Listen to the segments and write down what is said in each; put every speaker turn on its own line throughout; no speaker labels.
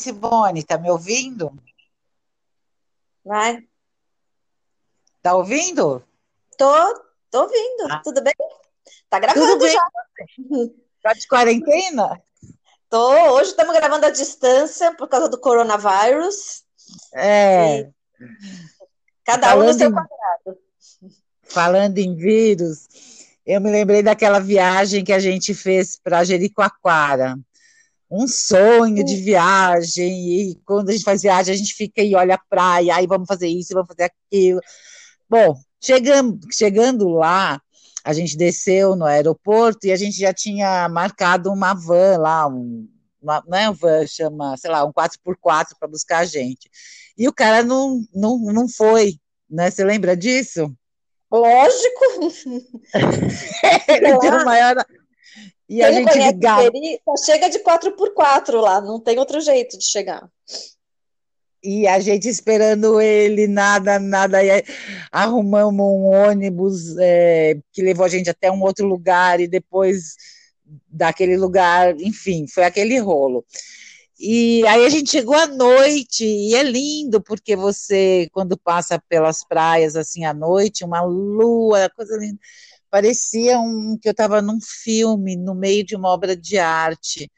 Simone, tá me ouvindo?
Vai.
Tá ouvindo?
Tô, tô ouvindo. Ah. Tudo bem? Tá gravando
Tudo bem.
já.
Tá de quarentena?
Tô. Hoje estamos gravando à distância por causa do coronavírus.
É.
E cada um no
Falando
seu
em-
quadrado.
Falando em vírus, eu me lembrei daquela viagem que a gente fez para Jericoacoara. Um sonho de viagem, e quando a gente faz viagem, a gente fica e olha a praia, aí vamos fazer isso, vamos fazer aquilo. Bom, chegando, chegando lá, a gente desceu no aeroporto e a gente já tinha marcado uma van lá, um, uma, não é uma van, chama, sei lá, um 4x4 para buscar a gente. E o cara não, não, não foi, né? Você lembra disso?
Lógico.
Ele deu maior. E a gente
conhece
ligava.
Peri, só chega de 4x4 lá, não tem outro jeito de chegar.
E a gente esperando ele, nada, nada. E arrumamos um ônibus é, que levou a gente até um outro lugar e depois daquele lugar, enfim, foi aquele rolo. E aí a gente chegou à noite e é lindo porque você, quando passa pelas praias assim à noite, uma lua, coisa linda. Parecia um, que eu estava num filme, no meio de uma obra de arte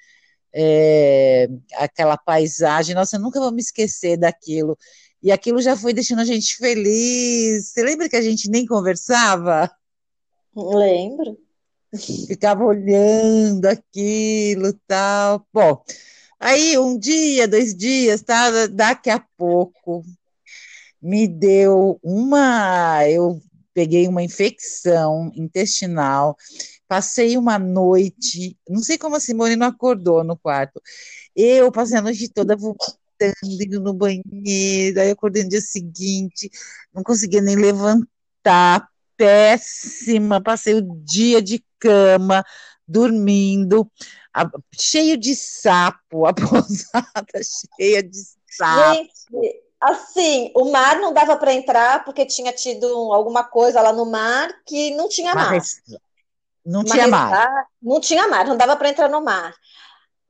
é, aquela paisagem, nossa, eu nunca vou me esquecer daquilo. E aquilo já foi deixando a gente feliz. Você lembra que a gente nem conversava?
Lembro.
Ficava olhando aquilo, tal. Bom, aí um dia, dois dias, tá? Daqui a pouco me deu uma, eu peguei uma infecção intestinal. Passei uma noite, não sei como a Simone não acordou no quarto. Eu passei a noite toda vomitando, indo no banheiro. Aí acordei no dia seguinte, não conseguia nem levantar, péssima. Passei o dia de cama, dormindo, a- cheio de sapo, a pousada cheia de sapo.
Gente, assim, o mar não dava para entrar porque tinha tido alguma coisa lá no mar que não tinha mar.
Mas não tinha mar.
ressaca, Não tinha mar, não dava para entrar no mar.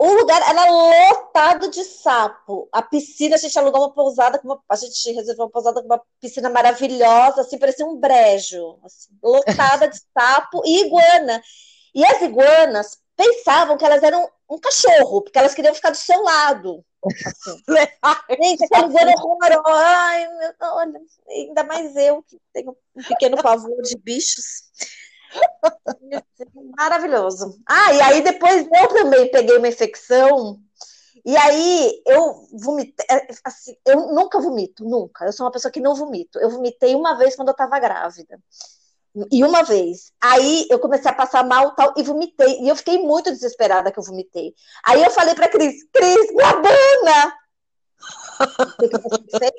O lugar era lotado de sapo. A piscina, a gente alugou uma pousada, uma- a gente reservou uma pousada com uma piscina maravilhosa, assim, parecia um brejo, assim, lotada de sapo e iguana. E as iguanas pensavam que elas eram um cachorro, porque elas queriam ficar do seu lado. Gente, aquela iguana horrorosa. Ai, meu, olha, ainda mais eu, que tenho um pequeno pavor de bichos. Maravilhoso. Ah, e aí depois eu também peguei uma infecção. E aí eu vomitei. é, Assim, eu nunca vomito, nunca. Eu sou uma pessoa que não vomito. Eu vomitei uma vez quando eu estava grávida. E uma vez. Aí eu comecei a passar mal tal, e vomitei. E eu fiquei muito desesperada que eu vomitei. Aí eu falei pra Cris, Cris, me abana! O que você?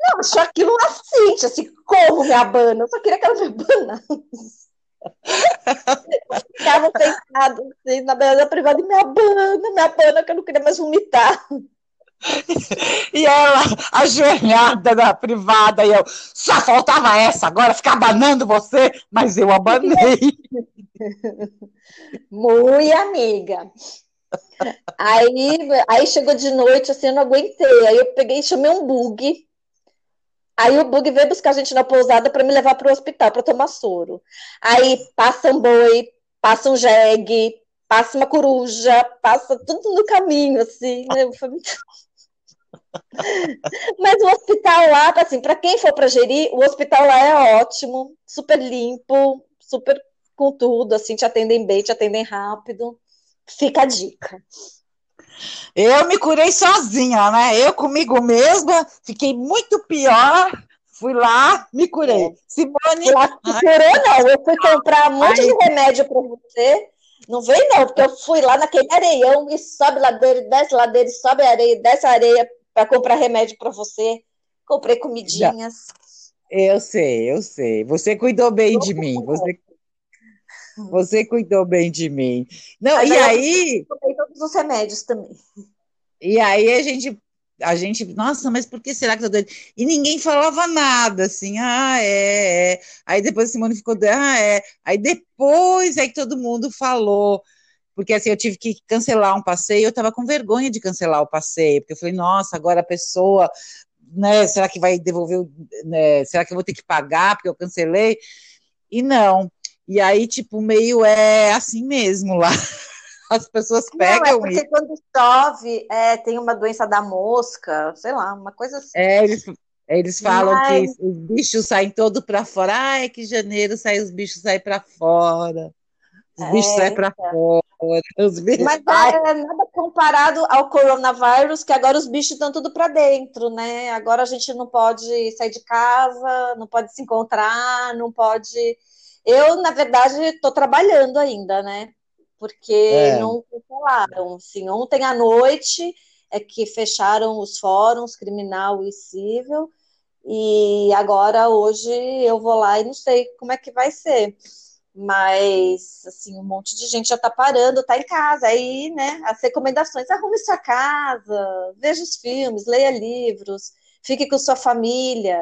Não, achou aquilo assim, assim, como me abana? Eu só queria que ela me abanasse. Eu ficava sentada assim, na beira da privada me abana, me abana, que eu não queria mais vomitar.
E ela, ajoelhada na privada, e eu, só faltava essa, agora ficar abanando você, mas eu abanei.
Muito amiga. Aí, aí chegou de noite, assim, eu não aguentei. Aí eu peguei e chamei um bug. Aí o bug veio buscar a gente na pousada para me levar para o hospital para tomar soro. Aí passa um boi, passa um jegue, passa uma coruja, passa tudo no caminho, assim, né? Foi muito- Mas o hospital lá, assim, para quem for para Jeri, o hospital lá é ótimo, super limpo, super com tudo, assim, te atendem bem, te atendem rápido. Fica a dica.
Eu me curei sozinha, né? Eu comigo mesma, fiquei muito pior, fui lá, me curei. Simone,
Lá se curou, não. Eu fui comprar um monte de remédio para você. Não vem, não, porque eu fui lá naquele areião e sobe ladeira, desce ladeira, sobe areia, desce areia para comprar remédio para você. Comprei comidinhas.
eu sei, eu sei. Você cuidou bem de mim. Você, você cuidou bem de mim. Não,
Mas
e
aí eu- Comprei todos os remédios também.
e aí a gente, a gente, nossa, mas por que será que eu tô doida? E ninguém falava nada, assim, ah, é, é. Aí depois a Simone ficou, ah, é. Aí depois é que todo mundo falou porque assim, eu tive que cancelar um passeio, eu estava com vergonha de cancelar o passeio, porque eu falei, nossa, agora a pessoa, né, será que vai devolver, né, será que eu vou ter que pagar porque eu cancelei? E não. E aí, tipo, meio é assim mesmo lá. As pessoas pegam
Não, é porque e... quando chove, é, tem uma doença da mosca, sei lá, uma coisa assim.
É, eles, eles falam Mas... que os bichos saem todo para fora. Ai, que janeiro sai, os bichos saem para fora. Os bichos é, saem para então. fora. Os bichos...
Mas é nada comparado ao coronavírus, que agora os bichos estão tudo para dentro, né? Agora a gente não pode sair de casa, não pode se encontrar, não pode. Eu, na verdade, estou trabalhando ainda, né? porque é. não cancelaram. Assim, ontem à noite é que fecharam os fóruns criminal e civil, e agora hoje eu vou lá e não sei como é que vai ser. Mas, assim, um monte de gente já está parando, está em casa. Aí, né, as recomendações, arrume sua casa, veja os filmes, leia livros, fique com sua família.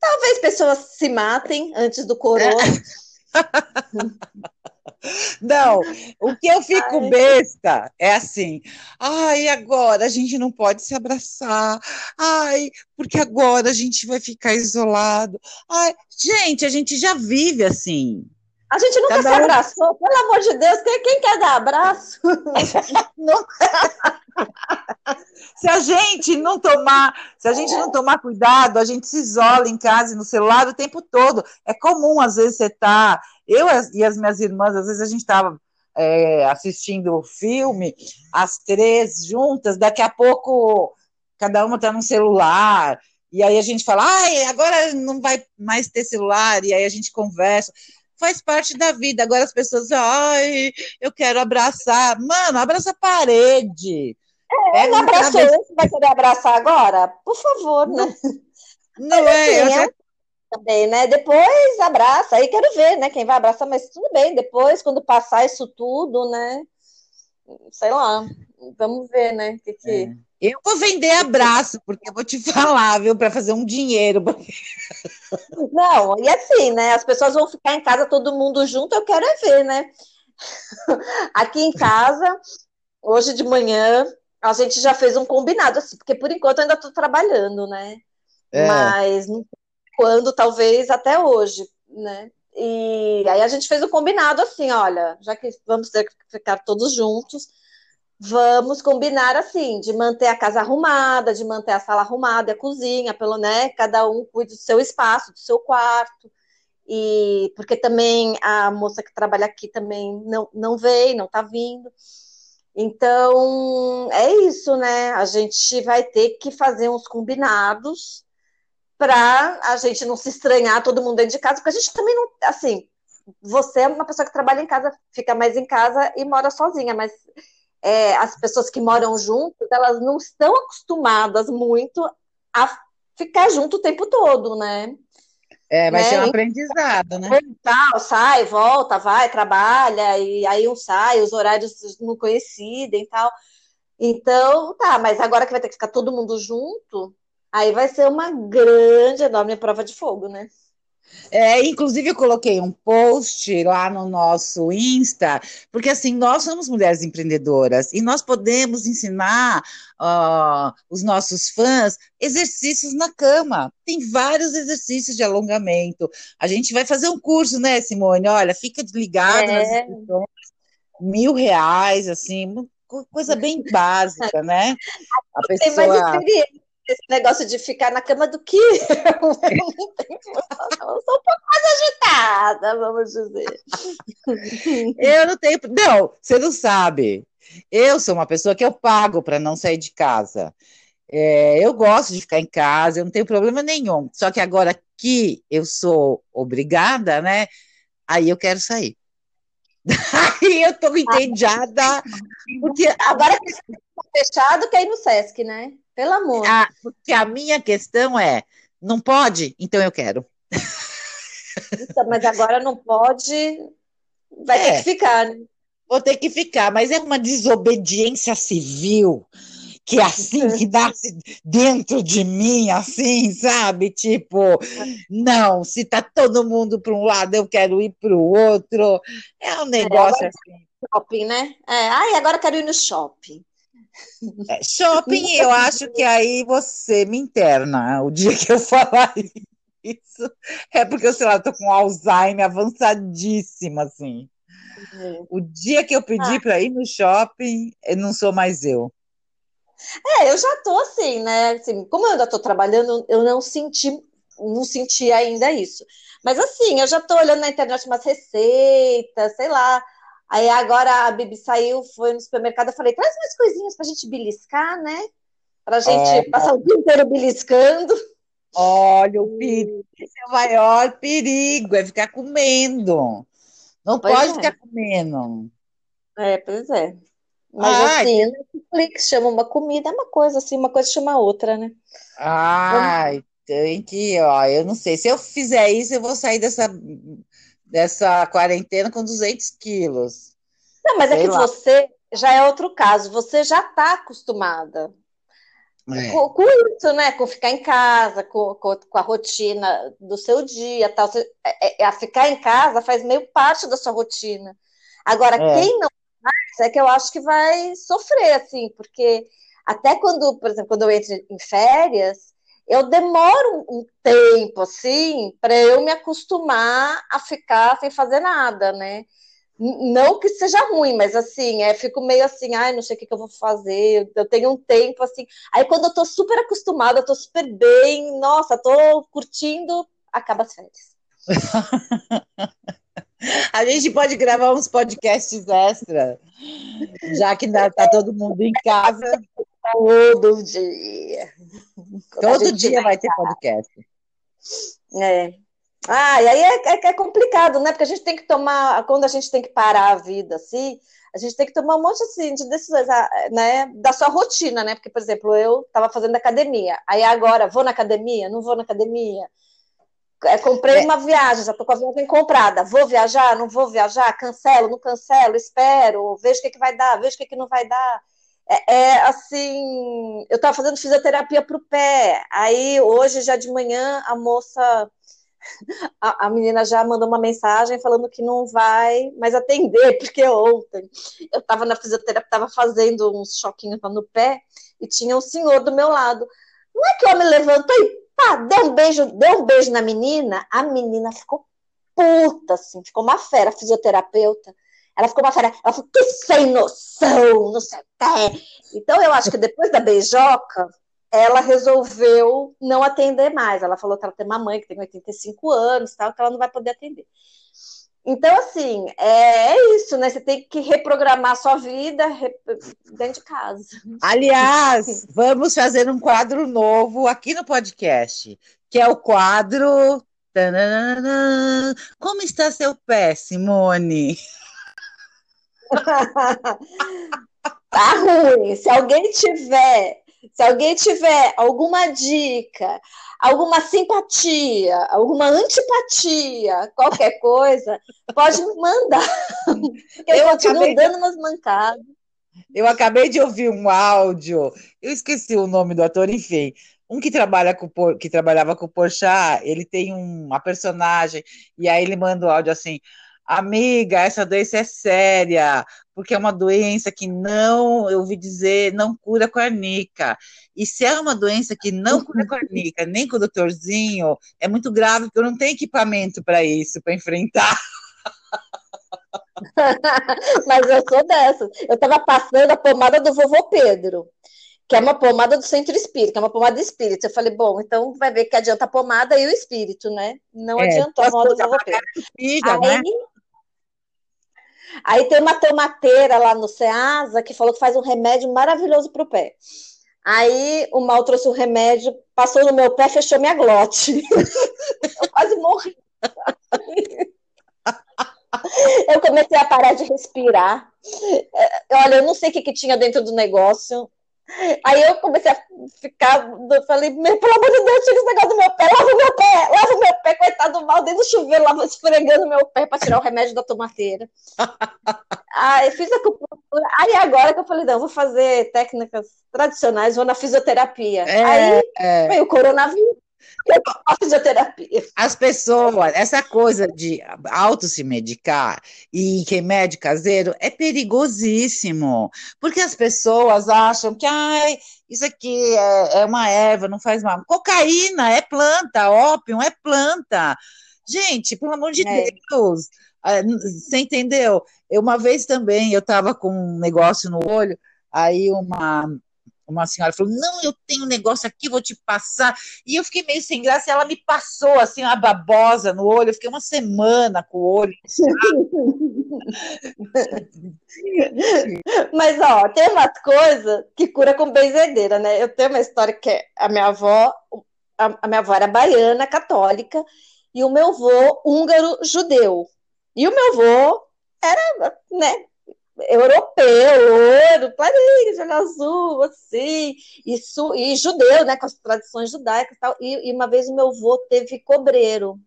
Talvez pessoas se matem antes do corona.
Não, o que eu fico ai. besta é assim, ai, agora a gente não pode se abraçar, ai, porque agora a gente vai ficar isolado. Ai, gente, a gente já vive assim.
A gente nunca Cada se abraçou, um... pelo amor de Deus, quem, quem quer dar abraço?
se a gente não tomar, se a gente não tomar cuidado, a gente se isola em casa e no celular o tempo todo. É comum, às vezes, você tá. Eu e as minhas irmãs, às vezes a gente estava é, assistindo o filme, as três juntas, daqui a pouco cada uma está no celular. E aí a gente fala, ai, agora não vai mais ter celular, e aí a gente conversa faz parte da vida. Agora as pessoas, ai, eu quero abraçar. Mano, abraça a parede.
É, não abraçou esse, vai querer abraçar agora? Por favor, né?
Não, é, assim, eu
também, né? Depois abraça, aí quero ver, né? Quem vai abraçar, mas tudo bem, depois, quando passar isso tudo, né? Sei lá, vamos ver, né? Que que... É.
Eu vou vender abraço, porque eu vou te falar, viu, para fazer um dinheiro.
Não, e assim, né? As pessoas vão ficar em casa todo mundo junto, eu quero é ver, né? Aqui em casa, hoje de manhã, a gente já fez um combinado, assim, porque por enquanto eu ainda estou trabalhando, né? É. Mas quando, talvez até hoje, né? E aí a gente fez um combinado assim, olha, já que vamos ter que ficar todos juntos, vamos combinar assim, de manter a casa arrumada, de manter a sala arrumada, a cozinha, pelo né, cada um cuide do seu espaço, do seu quarto. E porque também a moça que trabalha aqui também não, não veio, não está vindo. Então, é isso, né? A gente vai ter que fazer uns combinados para a gente não se estranhar todo mundo dentro de casa, porque a gente também não, assim, você é uma pessoa que trabalha em casa, fica mais em casa e mora sozinha, mas é, as pessoas que moram juntas, elas não estão acostumadas muito a ficar junto o tempo todo, né?
É, vai né? ser um aprendizado, né?
Tal, sai, volta, vai, trabalha, e aí um sai, os horários não coincidem e tal. Então, tá, mas agora que vai ter que ficar todo mundo junto, aí vai ser uma grande, enorme prova de fogo, né?
É, inclusive, eu coloquei um post lá no nosso Insta, porque assim, nós somos mulheres empreendedoras e nós podemos ensinar uh, os nossos fãs exercícios na cama. Tem vários exercícios de alongamento. A gente vai fazer um curso, né, Simone? Olha, fica ligado é. nas mil reais, assim, coisa bem básica, né?
A pessoa... Tem mais experiência esse negócio de ficar na cama do que eu. Eu sou um pouco mais agitada, vamos dizer.
Eu não tenho. Não, você não sabe. Eu sou uma pessoa que eu pago para não sair de casa. É, eu gosto de ficar em casa, eu não tenho problema nenhum. Só que agora que eu sou obrigada, né? Aí eu quero sair. Aí eu tô entediada.
Porque agora que está fechado, quer ir no Sesc, né? Pelo amor.
Ah, porque a minha questão é: não pode? Então eu quero.
Então, mas agora não pode, vai é, ter que ficar, né?
Vou ter que ficar, mas é uma desobediência civil que é assim, que nasce dentro de mim, assim, sabe? Tipo, não, se tá todo mundo para um lado, eu quero ir para o outro. É um negócio é, assim.
shopping, né? É, ai, agora quero ir no shopping.
É, shopping, eu acho que aí você me interna o dia que eu falar isso. É porque, sei lá, eu tô com Alzheimer avançadíssimo, assim. Uhum. O dia que eu pedi ah. para ir no shopping, eu não sou mais eu.
É, eu já tô assim, né? Assim, como eu ainda tô trabalhando, eu não senti, não senti ainda isso. Mas assim, eu já tô olhando na internet umas receitas, sei lá. Aí agora a Bibi saiu, foi no supermercado, eu falei, traz umas coisinhas pra gente beliscar, né? Pra gente é, passar o dia inteiro beliscando.
Olha, o perigo, esse é o maior perigo, é ficar comendo. Não pois pode é. ficar comendo.
É, pois é. Mas ah, assim, Netflix chama uma comida, é uma coisa assim, uma coisa chama outra, né?
Ai, tem que, ó, eu não sei. Se eu fizer isso, eu vou sair dessa, dessa quarentena com 200 quilos.
Não, mas é sei é que lá. você já é outro caso, você já está acostumada é. com, com, isso, né? Com ficar em casa, com, com, com, a rotina do seu dia, tal. Você, é, é, a ficar em casa faz meio parte da sua rotina. Agora, é. quem não faz é que eu acho que vai sofrer, assim, porque até quando, por exemplo, quando eu entro em férias, eu demoro um tempo, assim, para eu me acostumar a ficar sem fazer nada, né? Não que seja ruim, mas assim, é, fico meio assim, ai, não sei o que, que eu vou fazer, eu tenho um tempo assim. Aí quando eu tô super acostumada, eu tô super bem, nossa, tô curtindo, acaba as férias.
A gente pode gravar uns podcasts extra, já que tá todo mundo em casa.
Todo dia.
Todo dia vai ter podcast.
É. Ah, e aí é, é, é, complicado, né? Porque a gente tem que tomar, quando a gente tem que parar a vida assim, a gente tem que tomar um monte assim, de decisões, ah, né? Da sua rotina, né? Porque, por exemplo, eu estava fazendo academia, aí agora vou na academia, não vou na academia. É, comprei é. uma viagem, já estou com a viagem comprada. Vou viajar, não vou viajar, cancelo, não cancelo, espero, vejo o que, que vai dar, vejo o que, que não vai dar. É, é assim, eu estava fazendo fisioterapia para o pé. Aí hoje, já de manhã, a moça a, a, menina já mandou uma mensagem falando que não vai mais atender, porque ontem eu estava na fisioterapia, estava fazendo uns choquinhos no pé e tinha um senhor do meu lado. Não é que o homem levantou e pá, deu um beijo, deu um beijo na menina, a menina ficou puta, assim, ficou uma fera, fisioterapeuta. Ela ficou uma fera, ela falou, que sem noção, não sei o que. Então, eu acho que depois da beijoca, ela resolveu não atender mais. Ela falou que ela tem uma mãe que tem 85 anos, tal, que ela não vai poder atender. Então, assim, é, é isso, né? Você tem que reprogramar a sua vida dentro de casa.
Aliás, vamos fazer um quadro novo aqui no podcast, que é o quadro. Como está seu pé, Simone?
tá ruim. Se alguém tiver se alguém tiver alguma dica, alguma simpatia, alguma antipatia, qualquer coisa, pode me mandar. eu, eu continuo dando umas mancadas.
Eu acabei de ouvir um áudio, eu esqueci o nome do ator, enfim. Um que trabalha com que trabalhava com o Porchat, ele tem uma personagem e aí ele manda o áudio assim: Amiga, essa doença é séria, porque é uma doença que não, eu ouvi dizer, não cura cornica. E se é uma doença que não cura cornica, nem com o doutorzinho, é muito grave, porque eu não tenho equipamento para isso, para enfrentar.
Mas eu sou dessa. Eu estava passando a pomada do vovô Pedro, que é uma pomada do centro espírita, que é uma pomada de espírito. Eu falei, bom, então vai ver que adianta a pomada e o espírito, né? Não é, adiantou a pomada do vovô Pedro. Aí, né? Aí tem uma tomateira lá no Ceasa que falou que faz um remédio maravilhoso para o pé. Aí o mal trouxe o remédio, passou no meu pé, fechou minha glote. eu quase morri. eu comecei a parar de respirar. É, olha, eu não sei o que, que tinha dentro do negócio. Aí eu comecei a ficar, eu falei, pelo amor de Deus, tira esse negócio do meu pé, lava o meu pé, lava o meu pé, coitado do mal, dentro do chuveiro, lava esfregando meu pé para tirar o remédio da tomateira. Aí fiz a acupuntura, aí agora que eu falei, não, vou fazer técnicas tradicionais, vou na fisioterapia. É, aí é. veio o coronavírus. De fisioterapia.
As pessoas, essa coisa de auto se medicar e remédio caseiro é perigosíssimo, porque as pessoas acham que ai, isso aqui é, é uma erva, não faz mal. Cocaína é planta, ópio é planta. Gente, pelo amor de é. Deus, ah, você entendeu? Eu, uma vez também, eu estava com um negócio no olho, aí uma, uma senhora falou: Não, eu tenho um negócio aqui, vou te passar. E eu fiquei meio sem graça, e ela me passou assim, uma babosa no olho. Eu fiquei uma semana com o olho.
Mas, ó, tem umas coisas que cura com benzedeira, né? Eu tenho uma história que a minha avó, a, a minha avó era baiana, católica, e o meu avô húngaro judeu. E o meu avô era, né, europeu, loiro, clarinho, de olho azul, assim, e, su, e judeu, né, com as tradições judaicas e tal. E, e uma vez o meu avô teve cobreiro.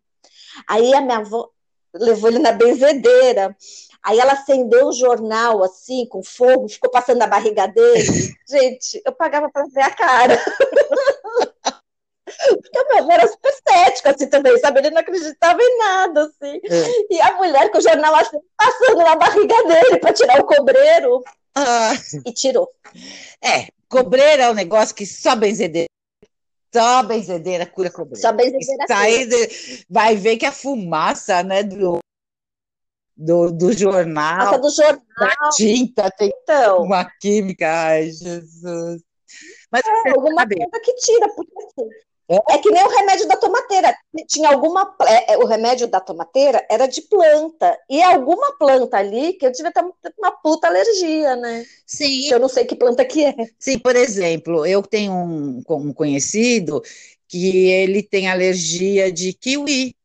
Aí a minha avó levou ele na benzedeira. Aí ela acendeu o jornal, assim, com fogo, ficou passando na barriga dele. Gente, eu pagava para ver a cara. Porque o meu avô era super cético, assim, também, sabe? Ele não acreditava em nada, assim. É. E a mulher com o jornal assim, passando na barriga dele para tirar o cobreiro. Ah. E tirou.
É, cobreiro é um negócio que só benzedeira. Só benzedeira cura cobreiro. Só benzedeira cura. Vai ver que a fumaça, né, do, do, do jornal,
do jornal,
da tinta, tem então, uma química. Ai, Jesus.
Mas é, alguma coisa que tira, porque assim, é que nem o remédio da tomateira. Tinha alguma. É, é, o remédio da tomateira era de planta. E alguma planta ali que eu tive até uma puta alergia, né?
Sim.
Que eu não sei que planta que é.
Sim, por exemplo, eu tenho um, um conhecido que ele tem alergia de kiwi.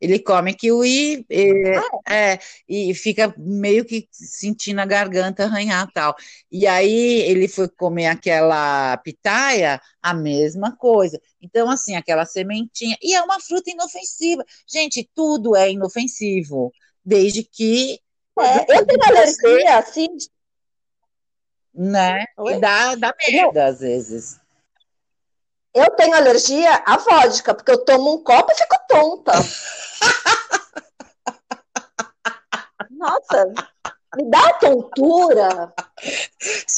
Ele come kiwi e, ah, é? é, e fica meio que sentindo a garganta arranhar tal. E aí ele foi comer aquela pitaia, a mesma coisa. Então, assim, aquela sementinha. E é uma fruta inofensiva. Gente, tudo é inofensivo, desde que.
É, eu tenho alergia, assim.
Né? Oi? E dá, dá merda, às vezes.
Eu tenho alergia à vodka, porque eu tomo um copo e fico tonta. Nossa, me dá tontura.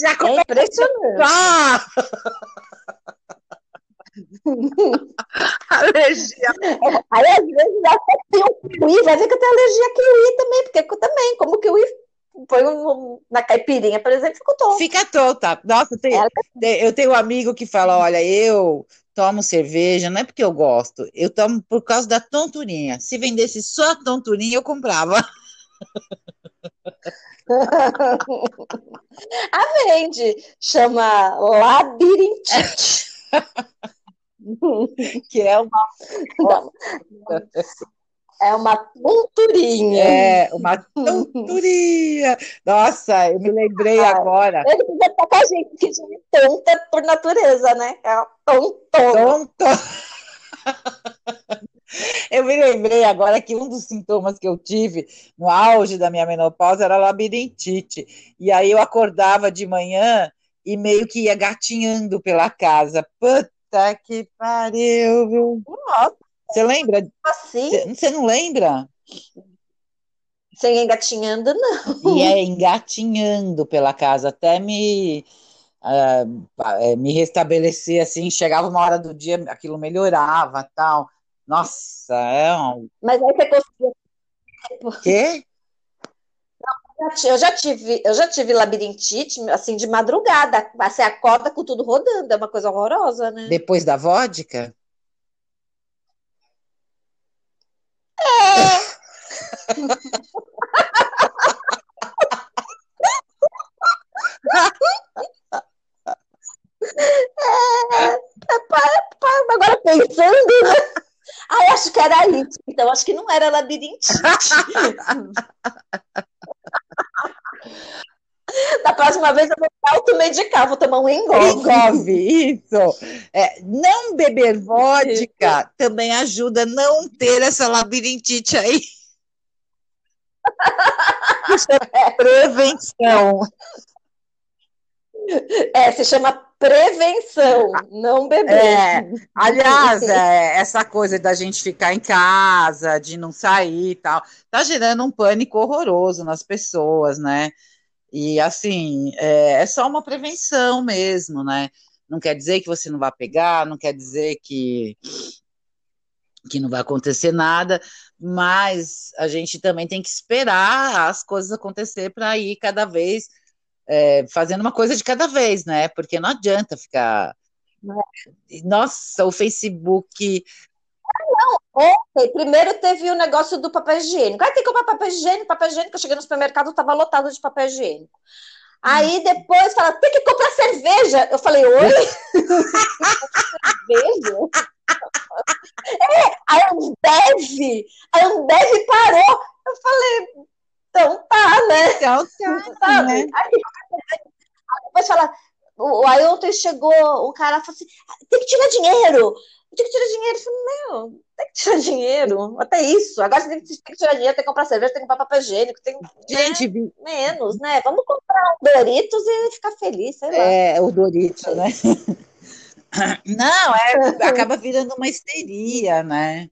Já é impressionante. Alergia.
Aí às vezes até tem um kiwi, vai ver que eu tenho alergia a kiwi também, porque eu também, como kiwi põe um, na caipirinha, por exemplo, ficou tonto.
Fica tonta. Nossa, tem, eu tenho um amigo que fala: olha, eu tomo cerveja, não é porque eu gosto, eu tomo por causa da tonturinha. Se vendesse só a tonturinha, eu comprava.
a vende, chama labirintite.
que é uma.
É uma tonturinha.
É, uma tonturinha. Nossa, eu me lembrei ah, agora.
Ele podia estar com a gente, que gente é tonta por natureza, né? É tonto. Tonto.
Eu me lembrei agora que um dos sintomas que eu tive no auge da minha menopausa era labirintite. E aí eu acordava de manhã e meio que ia gatinhando pela casa. Puta que pariu, viu? Nossa. Você lembra?
Assim?
Você não lembra?
Sem engatinhando, não.
E é engatinhando pela casa, até me, uh, me restabelecer, assim, chegava uma hora do dia, aquilo melhorava, tal. Nossa, é um...
Mas aí você conseguia...
Quê?
Eu já tive, eu já tive labirintite, assim, de madrugada. Você acorda com tudo rodando, é uma coisa horrorosa, né?
Depois da vodka?
É, agora pensando, né? Ah, acho que era isso. Então, acho que não era labirintite. Da próxima vez eu vou automedicar, vou tomar um engove.
Engove, isso. É, não beber vodka isso. também ajuda a não ter essa labirintite aí. Isso é prevenção.
É, se chama prevenção, não beber.
É, aliás, é, essa coisa da gente ficar em casa, de não sair e tal, tá gerando um pânico horroroso nas pessoas, né? E assim, é, é só uma prevenção mesmo, né? Não quer dizer que você não vai pegar, não quer dizer que que não vai acontecer nada, mas a gente também tem que esperar as coisas acontecer para ir cada vez é, fazendo uma coisa de cada vez, né? Porque não adianta ficar. Nossa, o Facebook.
Não, ontem, primeiro teve o negócio do papel higiênico. Aí tem que comprar papel higiênico, papel higiênico. Eu cheguei no supermercado, estava lotado de papel higiênico. Aí depois fala, tem que comprar cerveja. Eu falei, oi? cerveja? é, a Ambev, a Ambev parou. Eu falei, então tá, né? Então tá, né? Aí, aí depois fala, o, aí ontem chegou um cara falou assim: tem que tirar dinheiro, tem que tirar dinheiro. Eu falei, meu, tem que tirar dinheiro, até isso. Agora você tem que, tem que tirar dinheiro, tem que comprar cerveja, tem que comprar papel higiênico, tem
Gente,
né? menos, né? Vamos comprar Doritos e ficar feliz, sei lá.
É, o Doritos, né? Não, é, acaba virando uma histeria, né?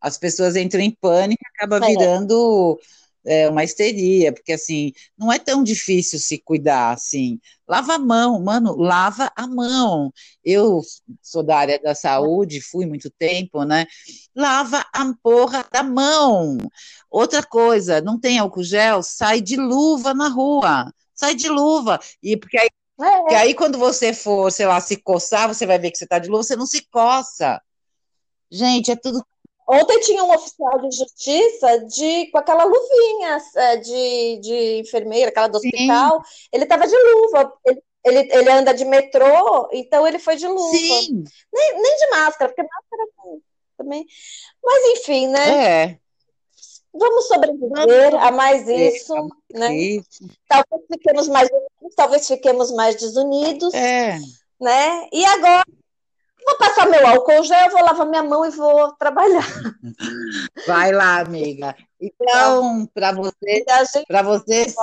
As pessoas entram em pânico, acaba é. virando é, uma histeria, porque assim, não é tão difícil se cuidar assim. Lava a mão, mano, lava a mão. Eu sou da área da saúde, fui muito tempo, né? Lava a porra da mão. Outra coisa, não tem álcool gel, sai de luva na rua. Sai de luva. E porque aí, é. porque aí quando você for, sei lá, se coçar, você vai ver que você tá de luva, você não se coça. Gente, é tudo
Ontem tinha um oficial de justiça de, com aquela luvinha é, de, de enfermeira, aquela do hospital. Sim. Ele estava de luva. Ele, ele, ele, anda de metrô, então ele foi de luva. Sim. Nem, nem de máscara, porque máscara também. Mas enfim, né? É. Vamos sobreviver a mais isso, né? Talvez fiquemos mais talvez fiquemos mais desunidos. É. Né? E agora Vou passar meu álcool gel, vou lavar minha mão e vou trabalhar.
Vai lá, amiga. Então, para você, para vocês,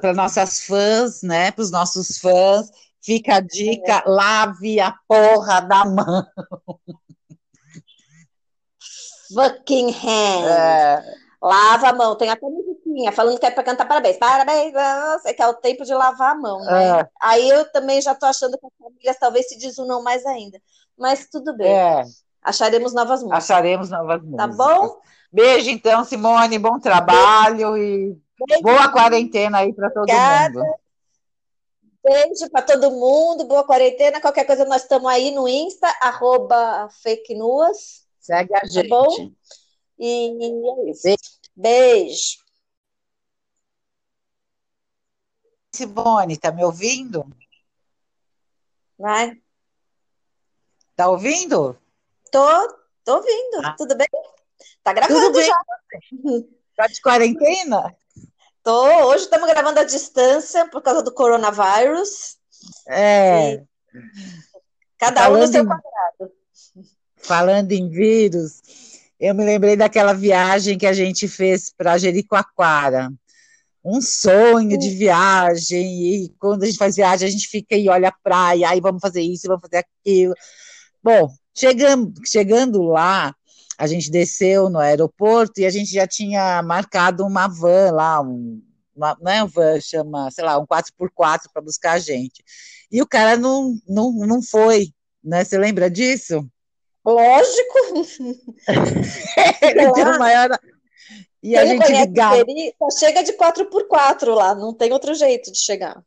para nossas fãs, né? Para os nossos fãs, fica a dica: é. lave a porra da mão.
Fucking hand. É. Lava a mão. Tem até musiquinha falando que é para cantar parabéns. Parabéns, é que é o tempo de lavar a mão, né? É. Aí eu também já estou achando que as famílias talvez se desunam mais ainda mas tudo bem. É. Acharemos novas músicas.
Acharemos novas
tá músicas. Tá bom?
Beijo, então, Simone. Bom trabalho Beijo. e Beijo. boa quarentena aí para todo Obrigada. mundo.
Beijo para todo mundo, boa quarentena. Qualquer coisa, nós estamos aí no Insta, arroba fake news.
Segue a gente.
Tá bom? E é isso. Beijo. Beijo.
Simone, tá me ouvindo?
Vai.
Tá ouvindo?
Tô, tô ouvindo. Ah. Tudo bem? Tá gravando Tudo bem. já.
Tá de quarentena?
Tô. Hoje estamos gravando à distância por causa do coronavírus.
É. E
cada falando um no seu em, quadrado.
Falando em vírus, eu me lembrei daquela viagem que a gente fez para Jericoacoara um sonho de viagem, e quando a gente faz viagem, a gente fica e olha a praia, aí vamos fazer isso, vamos fazer aquilo. Bom, chegando, chegando lá, a gente desceu no aeroporto e a gente já tinha marcado uma van lá, um, uma, não é uma van, chama, sei lá, um 4x4 para buscar a gente. E o cara não, não, não foi, né? Você lembra disso?
Lógico.
Ele deu maior. E Quem a gente ligava.
Só chega de 4x4 lá, não tem outro jeito de chegar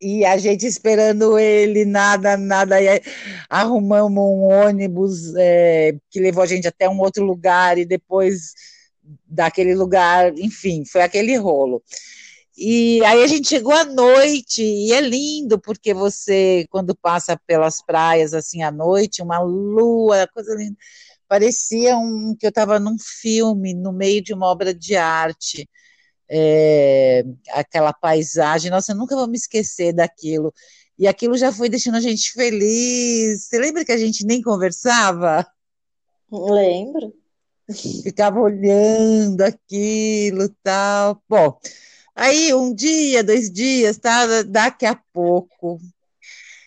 e a gente esperando ele, nada, nada, e arrumamos um ônibus é, que levou a gente até um outro lugar, e depois daquele lugar, enfim, foi aquele rolo. E aí a gente chegou à noite, e é lindo, porque você, quando passa pelas praias assim à noite, uma lua, coisa linda, parecia um, que eu estava num filme, no meio de uma obra de arte é, aquela paisagem, nossa, eu nunca vou me esquecer daquilo. E aquilo já foi deixando a gente feliz. Você lembra que a gente nem conversava?
Lembro.
Ficava olhando aquilo tal. Bom, aí um dia, dois dias, tá? daqui a pouco,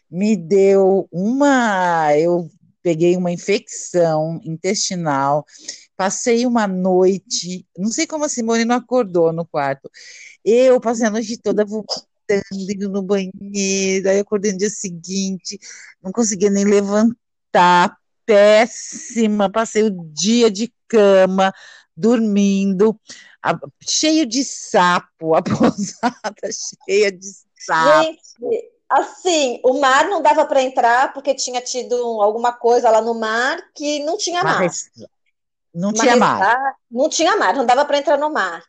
me deu uma. Eu peguei uma infecção intestinal, passei uma noite, não sei como a Simone não acordou no quarto. Eu passei a noite toda vomitando, indo no banheiro, aí acordei no dia seguinte, não conseguia nem levantar, péssima, passei o dia de cama, dormindo, a, cheio de sapo, a pousada cheia de sapo.
Gente, assim, o mar não dava para entrar porque tinha tido alguma coisa lá no mar que não tinha mar. Mas,
não Uma tinha mar.
Não tinha mar, não dava para entrar no mar.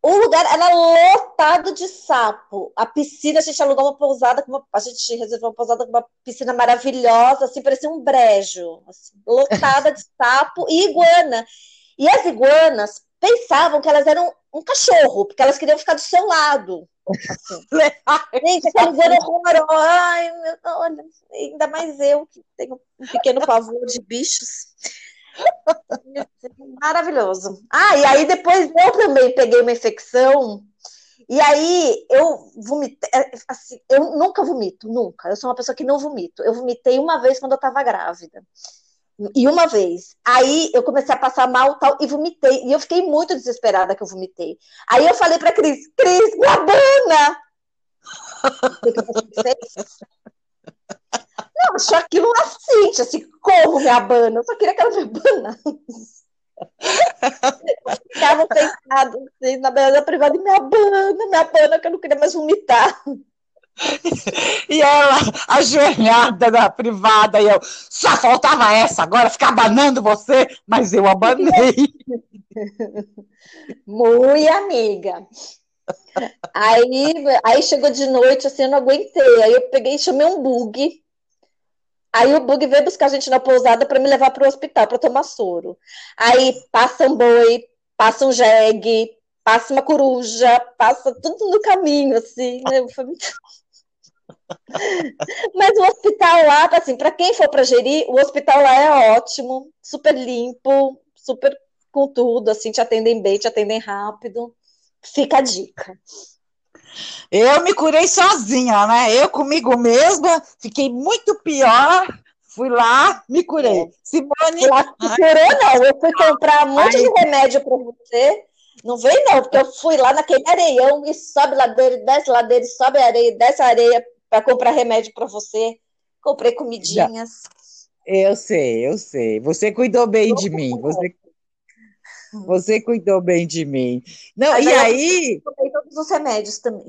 O lugar era lotado de sapo. A piscina, a gente alugou uma pousada, uma, a gente reservou uma pousada com uma piscina maravilhosa, assim, parecia um brejo, assim, lotada de sapo e iguana. E as iguanas pensavam que elas eram um cachorro, porque elas queriam ficar do seu lado. Assim. Gente, aquela iguana horrorosa. Ai, meu, olha, ainda mais eu, que tenho um pequeno pavor de bichos. Maravilhoso. Ah, e aí depois eu também peguei uma infecção. E aí eu vomitei. É, assim, eu nunca vomito, nunca. Eu sou uma pessoa que não vomito. Eu vomitei uma vez quando eu estava grávida. E uma vez. Aí eu comecei a passar mal tal, e vomitei. E eu fiquei muito desesperada que eu vomitei. Aí eu falei pra Cris, Cris, me abana! Não, achou aquilo assim, assim, como me abana? Eu só queria que ela me abanasse. Ficava sentado assim, na beira da privada e me abana, me abana, que eu não queria mais vomitar.
E ela, ajoelhada na privada, e eu, só faltava essa, agora ficar abanando você, mas eu abanei.
Muito amiga. Aí, aí chegou de noite, assim, eu não aguentei. Aí eu peguei e chamei um bug Aí o bug veio buscar a gente na pousada para me levar para o hospital para tomar soro. Aí passa um boi, passa um jegue, passa uma coruja, passa tudo no caminho, assim, né? Foi muito... Mas o hospital lá, assim, para quem for para gerir, o hospital lá é ótimo, super limpo, super com tudo, assim, te atendem bem, te atendem rápido. Fica a dica.
Eu me curei sozinha, né? Eu comigo mesma, fiquei muito pior. Fui lá, me curei. Simone.
Lá se curou, não. Eu fui comprar um monte Ai. de remédio para você. Não veio, não, porque eu fui lá naquele areião e sobe ladeira, desce ladeira, sobe areia, desce areia para comprar remédio para você. Comprei comidinhas.
Eu sei, eu sei. Você cuidou bem de mim. Você você cuidou bem de mim. Não, Mas e aí.
Tomei todos os remédios também.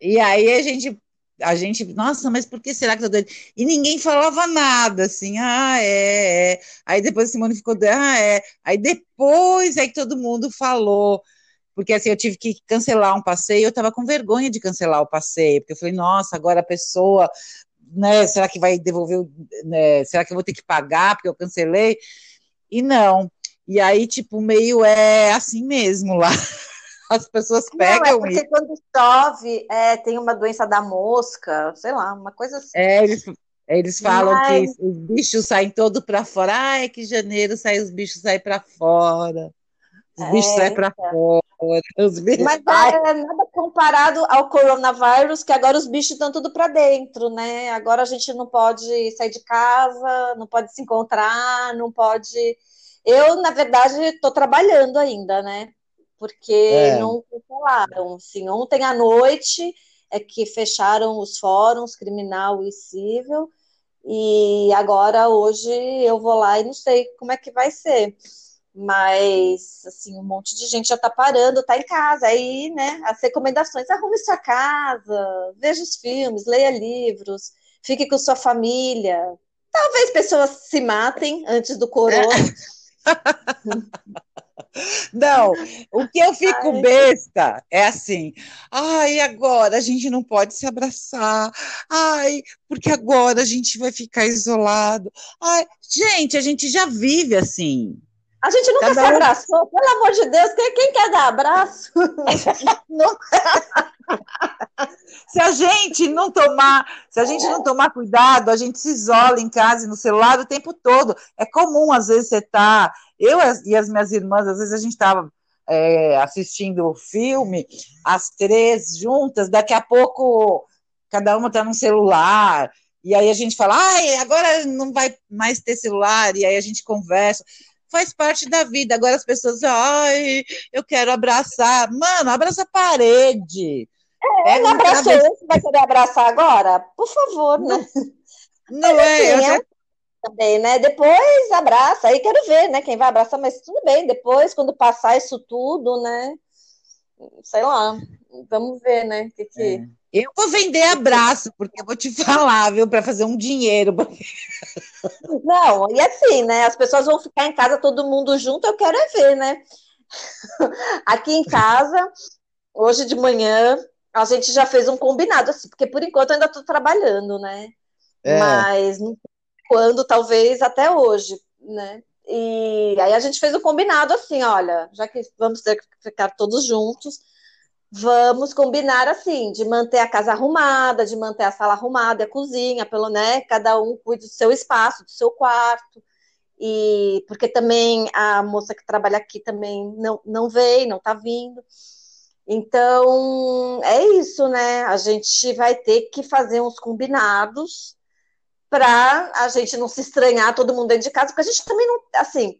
E aí a gente, a gente, nossa, mas por que será que eu tô doida? E ninguém falava nada, assim, ah, é, é. Aí depois a Simone ficou, ah, é. Aí depois é que todo mundo falou. Porque assim, eu tive que cancelar um passeio, eu estava com vergonha de cancelar o passeio, porque eu falei, nossa, agora a pessoa, né, será que vai devolver, né, será que eu vou ter que pagar porque eu cancelei? E não. E aí, tipo, meio é assim mesmo lá. As pessoas pegam. Não, é
porque e... quando chove, é, tem uma doença da mosca, sei lá, uma coisa assim.
É, eles, eles falam Mas... que os bichos saem todo para fora. Ai, que janeiro sai, os bichos saem para fora. Os é, bichos saem para então. fora. Os bichos...
Mas é nada comparado ao coronavírus, que agora os bichos estão tudo para dentro, né? Agora a gente não pode sair de casa, não pode se encontrar, não pode eu, na verdade, estou trabalhando ainda, né? Porque é. não cancelaram. Assim, ontem à noite é que fecharam os fóruns criminal e civil, e agora hoje eu vou lá e não sei como é que vai ser. Mas, assim, um monte de gente já está parando, está em casa. Aí, né, as recomendações: arrume sua casa, veja os filmes, leia livros, fique com sua família. Talvez pessoas se matem antes do corona.
Não, o que eu fico besta é assim, ai, agora a gente não pode se abraçar, ai, porque agora a gente vai ficar isolado. Ai, gente, a gente já vive assim.
A gente nunca Cada se abraçou, um... pelo amor de Deus, quem, quem quer dar abraço?
se a gente não tomar, se a gente não tomar cuidado, a gente se isola em casa e no celular o tempo todo. É comum, às vezes, você tá. Eu e as minhas irmãs, às vezes a gente estava é, assistindo o filme, as três juntas, daqui a pouco cada uma está no celular. e aí a gente fala, ai, agora não vai mais ter celular, e aí a gente conversa. Faz parte da vida. Agora as pessoas ai, eu quero abraçar. Mano, abraça a parede.
É, não abraçou esse, vai querer abraçar agora? Por favor, né?
Não, mas, é, assim,
é já... também, né? Depois abraça, aí quero ver, né? Quem vai abraçar, mas tudo bem, depois, quando passar isso tudo, né? Sei lá, vamos ver, né? Que que... É.
Eu vou vender abraço, porque eu vou te falar, viu, para fazer um dinheiro.
Não, e assim, né? As pessoas vão ficar em casa todo mundo junto, eu quero é ver, né? Aqui em casa, hoje de manhã, a gente já fez um combinado, assim, porque por enquanto eu ainda estou trabalhando, né? É. Mas quando, talvez até hoje, né? E aí a gente fez um combinado assim, olha, já que vamos ter que ficar todos juntos, vamos combinar assim, de manter a casa arrumada, de manter a sala arrumada, a cozinha, pelo né, cada um cuide do seu espaço, do seu quarto. E porque também a moça que trabalha aqui também não, não veio, não está vindo. Então, é isso, né? A gente vai ter que fazer uns combinados para a gente não se estranhar todo mundo dentro de casa, porque a gente também não, assim,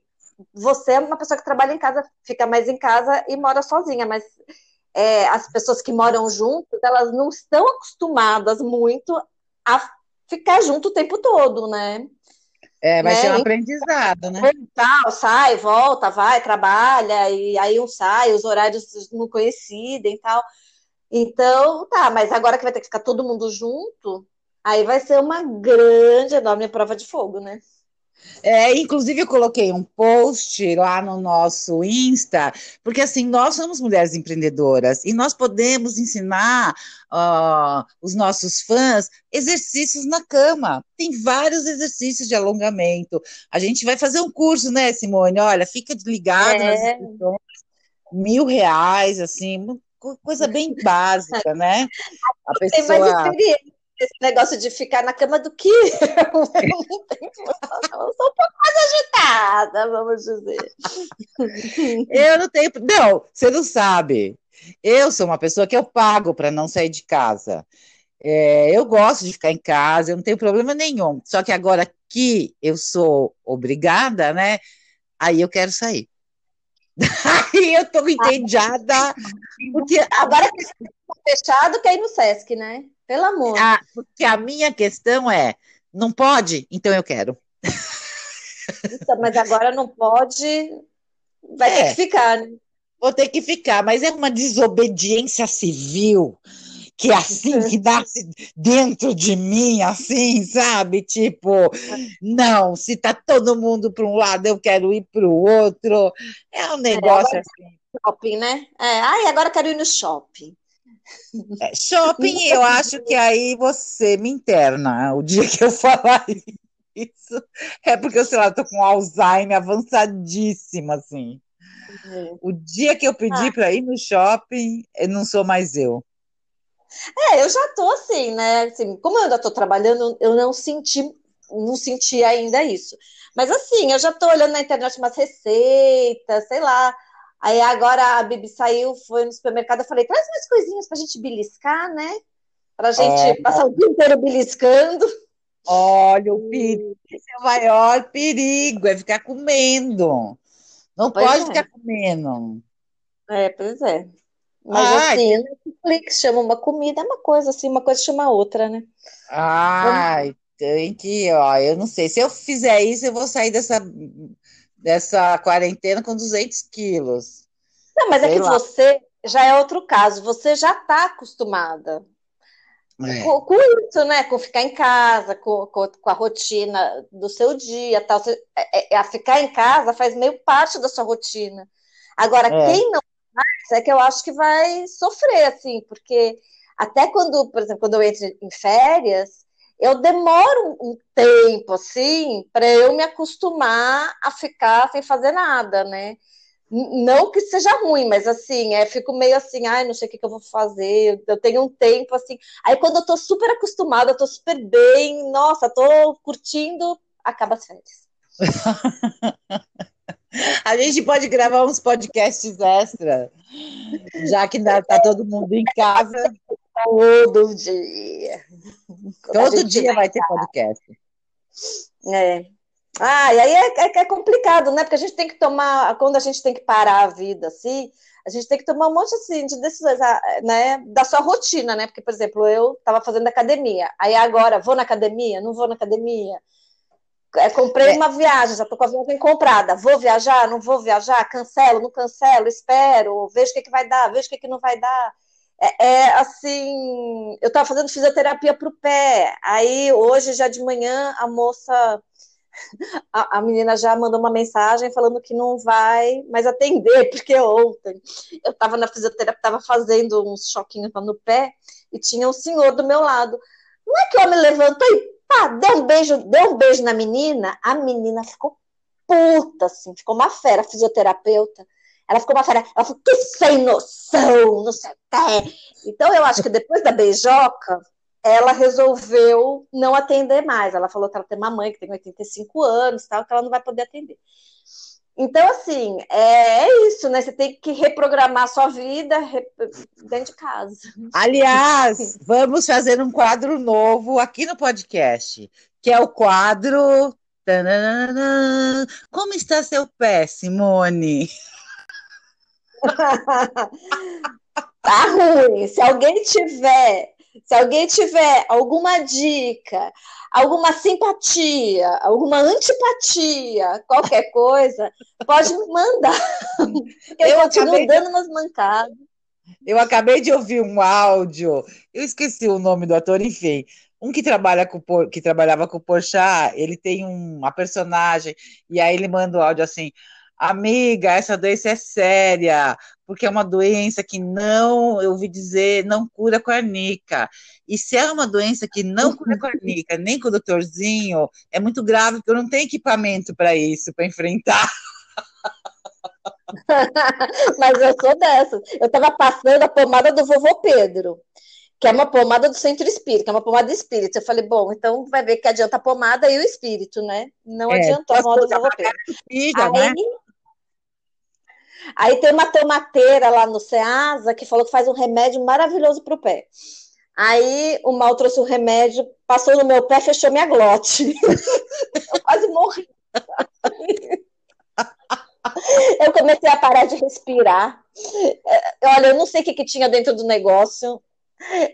você é uma pessoa que trabalha em casa, fica mais em casa e mora sozinha, mas é, as pessoas que moram juntas, elas não estão acostumadas muito a ficar junto o tempo todo, né?
É, vai né? ser um aprendizado, né?
Tal, sai, volta, vai, trabalha, e aí um sai, os horários não coincidem e tal. Então, tá, mas agora que vai ter que ficar todo mundo junto, aí vai ser uma grande, enorme prova de fogo, né?
É, inclusive, eu coloquei um post lá no nosso Insta, porque assim, nós somos mulheres empreendedoras e nós podemos ensinar uh, os nossos fãs exercícios na cama. Tem vários exercícios de alongamento. A gente vai fazer um curso, né, Simone? Olha, fica ligado é. nas inscrições, mil reais, assim, coisa bem básica, né?
A pessoa. Tem mais experiência esse negócio de ficar na cama do que eu. Eu sou um pouco mais agitada, vamos dizer.
Eu não tenho. Não, você não sabe. Eu sou uma pessoa que eu pago para não sair de casa. É, eu gosto de ficar em casa, eu não tenho problema nenhum. Só que agora que eu sou obrigada, né? Aí eu quero sair. Aí eu tô entediada.
Porque agora que está fechado, quer ir no Sesc, né? Pelo amor.
Ah, porque a minha questão é: não pode? Então eu quero.
Então, mas agora não pode, vai é, ter que ficar, né?
Vou ter que ficar, mas é uma desobediência civil que é assim, que nasce dentro de mim, assim, sabe? Tipo, não, se tá todo mundo para um lado, eu quero ir para o outro. É um é, negócio é, assim.
Shopping, né? É, ai, agora quero ir no shopping.
É, shopping, eu acho que aí você me interna. O dia que eu falar isso, é porque, eu sei lá, tô com Alzheimer avançadíssimo, assim. Uhum. O dia que eu pedi ah. para ir no shopping, eu não sou mais eu.
É, eu já tô assim, né? Assim, como eu ainda tô trabalhando, eu não senti, não senti ainda isso. Mas assim, eu já tô olhando na internet umas receitas, sei lá, Aí agora a Bibi saiu, foi no supermercado, eu falei, traz mais coisinhas pra gente beliscar, né? Pra gente é, passar o dia inteiro beliscando.
Olha, o perigo, esse é o maior perigo, é ficar comendo. Não pois pode é. ficar comendo.
É, pois é. Mas ah, assim, que... Netflix chama uma comida, é uma coisa assim, uma coisa chama outra, né?
Ai, tem que, ó, eu não sei, se eu fizer isso, eu vou sair dessa dessa quarentena com 200 quilos.
Não, mas é Sei é que lá. você já é outro caso, você já está acostumada é. com, com, isso, né? Com ficar em casa, com, com, com a rotina do seu dia, tal. Você, é, é, a ficar em casa faz meio parte da sua rotina. Agora, é. quem não faz, é que eu acho que vai sofrer, assim, porque até quando, por exemplo, quando eu entro em férias, eu demoro um tempo, assim, para eu me acostumar a ficar sem fazer nada, né? Não que seja ruim, mas assim, é, fico meio assim, ai, não sei o que, que eu vou fazer, eu tenho um tempo assim. Aí quando eu tô super acostumada, eu tô super bem, nossa, tô curtindo, acaba as férias.
A gente pode gravar uns podcasts extra, já que tá todo mundo em casa.
Todo dia.
Todo dia vai ter podcast.
É. Ah, e aí é, é, é, complicado, né? Porque a gente tem que tomar, quando a gente tem que parar a vida assim, a gente tem que tomar um monte assim, de decisões, ah, né? Da sua rotina, né? Porque, por exemplo, eu estava fazendo academia, aí agora vou na academia, não vou na academia. É, comprei é. uma viagem, já estou com a viagem comprada. Vou viajar, não vou viajar, cancelo, não cancelo, espero, vejo o que, que vai dar, vejo o que, que não vai dar. É, é assim, eu estava fazendo fisioterapia para o pé. Aí hoje, já de manhã, a moça a, a, menina já mandou uma mensagem falando que não vai mais atender, porque ontem eu estava na fisioterapia, estava fazendo uns choquinhos no pé e tinha um senhor do meu lado. Não é que o homem levantou e pá, deu um beijo, deu um beijo na menina, a menina ficou puta, assim, ficou uma fera, fisioterapeuta. Ela ficou uma fera, ela falou, que sem noção, não sei o quê. Então eu acho que depois da beijoca, ela resolveu não atender mais. Ela falou que ela tem uma mãe que tem 85 anos, tal, que ela não vai poder atender. Então, assim, é, é isso, né? Você tem que reprogramar sua vida dentro de casa.
Aliás, vamos fazer um quadro novo aqui no podcast, que é o quadro. Como está seu pé, Simone?
tá ruim. Se alguém tiver se alguém tiver alguma dica, alguma simpatia, alguma antipatia, qualquer coisa, pode me mandar. Eu, eu continuo dando umas mancadas.
Eu acabei de ouvir um áudio, eu esqueci o nome do ator, enfim. Um que trabalha com que trabalhava com o Porchat, ele tem uma personagem e aí ele manda o áudio assim: Amiga, essa doença é séria, porque é uma doença que não, eu ouvi dizer, não cura com arnica. E se é uma doença que não cura com arnica, nem com o doutorzinho, é muito grave, porque eu não tenho equipamento para isso, para enfrentar.
Mas eu sou dessas. Eu estava passando a pomada do vovô Pedro, que é uma pomada do centro espírita, é uma pomada espírita. Eu falei, bom, então vai ver que adianta a pomada e o espírito, né? Não é, adiantou a pomada do vovô Pedro. Filha, Aí, né? Aí tem uma tomateira lá no Ceasa que falou que faz um remédio maravilhoso para o pé. Aí o mal trouxe o remédio, passou no meu pé, fechou minha glote. Eu quase morri. Eu comecei a parar de respirar. É, olha, eu não sei o que, que tinha dentro do negócio.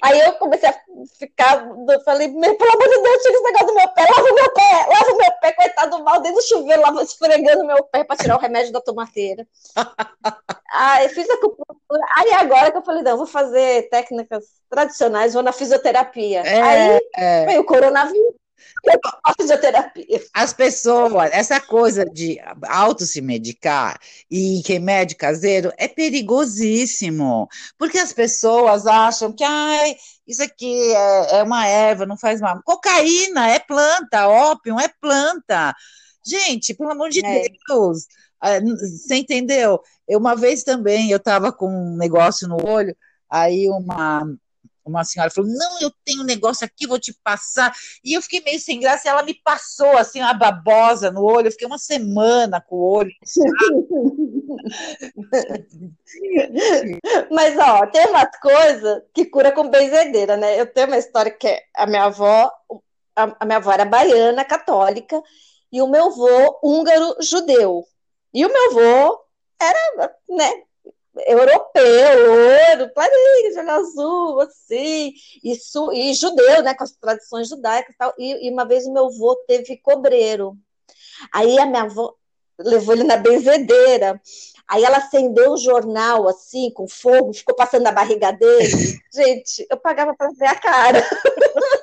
Aí eu comecei a ficar, eu falei, pelo amor de Deus, tira esse negócio do meu pé, lava o meu pé, lava o meu pé, coitado do mal, dentro do chuveiro, lava, esfregando meu pé para tirar o remédio da tomateira. Aí fiz a acupuntura, aí agora que eu falei, não, vou fazer técnicas tradicionais, vou na fisioterapia. É, aí é. veio o coronavírus. A fisioterapia.
As pessoas, essa coisa de auto se medicar e remédio caseiro é perigosíssimo, porque as pessoas acham que ai, isso aqui é, é uma erva, não faz mal. Cocaína é planta, ópio é planta. Gente, pelo amor de é. Deus, ah, você entendeu? Eu, uma vez também, eu estava com um negócio no olho, aí uma uma senhora falou: Não, eu tenho um negócio aqui, vou te passar. E eu fiquei meio sem graça, e ela me passou assim, uma babosa no olho. Eu fiquei uma semana com o olho.
Mas, ó, tem umas coisas que cura com benzedeira, né? Eu tenho uma história que a minha avó, a, a minha avó era baiana, católica, e o meu avô húngaro judeu. E o meu avô era, né, europeu, loiro, clarinho, de olho azul, assim, su, e judeu, né, com as tradições judaicas e tal. E, e uma vez o meu avô teve cobreiro. Aí a minha avó levou ele na benzedeira. Aí ela acendeu o jornal, assim, com fogo, ficou passando na barriga dele. Gente, eu pagava para ver a cara.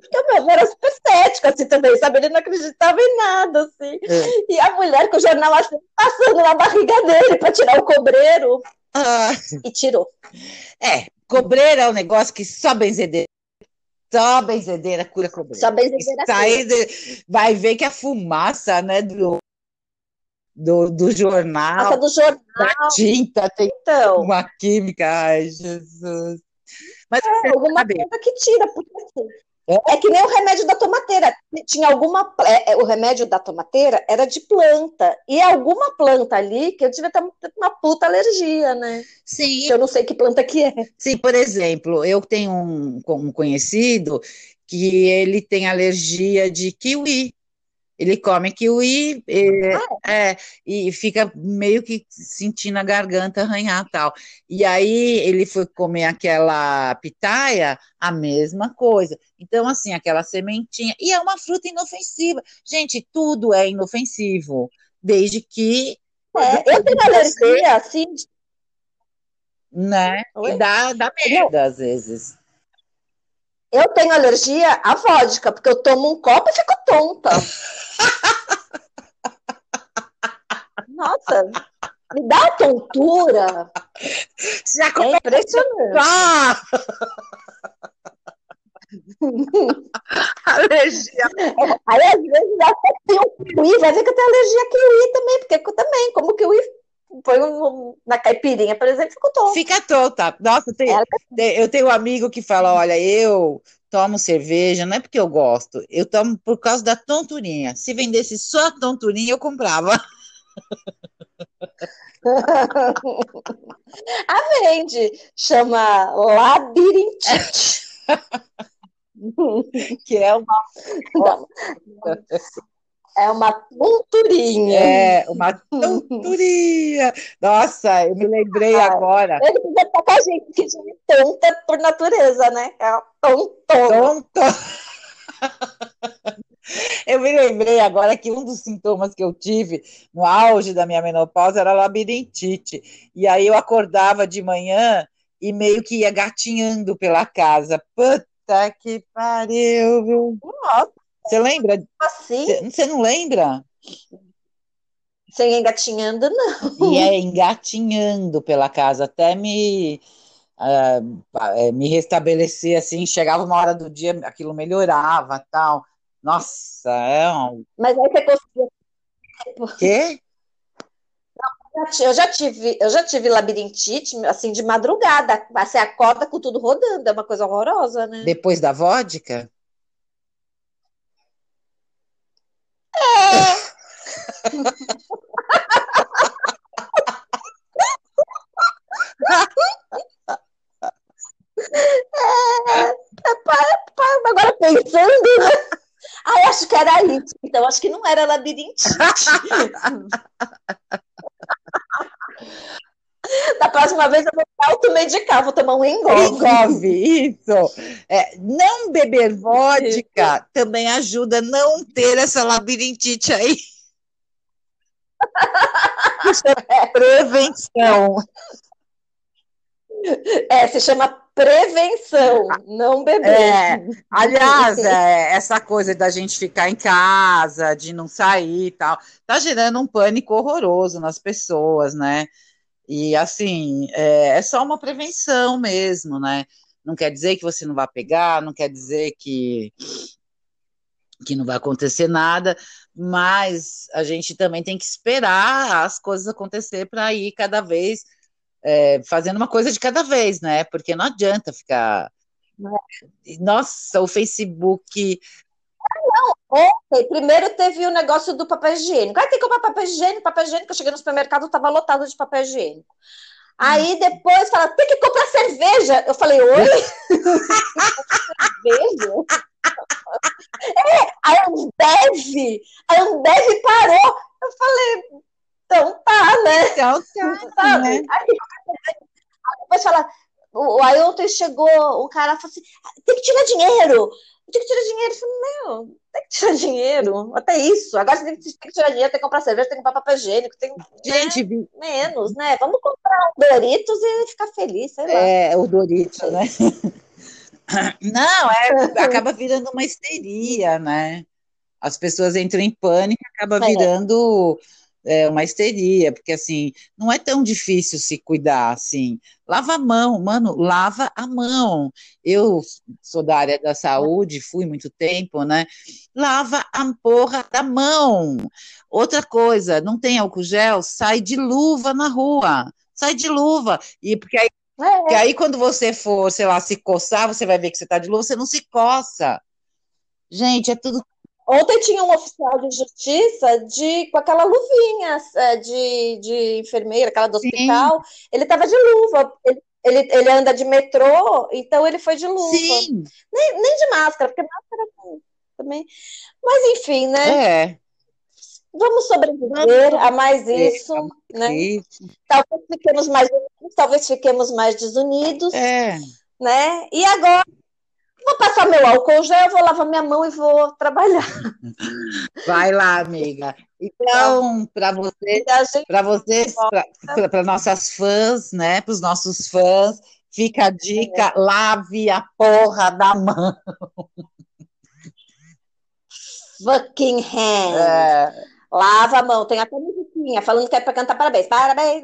Porque o meu avô era super cético, assim, também, sabe? Ele não acreditava em nada, assim. É. E a mulher com o jornal assim, passando na barriga dele para tirar o cobreiro. Ah. E tirou.
É, cobreiro é um negócio que só benzedeira. Só benzedeira cura cobreiro. Só benzedeira cura. De, vai ver que a fumaça, né, do, do, do jornal,
Nossa, do jornal,
da tinta, tem então, uma química, ai, Jesus.
Mas é, alguma coisa que tira, porque assim, É que nem o remédio da tomateira. Tinha alguma. É, é, o remédio da tomateira era de planta. E alguma planta ali que eu tive uma puta alergia, né?
Sim.
Eu não sei que planta que é.
Sim, por exemplo, eu tenho um, um conhecido que ele tem alergia de kiwi. Ele come kiwi e, ah, é, e fica meio que sentindo a garganta arranhar tal. E aí ele foi comer aquela pitaia, a mesma coisa. Então, assim, aquela sementinha. E é uma fruta inofensiva. Gente, tudo é inofensivo, desde que.
É, eu tenho alergia, assim.
Né? Dá, dá merda, às vezes.
Eu tenho alergia à vodka, porque eu tomo um copo e fico tonta. Nossa, me dá tontura.
Já é impressionante. Alergia.
Aí às vezes até tem um kiwi, vai ver que eu tenho alergia a kiwi também, porque eu também, como kiwi põe um, na caipirinha, por exemplo, ficou tonto.
Fica tonta. Nossa, tem, tem, eu tenho um amigo que fala: olha, eu tomo cerveja, não é porque eu gosto, eu tomo por causa da tonturinha. Se vendesse só a tonturinha, eu comprava.
a vende, chama labirintite.
que é uma.
É uma tonturinha.
É, uma tonturinha. Nossa, eu me lembrei ah, agora.
Ele precisa estar com a gente, que gente é tonta por natureza, né? É
tonto. Tonto. Eu me lembrei agora que um dos sintomas que eu tive no auge da minha menopausa era labirintite. E aí eu acordava de manhã e meio que ia gatinhando pela casa. Puta que pariu, viu? Nossa. Você lembra?
Assim?
Você não lembra?
Sem engatinhando, não.
E é engatinhando pela casa, até me, uh, me restabelecer, assim, chegava uma hora do dia, aquilo melhorava, tal. Nossa, é um...
Mas aí você conseguia...
Quê?
Eu já tive, eu já tive labirintite, assim, de madrugada. Você acorda com tudo rodando, é uma coisa horrorosa, né?
Depois da vodka?
É, é, agora pensando, né? Acho que era isso. Então, acho que não era labirintite. Da próxima vez eu vou automedicar, vou tomar um engove.
Engove, isso. É, não beber vodka isso. também ajuda a não ter essa labirintite aí. Isso é prevenção.
É, se chama prevenção, não beber.
É, aliás, é, essa coisa da gente ficar em casa, de não sair e tal, tá gerando um pânico horroroso nas pessoas, né? E assim, é, é só uma prevenção mesmo, né? Não quer dizer que você não vai pegar, não quer dizer que que não vai acontecer nada, mas a gente também tem que esperar as coisas acontecer para ir cada vez é, fazendo uma coisa de cada vez, né? Porque não adianta ficar. Nossa, o Facebook.
Não, ontem, primeiro teve o negócio do papel higiênico. Aí tem que comprar papel higiênico, papel higiênico. Eu cheguei no supermercado, estava lotado de papel higiênico. Aí depois fala, tem que comprar cerveja. Eu falei, oi? cerveja? é, aí um deve, aí um deve parou. Eu falei, então tá, né?
Então tá, tá né? Aí,
aí depois fala, o, aí ontem chegou o cara falou assim, tem que tirar dinheiro, tem que tirar dinheiro. Eu falei, meu, tem que tirar dinheiro, até isso. Agora você tem que, tem que tirar dinheiro, tem que comprar cerveja, tem que comprar papel higiênico, tem
Gente,
né? menos, né? Vamos comprar Doritos e ficar feliz, sei lá.
É, o Doritos, né? Não, é, acaba virando uma histeria, né? As pessoas entram em pânico, acaba é. virando é, uma histeria, porque assim, não é tão difícil se cuidar assim. Lava a mão, mano, lava a mão. Eu sou da área da saúde, fui muito tempo, né? Lava a porra da mão. Outra coisa, não tem álcool gel, sai de luva na rua. Sai de luva. E porque aí, é. porque aí quando você for, sei lá, se coçar, você vai ver que você tá de luva, você não se coça. Gente, é tudo.
Ontem tinha um oficial de justiça de, com aquela luvinha é, de, de enfermeira, aquela do hospital. Sim. Ele estava de luva. Ele, ele, ele anda de metrô, então ele foi de luva.
Sim.
Nem, nem de máscara, porque máscara também. Mas enfim, né?
É.
Vamos sobreviver a mais isso, né? Talvez fiquemos mais talvez fiquemos mais desunidos,
é.
né? E agora vou passar meu álcool gel, vou lavar minha mão e vou trabalhar.
Vai lá, amiga. Então, para você, para vocês, para nossas fãs, né? Para os nossos fãs, fica a dica: é. lave a porra da mão.
Fucking hand. É. Lava a mão, tem até musiquinha falando que é para cantar parabéns. Parabéns,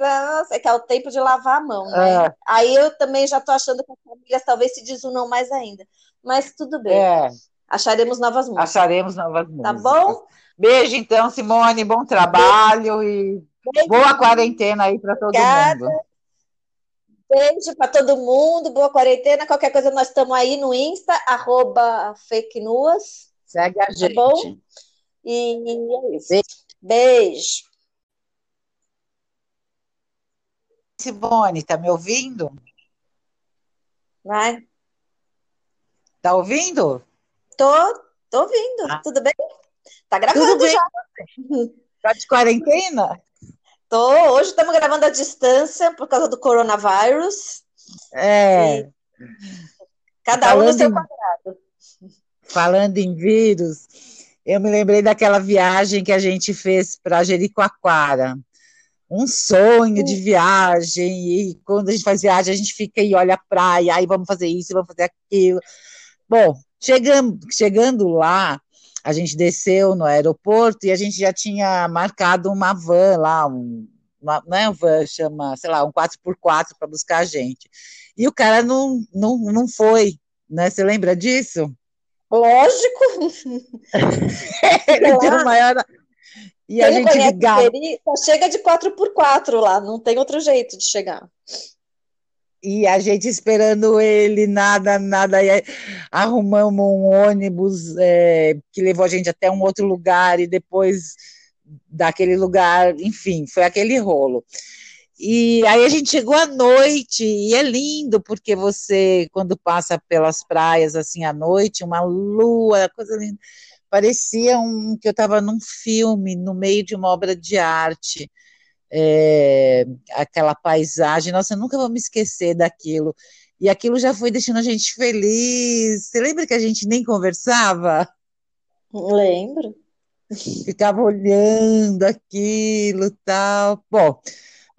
é que é o tempo de lavar a mão, né? É. Aí eu também já estou achando que as famílias talvez se desunam mais ainda. Mas tudo bem.
É.
Acharemos novas músicas.
Acharemos novas
tá
músicas.
Tá bom?
Beijo, então, Simone. Bom trabalho e Beijo. boa quarentena aí para todo Obrigada. mundo.
Beijo para todo mundo, boa quarentena. Qualquer coisa, nós estamos aí no Insta, arroba fake news.
Segue a tá gente.
Bom? E é isso. Beijo. Beijo.
Simone, tá me ouvindo?
Vai.
Tá ouvindo?
Tô, tô ouvindo. Ah. Tudo bem? Tá gravando Tudo bem. já.
Tá de quarentena?
Tô. Hoje estamos gravando à distância por causa do coronavírus.
É. E
cada falando um no seu quadrado.
falando em vírus, eu me lembrei daquela viagem que a gente fez para Jericoacoara. Um sonho de viagem, e quando a gente faz viagem, a gente fica e olha a praia, aí vamos fazer isso, vamos fazer aquilo. Bom, chegando, chegando lá, a gente desceu no aeroporto e a gente já tinha marcado uma van lá, um, uma, não é uma van, chama, sei lá, um 4x4 para buscar a gente. E o cara não, não, não foi, né? Você lembra disso?
Lógico.
Ele deu maior. E Quem a gente ligava.
Só chega de 4x4 lá, não tem outro jeito de chegar.
E a gente esperando ele, nada, nada. E arrumamos um ônibus é, que levou a gente até um outro lugar, e depois daquele lugar, enfim, foi aquele rolo. E aí a gente chegou à noite, e é lindo, porque você, quando passa pelas praias assim à noite, uma lua, coisa linda. Parecia um, que eu estava num filme, no meio de uma obra de arte. É, aquela paisagem, nossa, eu nunca vou me esquecer daquilo. E aquilo já foi deixando a gente feliz. Você lembra que a gente nem conversava?
Lembro.
Ficava olhando aquilo tal. Bom,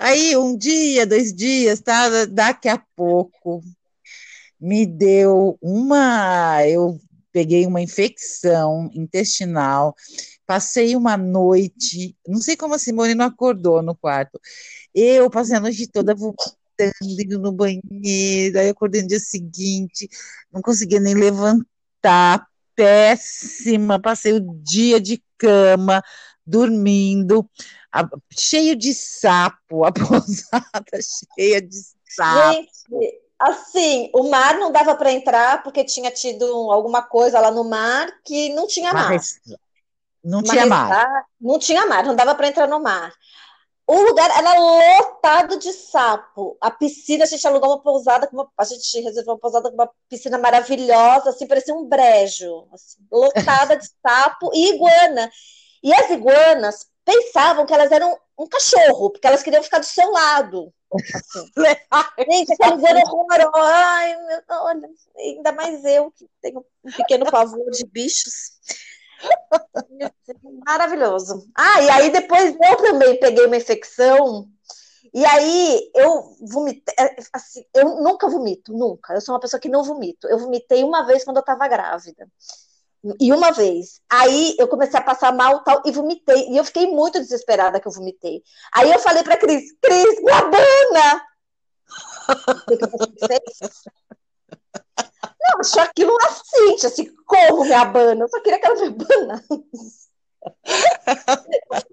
Aí, um dia, dois dias, tá? Daqui a pouco, me deu uma. Eu peguei uma infecção intestinal, passei uma noite, não sei como a Simone não acordou no quarto. Eu passei a noite toda vomitando, indo no banheiro, aí acordei no dia seguinte, não conseguia nem levantar, péssima, passei o dia de cama, dormindo a, cheio de sapo, a pousada cheia de sapo.
Gente, assim, o mar não dava para entrar porque tinha tido alguma coisa lá no mar que não tinha mar. Mas,
não tinha mar.
Não tinha mar, não dava para entrar no mar. O lugar era lotado de sapo. A piscina, a gente alugou uma pousada, com uma, a gente reservou uma pousada com uma piscina maravilhosa, assim, parecia um brejo, assim, lotada de sapo e iguana. E as iguanas pensavam que elas eram um cachorro, porque elas queriam ficar do seu lado. Assim. Gente, aquela iguana horrorosa. Ai, olha, ainda mais eu, que tenho um pequeno pavor de bichos. Maravilhoso. Ah, e aí depois eu também peguei uma infecção. E aí eu vomitei, é, assim, eu nunca vomito, nunca. Eu sou uma pessoa que não vomito. Eu vomitei uma vez quando eu estava grávida. E uma vez. Aí eu comecei a passar mal tal, e vomitei. E eu fiquei muito desesperada que eu vomitei. Aí eu falei pra Cris, Cris, me Não, achou aquilo assim, assim, como me abana? Eu só queria que ela me abana.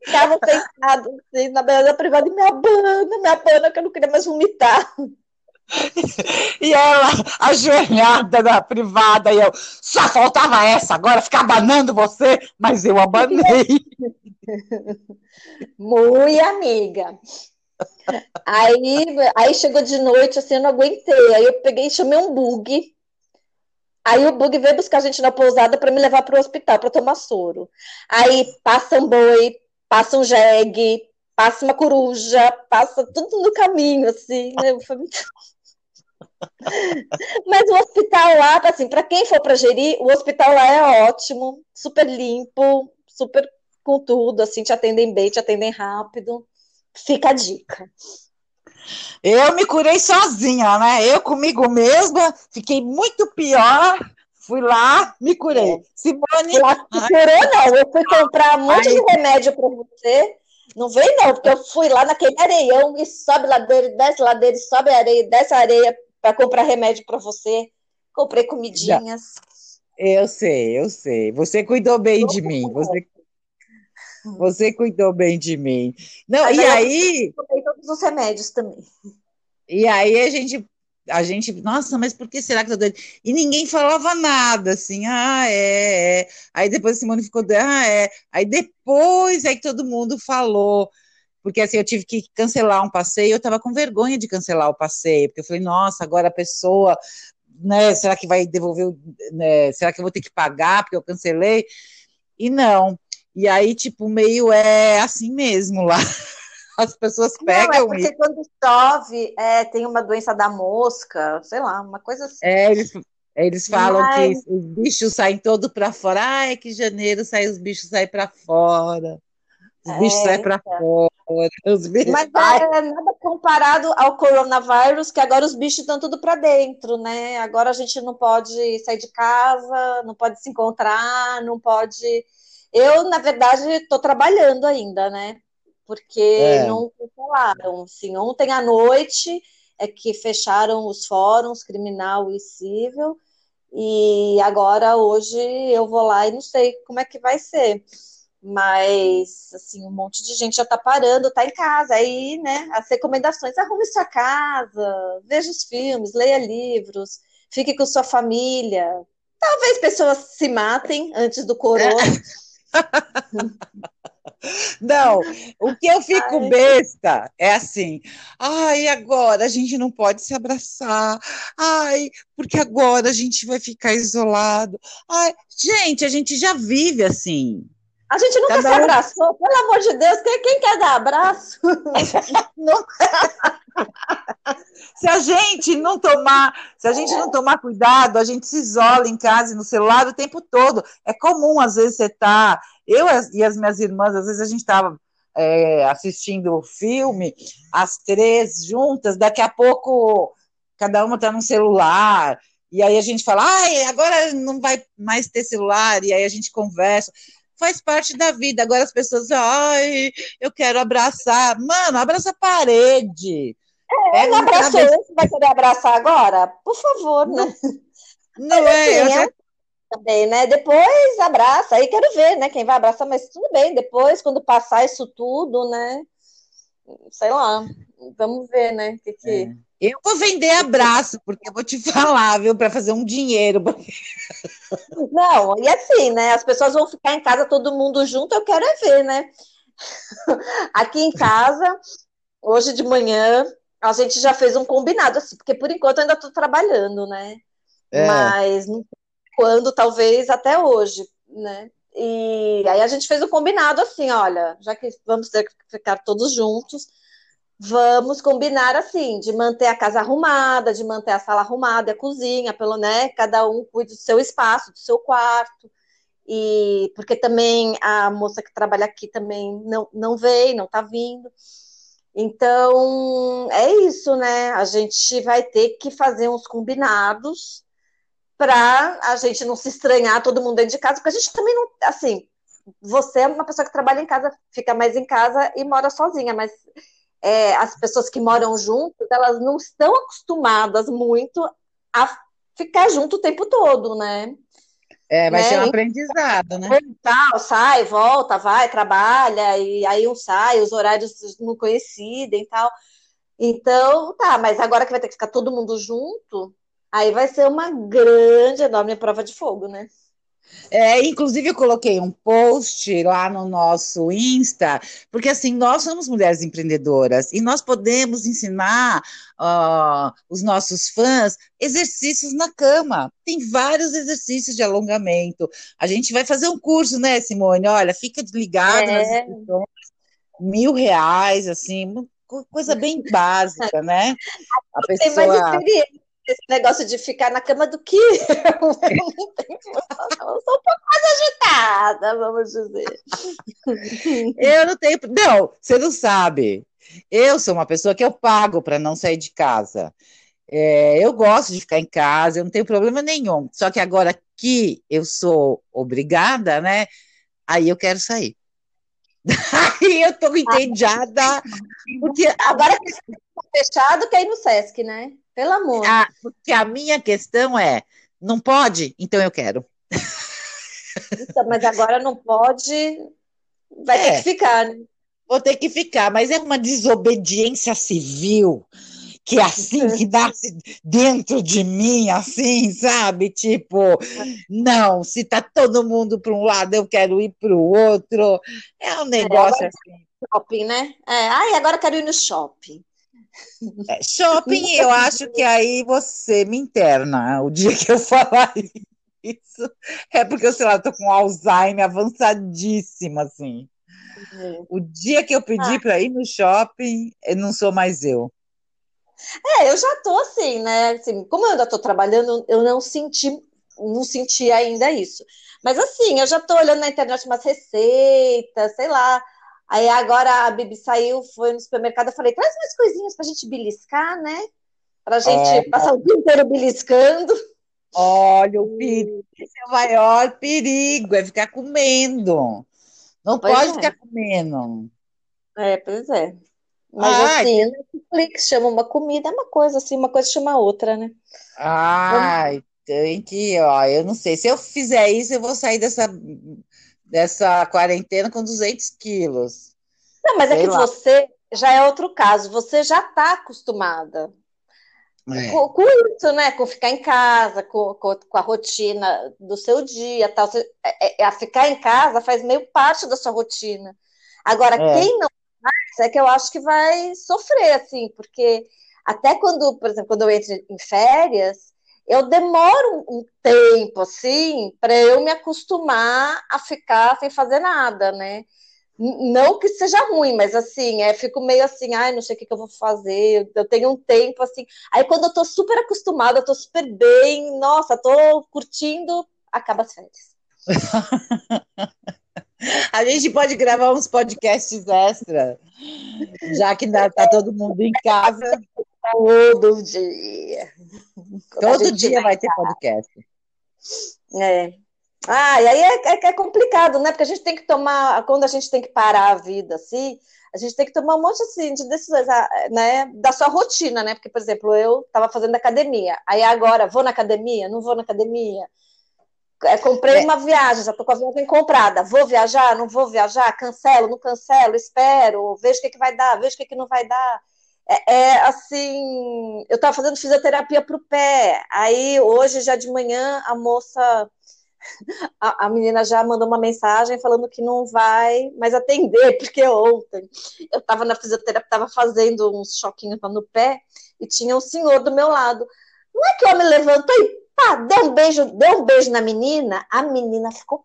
Ficava sentado assim, na beira da privada e me abana, me abana, que eu não queria mais vomitar.
E ela, ajoelhada na privada, e eu, só faltava essa, agora ficar abanando você, mas eu abanei.
Muito amiga. Aí, aí chegou de noite, assim, eu não aguentei. Aí eu peguei e chamei um bug. Aí o bug veio buscar a gente na pousada para me levar para o hospital para tomar soro. Aí passa um boi, passa um jegue, passa uma coruja, passa tudo no caminho, assim, né? Mas o hospital lá, assim, para quem for para gerir, o hospital lá é ótimo, super limpo, super com tudo, assim, te atendem bem, te atendem rápido. Fica a dica.
Eu me curei sozinha, né? Eu comigo mesma, fiquei muito pior. Fui lá, me curei. É. Simone.
Lá curou, não. Eu fui comprar um monte de remédio para você. Não veio, não, porque eu fui lá naquele areião e sobe ladeira, desce ladeira, sobe areia, desce areia para comprar remédio para você. Comprei comidinhas.
Eu sei, eu sei. Você cuidou bem eu de mim. Você, você cuidou bem de mim. Não, Mas e aí.
Eu comprei todos os remédios também.
E aí a gente a gente, nossa, mas por que será que tá doido? E ninguém falava nada, assim, ah, é, é. Aí depois a Simone ficou, ah, é. Aí depois é que todo mundo falou, porque assim, eu tive que cancelar um passeio, eu estava com vergonha de cancelar o passeio, porque eu falei, nossa, agora a pessoa, né, será que vai devolver, né, será que eu vou ter que pagar porque eu cancelei? E não. E aí, tipo, meio é assim mesmo lá. As pessoas pegam. Não, é
porque e... quando chove, é, tem uma doença da mosca, sei lá, uma coisa assim.
É, eles, eles falam Mas... que os bichos saem todo para fora. Ah, é que janeiro sai, os bichos saem para fora. Os é, bichos saem para então. fora. Os bichos...
Mas é nada comparado ao coronavírus, que agora os bichos estão tudo para dentro, né? Agora a gente não pode sair de casa, não pode se encontrar, não pode. Eu, na verdade, estou trabalhando ainda, né? Porque é. não cancelaram. Assim, ontem à noite é que fecharam os fóruns criminal e civil, e agora hoje eu vou lá e não sei como é que vai ser mas assim, um monte de gente já está parando, está em casa. Aí, né, as recomendações: arrume sua casa, veja os filmes, leia livros, fique com sua família. Talvez pessoas se matem antes do corona.
Não, o que eu fico ai. besta é assim, ai, agora a gente não pode se abraçar, ai, porque agora a gente vai ficar isolado. Ai, gente, a gente já vive assim.
A gente nunca Cada se abraçou, um... pelo amor de Deus, quem, quem quer dar abraço?
se a gente não tomar, se a gente não tomar cuidado, a gente se isola em casa e no celular o tempo todo. É comum, às vezes, você tá. Eu e as minhas irmãs, às vezes a gente estava é, assistindo o filme, as três juntas, daqui a pouco cada uma está no celular. E aí a gente fala, ai, agora não vai mais ter celular, e aí a gente conversa faz parte da vida. Agora as pessoas, ai, eu quero abraçar. Mano, abraça a parede.
É, não abraçou você vai querer abraçar agora? Por favor, né?
Não, não é. Assim, é
também, né? Depois abraça, aí quero ver, né? Quem vai abraçar, mas tudo bem, depois, quando passar isso tudo, né? Sei lá, vamos ver, né? Que que... É.
Eu vou vender abraço, porque eu vou te falar, viu, para fazer um dinheiro.
Não, e assim, né? As pessoas vão ficar em casa todo mundo junto, eu quero é ver, né? Aqui em casa, hoje de manhã, a gente já fez um combinado, assim, porque por enquanto eu ainda estou trabalhando, né? É. Mas quando, talvez até hoje, né? E aí a gente fez o um combinado assim, olha, já que vamos ter que ficar todos juntos, vamos combinar assim, de manter a casa arrumada, de manter a sala arrumada, a cozinha, pelo né, cada um cuide do seu espaço, do seu quarto. E porque também a moça que trabalha aqui também não, não veio, não está vindo. Então, é isso, né? A gente vai ter que fazer uns combinados para a gente não se estranhar todo mundo dentro de casa, porque a gente também não, assim, você é uma pessoa que trabalha em casa, fica mais em casa e mora sozinha, mas é, as pessoas que moram juntas, elas não estão acostumadas muito a ficar junto o tempo todo, né?
É, vai né? ser um aprendizado, né?
Tal, sai, volta, vai, trabalha, e aí um sai, os horários não coincidem e tal. Então, tá, mas agora que vai ter que ficar todo mundo junto, aí vai ser uma grande, enorme prova de fogo, né?
É, inclusive, eu coloquei um post lá no nosso Insta, porque assim, nós somos mulheres empreendedoras e nós podemos ensinar uh, os nossos fãs exercícios na cama. Tem vários exercícios de alongamento. A gente vai fazer um curso, né, Simone? Olha, fica ligado é. nas mil reais, assim, coisa bem básica, né?
A pessoa... Tem mais experiência esse negócio de ficar na cama do que eu. Não tenho, eu sou um pouco mais agitada, vamos dizer.
Eu não tenho. Não, você não sabe. Eu sou uma pessoa que eu pago para não sair de casa. É, eu gosto de ficar em casa, eu não tenho problema nenhum. Só que agora que eu sou obrigada, né? Aí eu quero sair. Aí eu tô entediada.
Porque agora que está fechado, quer ir no Sesc, né? Pelo amor.
Ah, porque a minha questão é: não pode? Então eu quero.
Então, mas agora não pode, vai é, ter que ficar, né?
Vou ter que ficar, mas é uma desobediência civil que é assim que nasce dentro de mim, assim, sabe? Tipo, não, se tá todo mundo para um lado, eu quero ir para o outro. É um é, negócio é, assim.
Shopping, né? É, ai, agora quero ir no shopping.
É, shopping, eu acho que aí você me interna. O dia que eu falar isso, é porque, sei lá, tô com Alzheimer avançadíssimo, assim. Uhum. O dia que eu pedi ah. para ir no shopping, eu não sou mais eu.
É, eu já tô assim, né? Assim, como eu ainda tô trabalhando, eu não senti, não senti ainda isso. Mas assim, eu já tô olhando na internet umas receitas, sei lá, Aí agora a Bibi saiu, foi no supermercado, eu falei, traz mais coisinhas pra gente beliscar, né? Pra gente é, passar o dia inteiro beliscando.
Olha, o perigo, esse é o maior perigo, é ficar comendo. Não pois pode é. ficar comendo.
É, pois é. Mas ah, assim, que... Netflix chama uma comida, é uma coisa assim, uma coisa chama outra, né?
Ai, tem que, ó, eu não sei. Se eu fizer isso, eu vou sair dessa dessa quarentena com 200 quilos.
Não, mas é Sei é que lá. você já é outro caso, você já está acostumada é. com, com, isso, né? Com ficar em casa, com, com, com a rotina do seu dia, tal. Você, é, é, a ficar em casa faz meio parte da sua rotina. Agora, é. quem não faz é que eu acho que vai sofrer, assim, porque até quando, por exemplo, quando eu entro em férias, eu demoro um tempo assim para eu me acostumar a ficar sem fazer nada, né? Não que seja ruim, mas assim, é, fico meio assim, ai, não sei o que, que eu vou fazer, eu tenho um tempo assim. Aí quando eu tô super acostumada, eu tô super bem, nossa, tô curtindo, acaba as férias.
A gente pode gravar uns podcasts extra, já que tá todo mundo em casa.
Todo dia.
Todo dia vai ter podcast.
É. Ah, e aí é, é, é, complicado, né? Porque a gente tem que tomar, quando a gente tem que parar a vida assim, a gente tem que tomar um monte assim, de decisões, ah, né? Da sua rotina, né? Porque, por exemplo, eu estava fazendo academia, aí agora vou na academia, não vou na academia. É, comprei é. uma viagem, já estou com a viagem comprada. Vou viajar, não vou viajar, cancelo, não cancelo, espero, vejo o que, que vai dar, vejo o que, que não vai dar é, é assim, eu estava fazendo fisioterapia para o pé, aí hoje já de manhã a moça, a, a, menina já mandou uma mensagem falando que não vai mais atender, porque ontem eu estava na fisioterapia, estava fazendo uns choquinhos no pé e tinha um senhor do meu lado. Não é que o homem levantou e pá, deu um beijo, deu um beijo na menina, a menina ficou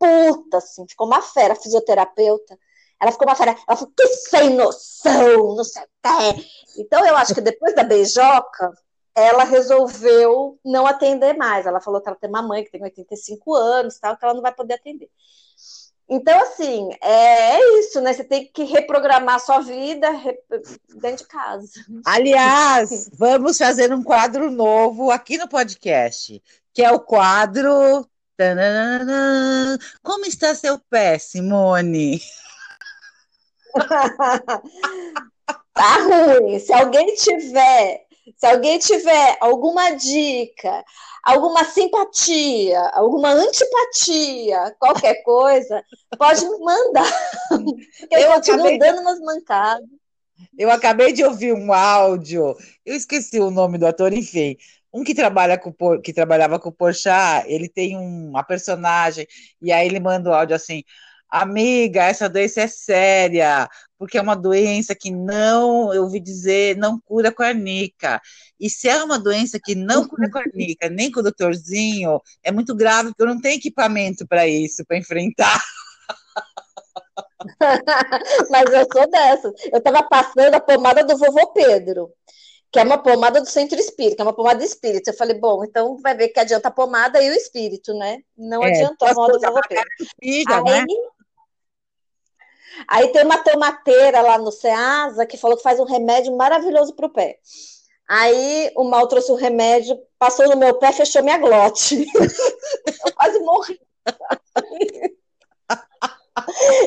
puta, assim, ficou uma fera, fisioterapeuta. Ela ficou uma fera, ela falou, que sem noção, não sei o Então, eu acho que depois da beijoca, ela resolveu não atender mais. Ela falou que ela tem uma mãe que tem 85 anos, tal, que ela não vai poder atender. Então, assim, é, é isso, né? Você tem que reprogramar a sua vida dentro de casa.
Aliás, vamos fazer um quadro novo aqui no podcast, que é o quadro. Como está seu pé, Simone?
tá ruim. Se alguém tiver, se alguém tiver alguma dica, alguma simpatia, alguma antipatia, qualquer coisa, pode me mandar. Eu, eu continuo dando umas mancadas.
Eu acabei de ouvir um áudio, eu esqueci o nome do ator, enfim. Um que trabalha com que trabalhava com o Porchat, ele tem uma personagem e aí ele manda o áudio assim: Amiga, essa doença é séria, porque é uma doença que não, eu ouvi dizer, não cura com a arnica. E se é uma doença que não cura com a arnica, nem com o doutorzinho, é muito grave, porque eu não tenho equipamento para isso, para enfrentar.
Mas eu sou dessa. Eu estava passando a pomada do vovô Pedro, que é uma pomada do centro espírita, é uma pomada espírita. Eu falei, bom, então vai ver que adianta a pomada e o espírito, né? Não é, adiantou a moda do vovô Pedro. Filha, Aí, né? Aí tem uma tomateira lá no Ceasa que falou que faz um remédio maravilhoso para o pé. Aí o mal trouxe o remédio, passou no meu pé, fechou minha glote. Eu quase morri.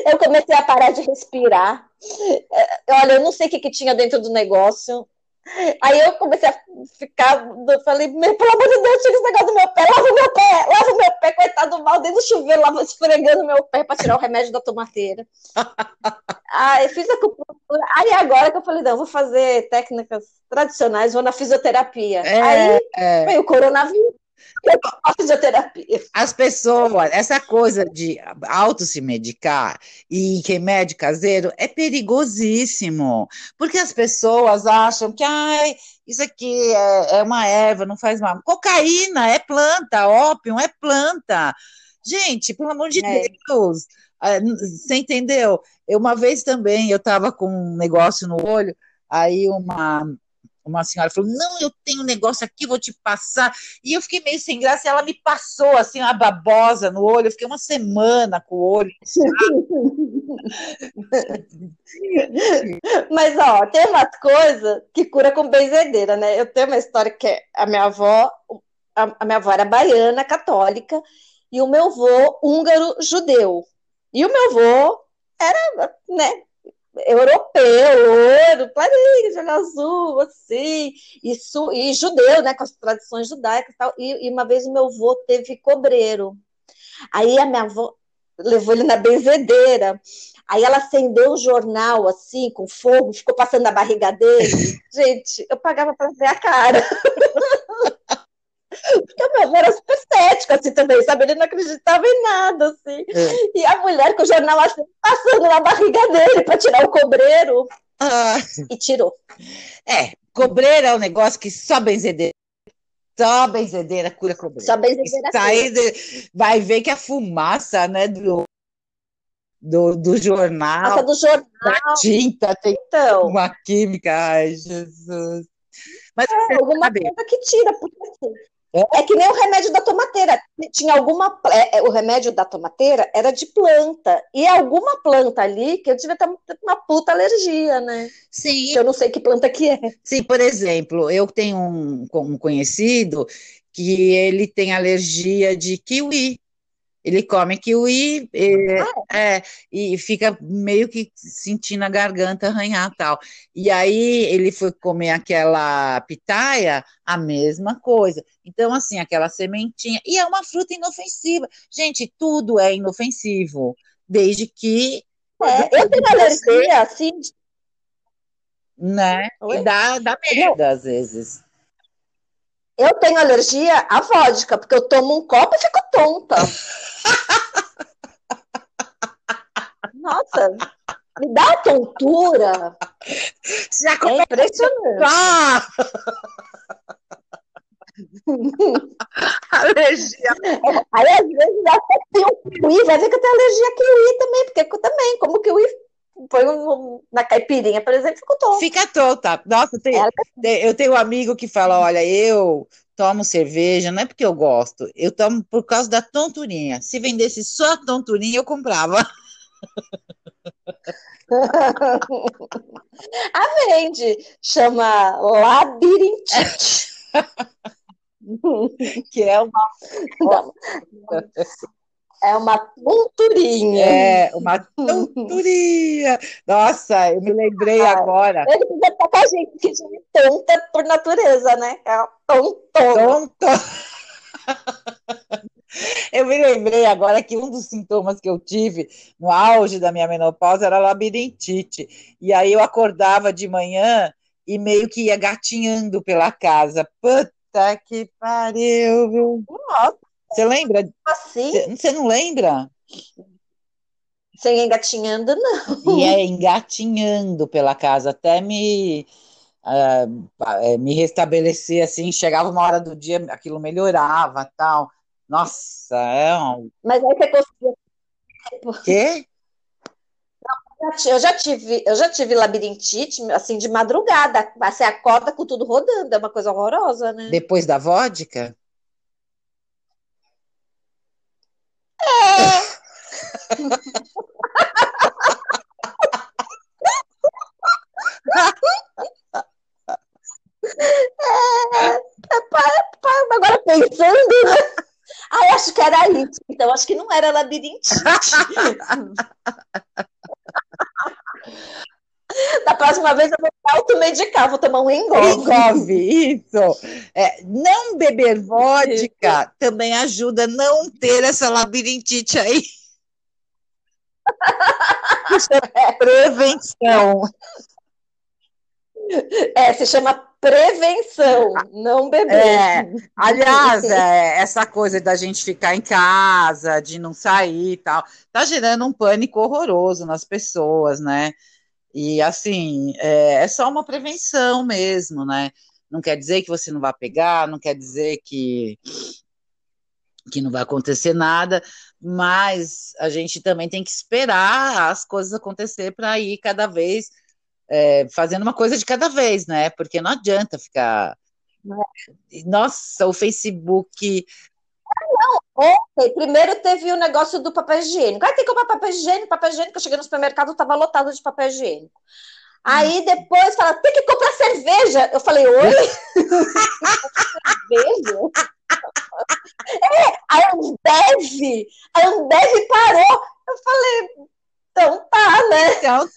Eu comecei a parar de respirar. É, olha, eu não sei o que, que tinha dentro do negócio. Aí eu comecei a ficar, eu falei, pelo amor de Deus, tira esse negócio do meu pé, lava o meu pé, lava o meu pé, coitado do mal, dentro do chuveiro, lava, esfregando meu pé para tirar o remédio da tomateira. Aí fiz a acupuntura, aí agora que eu falei, não, vou fazer técnicas tradicionais, vou na fisioterapia. É, aí é. veio o coronavírus, a fisioterapia.
As pessoas, essa coisa de auto se medicar e remédio caseiro é perigosíssimo, porque as pessoas acham que ai, isso aqui é, é uma erva, não faz mal. Cocaína é planta, ópio é planta. Gente, pelo amor de é. Deus, ah, você entendeu? Eu, uma vez também eu estava com um negócio no olho, aí uma uma senhora falou: Não, eu tenho um negócio aqui, vou te passar. E eu fiquei meio sem graça, e ela me passou assim, uma babosa no olho. Eu fiquei uma semana com o olho.
Mas, ó, tem umas coisas que cura com benzedeira, né? Eu tenho uma história que a minha avó, a, a minha avó era baiana, católica, e o meu avô húngaro judeu. E o meu avô era, né, europeu, loiro, clarinho, de olho azul, assim, e, su, e judeu, né, com as tradições judaicas e tal. E, e uma vez o meu avô teve cobreiro. Aí a minha avó levou ele na benzedeira. Aí ela acendeu um jornal assim, com fogo, ficou passando na barriga dele. Gente, eu pagava para ver a cara. Porque avô era super cético, assim, também, sabe? Ele não acreditava em nada, assim. É. E a mulher com o jornal assim, passando na barriga dele para tirar o cobreiro. Ah. E tirou.
É, cobreiro é um negócio que só benzedeira. Só benzedeira cura cobreiro.
Só benzedeira
cura. De, vai ver que a fumaça, né, do, do, do jornal,
do jornal,
da tinta, tem então, uma química. Ai, Jesus.
Mas é, alguma sabe, coisa que tira, porque assim, é que nem o remédio da tomateira. Tinha alguma. É, é, o remédio da tomateira era de planta. E alguma planta ali que eu devia ter uma puta alergia, né?
Sim.
Que eu não sei que planta que é.
Sim, por exemplo, eu tenho um, um conhecido que ele tem alergia de kiwi. Ele come kiwi e, ah, é? é, e fica meio que sentindo a garganta arranhar tal. E aí ele foi comer aquela pitaia, a mesma coisa. Então, assim, aquela sementinha. E é uma fruta inofensiva. Gente, tudo é inofensivo, desde que.
É, eu tenho alergia, assim.
Né? E dá, dá merda, às vezes.
Eu tenho alergia à vodka, porque eu tomo um copo e fico tonta. Nossa, me dá uma tontura.
Já é impressionante. Ah! alergia.
Aí às vezes até tem um kiwi, vai ver que eu tenho alergia a kiwi também, porque eu também, como kiwi põe na caipirinha, por exemplo, ficou tonto.
Fica tonta. Nossa, tem, tem, eu tenho um amigo que fala: olha, eu tomo cerveja, não é porque eu gosto, eu tomo por causa da tonturinha. Se vendesse só a tonturinha, eu comprava.
a vende, chama labirintite.
que é uma.
É uma tonturinha.
É, uma tonturinha. Nossa, eu me lembrei ah, agora.
Ele podia estar com a gente, que gente é tonta por natureza, né? É tontona.
Tonta. Eu eu me lembrei agora que um dos sintomas que eu tive no auge da minha menopausa era labirintite. E aí eu acordava de manhã e meio que ia gatinhando pela casa. Puta que pariu, viu?
Nossa,
Você lembra?
assim,
Você não lembra?
sem engatinhando, não.
E é engatinhando pela casa até me eh, me restabelecer assim. Chegava uma hora do dia, aquilo melhorava, tal. Nossa, é um
Mas aí você conseguia.
quê?
Eu já tive, eu já tive labirintite, assim, de madrugada. Você acorda com tudo rodando, é uma coisa horrorosa, né?
Depois da vodka?
Agora pensando, né? Ah, eu acho que era isso. Então, acho que não era labirintite. Da próxima vez eu vou me automedicar, vou tomar um engolve.
Engove, isso. É, não beber vodka também ajuda a não ter essa labirintite aí. Isso é prevenção.
É, se chama prevenção, não beber.
É, aliás, é, essa coisa da gente ficar em casa, de não sair e tal, tá gerando um pânico horroroso nas pessoas, né? E assim, é, é só uma prevenção mesmo, né? Não quer dizer que você não vai pegar, não quer dizer que, que não vai acontecer nada, mas a gente também tem que esperar as coisas acontecer para ir cada vez é, fazendo uma coisa de cada vez, né? Porque não adianta ficar. Nossa, o Facebook.
Ontem, primeiro teve o negócio do papel higiênico. Aí tem que comprar papel higiênico, papel higiênico. Eu cheguei no supermercado, estava lotado de papel higiênico. Aí depois fala, tem que comprar cerveja. Eu falei, oi? cerveja? É, a Ambev, a Ambev parou. Eu falei, então tá, né?
Então,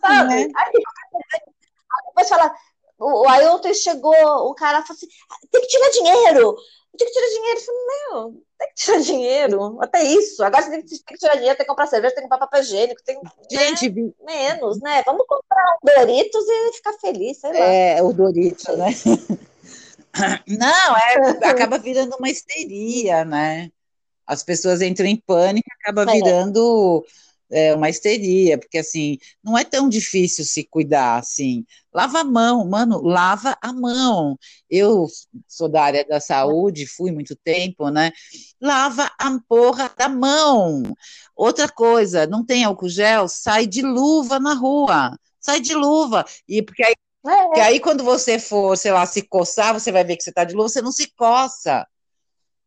tá,
Sabe?
né?
Aí, aí depois fala, o- aí ontem chegou um cara e falou assim: tem que tirar dinheiro, tem que tirar dinheiro. Eu meu, tem que tirar dinheiro, até isso. Agora você tem que, tem que tirar dinheiro, tem que comprar cerveja, tem que comprar papel higiênico, tem
Gente, vi-
menos, né? Vamos comprar um Doritos e ficar feliz, sei lá.
é o Doritos, né? Não, é, acaba virando uma histeria, né? As pessoas entram em pânico, acaba
É.
virando é, uma histeria, porque assim, não é tão difícil se cuidar assim. Lava a mão, mano, lava a mão. Eu sou da área da saúde, fui muito tempo, né? Lava a porra da mão. Outra coisa, não tem álcool gel, sai de luva na rua. Sai de luva. E porque aí
É,
porque aí, quando você for, sei lá, se coçar, você vai ver que você tá de luva, você não se coça.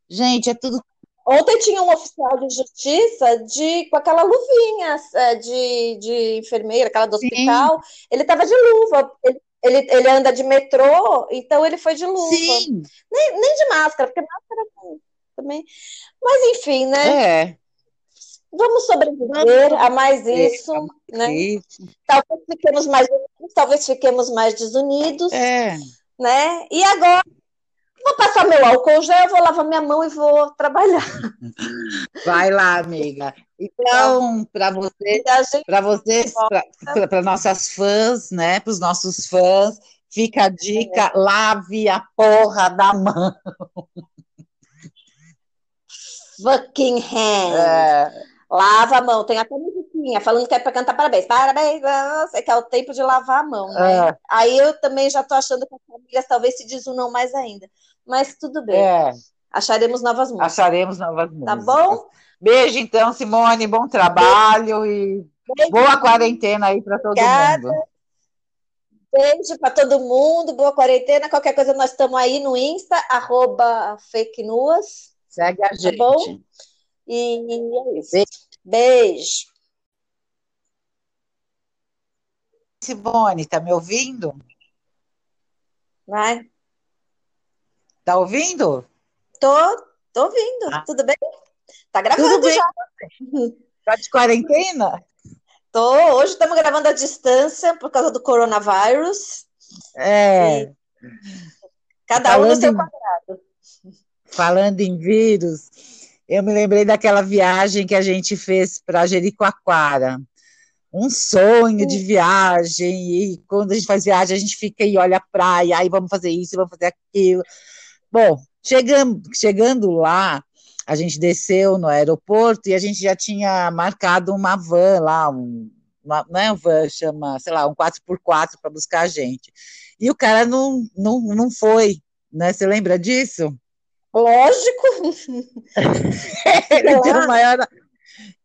Gente, é tudo.
Ontem tinha um oficial de justiça de, com aquela luvinha é, de, de enfermeira, aquela do
Sim.
hospital. Ele estava de luva. Ele, ele, ele anda de metrô, então ele foi de luva.
Sim,
Nem, nem de máscara, porque máscara também. Mas enfim, né?
é.
Vamos sobreviver a mais isso, né?
Isso,
Talvez fiquemos mais unidos, talvez fiquemos mais desunidos,
é.
né? E agora vou passar meu álcool gel, vou lavar minha mão e vou trabalhar.
Vai lá, amiga. Então, para você,
a gente
para vocês, para nossas fãs, né? Para os nossos fãs, fica a dica: lave a porra da mão.
fucking hand.
É,
Lava a mão. Tem até musiquinha falando que é para cantar parabéns. Parabéns, você que é o tempo de lavar a mão, né?
É.
Aí eu também já tô achando que as famílias talvez se desunam mais ainda. Mas tudo bem.
é.
Acharemos novas músicas.
Acharemos novas
Tá
músicas.
bom?
Beijo, então, Simone. Bom trabalho e boa quarentena aí para todo
Obrigada.
mundo.
Beijo para todo mundo. Boa quarentena. Qualquer coisa, nós estamos aí no Insta, arroba fake news.
Segue a gente.
Tá bom? E é isso.
Beijo.
Beijo.
Simone, tá me ouvindo?
Vai.
Tá ouvindo?
Tô, tô ouvindo.
Ah.
Tudo bem? Tá
Tudo
gravando
bem.
já.
Tá de quarentena?
Tô. Hoje estamos gravando à distância por causa do coronavírus.
É.
Cada um no
Falando
seu
em-
quadrado.
Falando em vírus, eu me lembrei daquela viagem que a gente fez para Jericoacoara. Um sonho de viagem, e quando a gente faz viagem, a gente fica e olha a praia, aí vamos fazer isso, vamos fazer aquilo. Bom, chegando, chegando lá, a gente desceu no aeroporto e a gente já tinha marcado uma van lá, um, uma, não é uma van, chama, sei lá, um 4x4 para buscar a gente. E o cara não, não, não foi, né? Você lembra disso?
Lógico.
Ele o maior.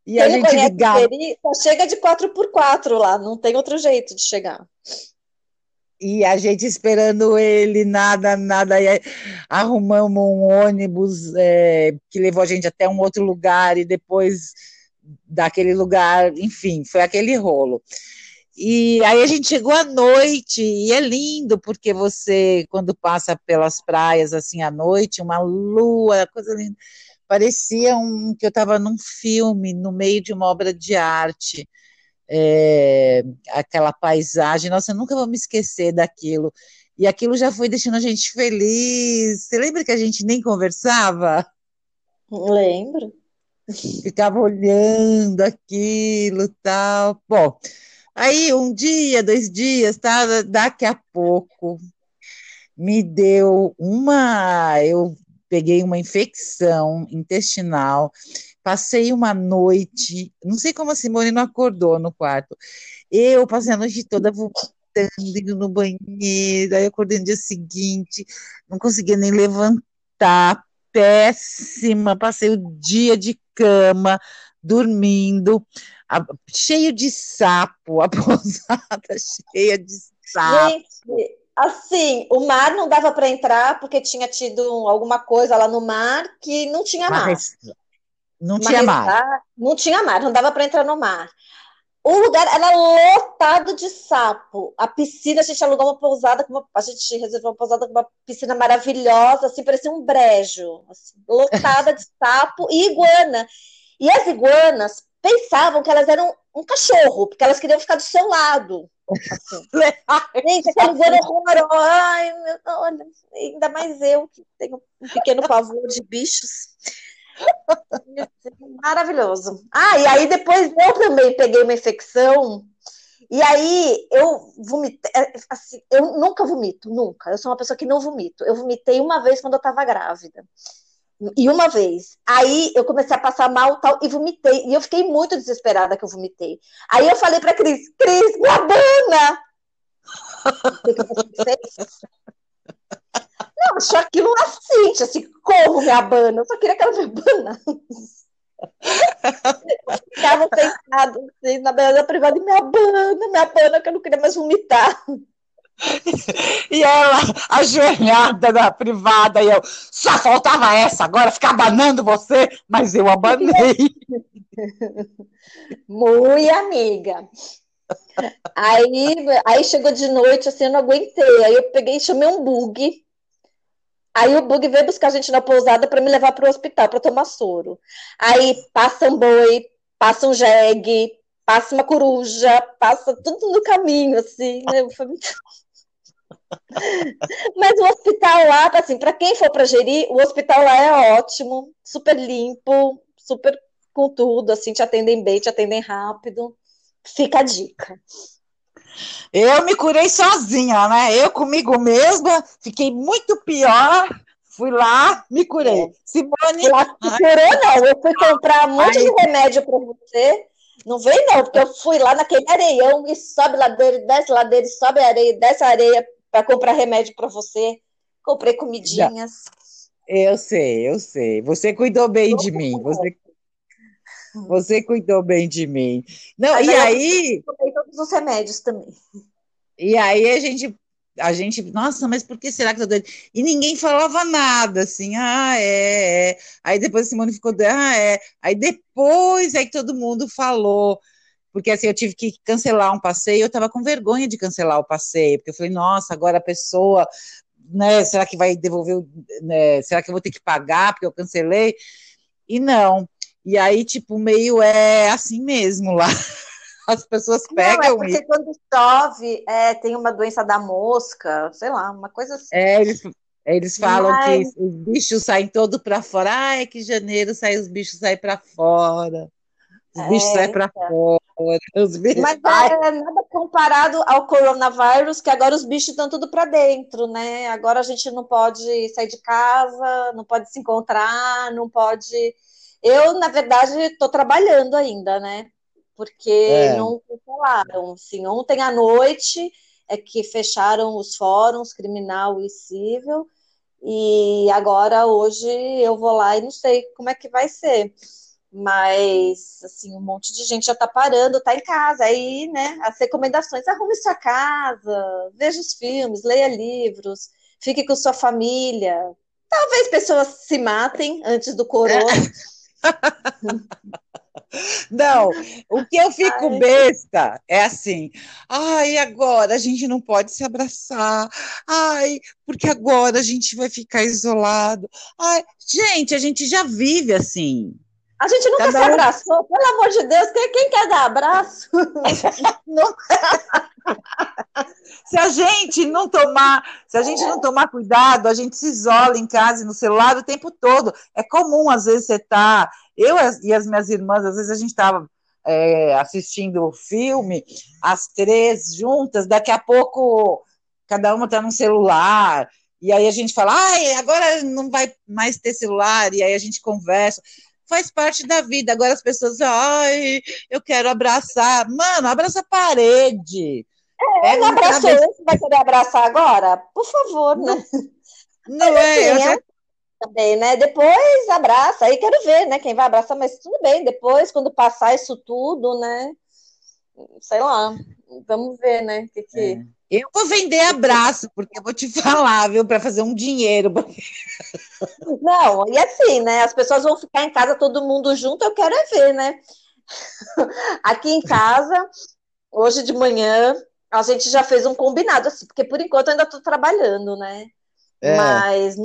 E Quem a gente ligava. só chega de 4x4 lá, não tem outro jeito de chegar.
E a gente esperando ele, nada, nada. E arrumamos um ônibus é, que levou a gente até um outro lugar e depois daquele lugar, enfim, foi aquele rolo. E aí a gente chegou à noite, e é lindo, porque você, quando passa pelas praias assim à noite, uma lua, coisa linda. Parecia um, que eu estava num filme, no meio de uma obra de arte. É, aquela paisagem, nossa, eu nunca vou me esquecer daquilo. E aquilo já foi deixando a gente feliz. Você lembra que a gente nem conversava?
Lembro.
Ficava olhando aquilo tal. Bom, Aí, um dia, dois dias, tá? Daqui a pouco, me deu uma. Eu peguei uma infecção intestinal, passei uma noite. Não sei como a Simone não acordou no quarto. Eu passei a noite toda vomitando, indo no banheiro. Aí, acordei no dia seguinte, não conseguia nem levantar. Péssima, passei o dia de cama, dormindo a, cheio de sapo, a pousada cheia de sapo.
Gente, assim, o mar não dava para entrar porque tinha tido alguma coisa lá no mar que não tinha mar.
Não tinha mar.
Não tinha mar, não dava para entrar no mar. O lugar era lotado de sapo. A piscina, a gente alugou uma pousada, uma, a gente reservou uma pousada com uma piscina maravilhosa, assim, parecia um brejo, assim, lotada de sapo e iguana. E as iguanas pensavam que elas eram um cachorro, porque elas queriam ficar do seu lado. Assim. Gente, aqueles eram horrorosos. Ai, meu, olha, ainda mais eu, que tenho um pequeno pavor de bichos. Maravilhoso. Ah, e aí depois eu também peguei uma infecção. E aí eu vomitei, é, assim, eu nunca vomito, nunca. Eu sou uma pessoa que não vomito. Eu vomitei uma vez quando eu estava grávida. E uma vez. Aí eu comecei a passar mal tal, e vomitei. E eu fiquei muito desesperada que eu vomitei. Aí eu falei pra Cris, Cris, me abana! Não, achou aquilo assim, assim, como me abana? Eu só queria que ela me abana. Ficava sentada assim, na beira da privada e me abana, me abana, que eu não queria mais vomitar.
E ela, ajoelhada na privada, e eu, só faltava essa, agora ficar abanando você, mas eu abanei.
Muito amiga. Aí, aí chegou de noite, assim, eu não aguentei. Aí eu peguei e chamei um bug. Aí o bug veio buscar a gente na pousada para me levar para o hospital para tomar soro. Aí passa um boi, passa um jegue, passa uma coruja, passa tudo no caminho, assim, né? Mas o hospital lá, assim, para quem for para gerir, o hospital lá é ótimo, super limpo, super com tudo, assim, te atendem bem, te atendem rápido. Fica a dica.
Eu me curei sozinha, né? Eu comigo mesma, fiquei muito pior. Fui lá, me curei. Simone.
Lá se curou, não. Eu fui comprar um monte Ai. de remédio para você. Não vem, não, porque eu fui lá naquele areião e sobe ladeira, desce ladeira, sobe areia, desce areia para comprar remédio para você. Comprei comidinhas.
Eu sei, eu sei. Você cuidou bem de mim. Você, você cuidou bem de mim. Não, Mas e aí.
Comprei todos os remédios também.
E aí a gente a gente, nossa, mas por que será que eu tô doida? E ninguém falava nada, assim, ah, é, é. Aí depois a Simone ficou, ah, é. Aí depois é que todo mundo falou, porque assim, eu tive que cancelar um passeio, eu estava com vergonha de cancelar o passeio, porque eu falei, nossa, agora a pessoa, né, será que vai devolver, né, será que eu vou ter que pagar porque eu cancelei? E não. E aí, tipo, meio é assim mesmo lá. As pessoas pegam. Não, é
porque e... quando chove, é, tem uma doença da mosca, sei lá, uma coisa assim.
É, eles, Eles falam Mas... que os bichos saem todo para fora. Ai, que janeiro sai, os bichos saem para fora. Os bichos é, saem para então. fora. Os bichos...
Mas é nada comparado ao coronavírus, que agora os bichos estão tudo para dentro, né? Agora a gente não pode sair de casa, não pode se encontrar, não pode. Eu, na verdade, estou trabalhando ainda, né? Porque é. não falaram. Assim, ontem à noite é que fecharam os fóruns criminal e civil, e agora hoje eu vou lá e não sei como é que vai ser. Mas, assim, um monte de gente já tá parando, tá em casa. Aí, né, as recomendações, arrume sua casa, veja os filmes, leia livros, fique com sua família. Talvez pessoas se matem antes do corona.
Não, o que eu fico ai. besta é assim, ai, agora a gente não pode se abraçar, ai, porque agora a gente vai ficar isolado. Ai, gente, a gente já vive assim.
A gente nunca Cada se abraçou, um... pelo amor de Deus, quem, quem quer dar abraço?
se a gente não tomar, se a gente não tomar cuidado, a gente se isola em casa e no celular o tempo todo. É comum, às vezes, você tá. Eu e as minhas irmãs, às vezes a gente estava é, assistindo o filme, as três juntas, daqui a pouco cada uma está no celular. E aí a gente fala, ai, agora não vai mais ter celular, e aí a gente conversa faz parte da vida. Agora as pessoas, ai, eu quero abraçar. Mano, abraça a parede.
É, não abraçou esse, vai querer abraçar agora? Por favor, né?
Não, não é, assim, é
também, né? Depois abraça, aí quero ver, né? Quem vai abraçar, mas tudo bem, depois, quando passar isso tudo, né? Sei lá, vamos ver, né? Que que... É.
Eu vou vender abraço, porque eu vou te falar, viu, para fazer um dinheiro.
Não, e assim, né? As pessoas vão ficar em casa todo mundo junto, eu quero é ver, né? Aqui em casa, hoje de manhã, a gente já fez um combinado, assim, porque por enquanto eu ainda estou trabalhando, né? É. Mas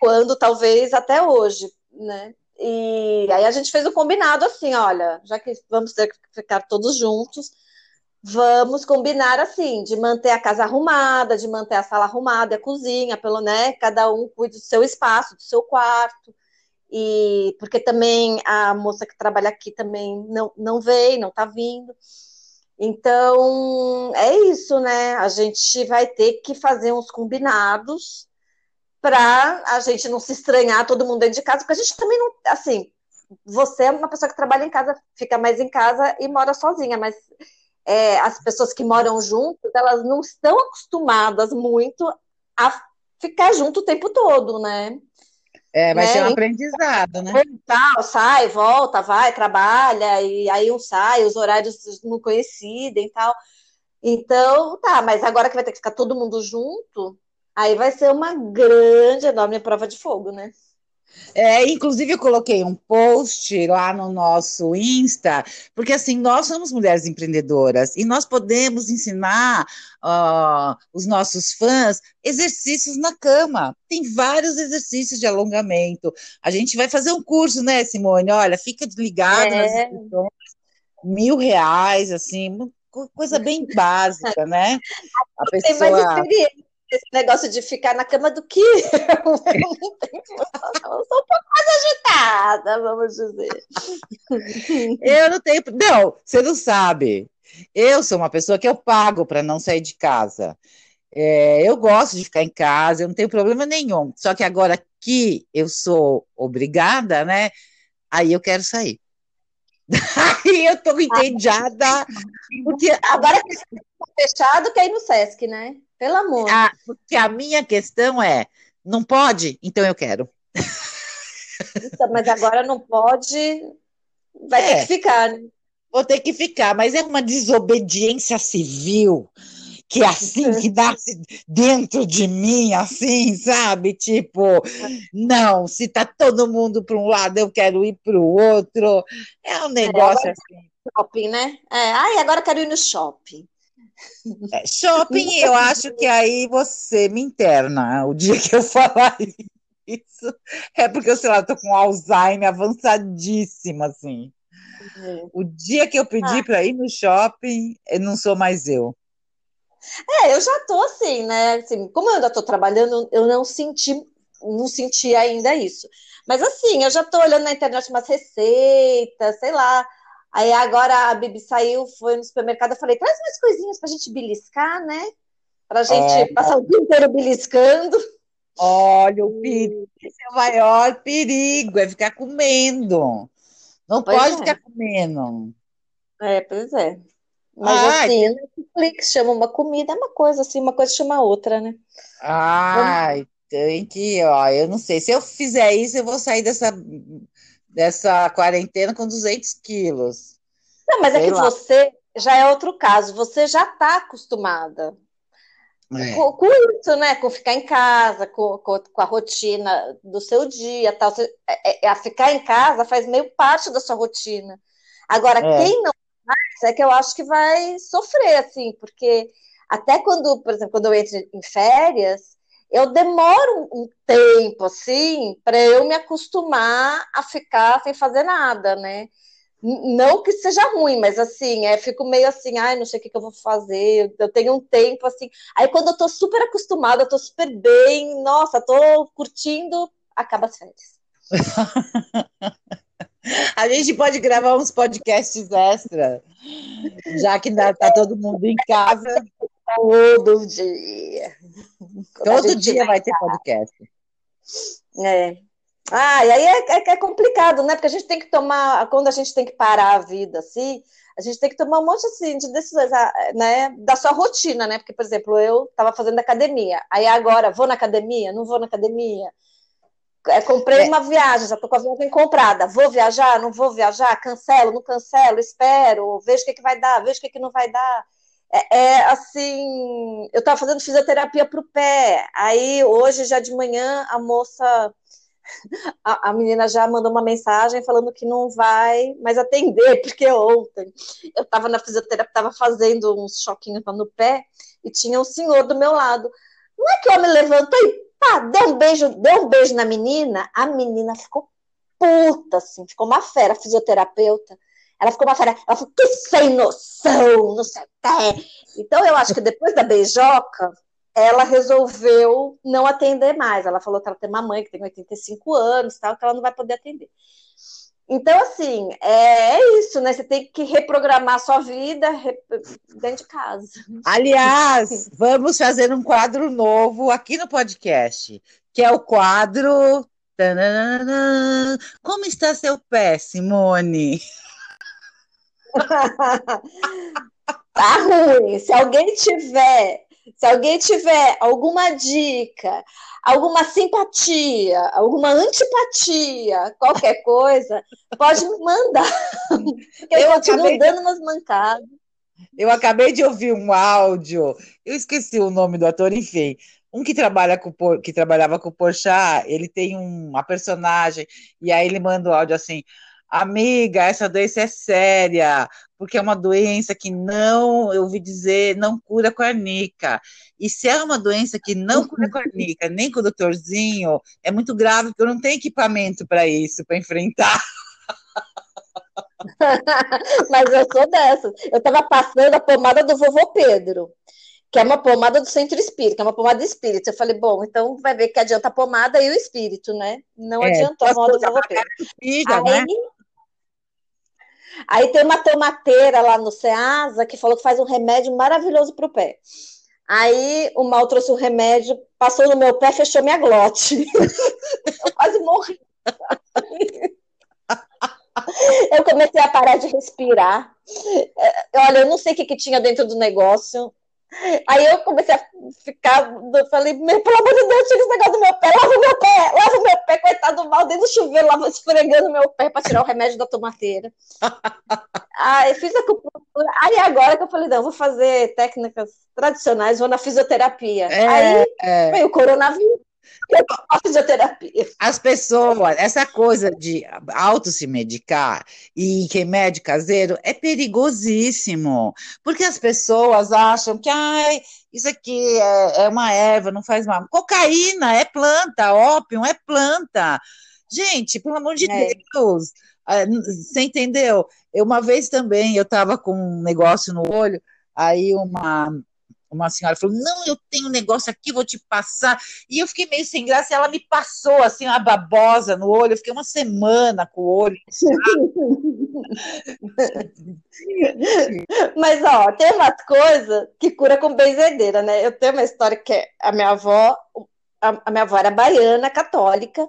quando, talvez até hoje, né? E aí a gente fez um combinado assim, olha, já que vamos ter que ficar todos juntos, vamos combinar assim, de manter a casa arrumada, de manter a sala arrumada, a cozinha, pelo né, cada um cuide do seu espaço, do seu quarto. E porque também a moça que trabalha aqui também não, não veio, não está vindo. Então, é isso, né? A gente vai ter que fazer uns combinados para a gente não se estranhar todo mundo dentro de casa, porque a gente também não, assim, você é uma pessoa que trabalha em casa, fica mais em casa e mora sozinha, mas é, as pessoas que moram juntas, elas não estão acostumadas muito a ficar junto o tempo todo, né?
É, vai né? ser um aprendizado, né?
Tal, sai, volta, vai, trabalha, e aí um sai, os horários não coincidem e tal. Então, tá, mas agora que vai ter que ficar todo mundo junto, aí vai ser uma grande, enorme prova de fogo, né?
É, inclusive, eu coloquei um post lá no nosso Insta, porque assim, nós somos mulheres empreendedoras e nós podemos ensinar uh, os nossos fãs exercícios na cama. Tem vários exercícios de alongamento. A gente vai fazer um curso, né, Simone? Olha, fica ligado é. nas inscrições, mil reais, assim, coisa bem básica, né?
A pessoa... Tem mais experiência esse negócio de ficar na cama do que eu. Eu sou um pouco mais agitada, vamos dizer.
Eu não tenho. Não, você não sabe. Eu sou uma pessoa que eu pago para não sair de casa. É, eu gosto de ficar em casa, eu não tenho problema nenhum. Só que agora que eu sou obrigada, né? Aí eu quero sair. Aí eu tô entediada.
Porque agora que está fechado, quer ir no Sesc, né? Pelo amor.
A, porque a minha questão é: não pode? Então eu quero.
Então, mas agora não pode, vai é, ter que ficar, né?
Vou ter que ficar, mas é uma desobediência civil que é assim, que nasce dentro de mim, assim, sabe? Tipo, não, se tá todo mundo para um lado, eu quero ir para o outro. É um negócio é, assim.
Shopping, né? É, ai, agora quero ir no shopping.
É, shopping, eu acho que aí você me interna. O dia que eu falar isso, é porque, sei lá, eu tô com Alzheimer avançadíssimo, assim. Uhum. O dia que eu pedi ah. para ir no shopping, eu não sou mais eu.
É, eu já tô assim, né? Assim, como eu ainda tô trabalhando, eu não senti, não senti ainda isso. Mas assim, eu já tô olhando na internet umas receitas, sei lá. Aí agora a Bibi saiu, foi no supermercado, eu falei, traz umas coisinhas pra gente beliscar, né? Pra gente é, passar o dia inteiro beliscando.
Olha, o perigo, esse é o maior perigo, é ficar comendo. Não pois pode é. ficar comendo.
É, pois é. Mas ah, assim, Netflix chama uma comida, é uma coisa assim, uma coisa chama outra, né?
Ah, tem que, ó, eu não sei. Se eu fizer isso, eu vou sair dessa, dessa quarentena com 200 quilos.
Não, mas é sei é que lá. você já é outro caso, você já está acostumada. É. Com, com, isso, né? Com ficar em casa, com, com, com, a rotina do seu dia, tal. Você, é, é, a ficar em casa faz meio parte da sua rotina. Agora, é. quem não faz, é que eu acho que vai sofrer, assim, porque até quando, por exemplo, quando eu entro em férias, eu demoro um tempo, assim, para eu me acostumar a ficar sem fazer nada, né? Não que seja ruim, mas assim, é, fico meio assim, ai, não sei o que, que eu vou fazer, eu tenho um tempo assim. Aí quando eu tô super acostumada, eu tô super bem, nossa, tô curtindo, acaba as férias.
A gente pode gravar uns podcasts extra, já que tá todo mundo em casa.
Todo dia.
Todo dia vai ter podcast.
É. Ah, e aí é, é, é, complicado, né? Porque a gente tem que tomar, quando a gente tem que parar a vida assim, a gente tem que tomar um monte assim, de decisões, ah, né? Da sua rotina, né? Porque, por exemplo, eu estava fazendo academia, aí agora vou na academia, não vou na academia. É, comprei é. uma viagem, já estou com a viagem comprada. Vou viajar, não vou viajar, cancelo, não cancelo, espero, vejo o que, que vai dar, vejo o que, que não vai dar. É, é assim, eu estava fazendo fisioterapia para o pé. Aí hoje, já de manhã, a moça a, a, menina já mandou uma mensagem falando que não vai mais atender, porque ontem eu estava na fisioterapia, estava fazendo uns choquinhos no pé e tinha um senhor do meu lado. Não é que o homem levantou e pá, deu um beijo, deu um beijo na menina, a menina ficou puta, assim, ficou uma fera, fisioterapeuta. Ela ficou uma fera, ela falou, que sem noção, não sei o que. Então eu acho que depois da beijoca, ela resolveu não atender mais. Ela falou que ela tem uma mãe que tem 85 anos, tal, que ela não vai poder atender. Então, assim, é, é isso, né? Você tem que reprogramar sua vida dentro de casa.
Aliás, vamos fazer um quadro novo aqui no podcast, que é o quadro. Como está seu pé, Simone?
tá ruim. Se alguém tiver se alguém tiver alguma dica, alguma simpatia, alguma antipatia, qualquer coisa, pode me mandar. eu, eu continuo dando umas mancadas.
Eu acabei de ouvir um áudio, eu esqueci o nome do ator, enfim. Um que trabalha com que trabalhava com o Porchat, ele tem uma personagem e aí ele manda o áudio assim: Amiga, essa doença é séria, porque é uma doença que não, eu ouvi dizer, não cura com arnica. E se é uma doença que não cura com arnica, nem com o doutorzinho, é muito grave, porque eu não tenho equipamento para isso, para enfrentar.
Mas eu sou dessa. Eu estava passando a pomada do vovô Pedro, que é uma pomada do centro espírita, é uma pomada espírita. Eu falei, bom, então vai ver que adianta a pomada e o espírito, né? Não é, adiantou a pomada do vovô Pedro. Filha, Aí, né? Aí tem uma tomateira lá no Ceasa que falou que faz um remédio maravilhoso para o pé. Aí o mal trouxe o remédio, passou no meu pé, fechou minha glote. eu quase morri. eu comecei a parar de respirar. É, olha, eu não sei o que, que tinha dentro do negócio. Aí eu comecei a ficar, eu falei, pelo amor de Deus, tira esse negócio do meu pé, lava o meu pé, lava o meu pé, coitado do mal, dentro do chuveiro, lava, esfregando meu pé para tirar o remédio da tomateira. Aí fiz a acupuntura, aí agora que eu falei, não, vou fazer técnicas tradicionais, vou na fisioterapia. É, aí é. veio o coronavírus. A fisioterapia.
As pessoas, essa coisa de auto se medicar e remédio caseiro é perigosíssimo, porque as pessoas acham que ai, isso aqui é, é uma erva, não faz mal. Cocaína é planta, ópio é planta. Gente, pelo amor de é. Deus, é, você entendeu? Eu, uma vez também, eu estava com um negócio no olho, aí uma uma senhora falou: Não, eu tenho um negócio aqui, vou te passar. E eu fiquei meio sem graça, e ela me passou assim, uma babosa no olho. Eu fiquei uma semana com o olho.
Mas, ó, tem umas coisas que cura com benzedeira, né? Eu tenho uma história que a minha avó, a, a minha avó era baiana, católica,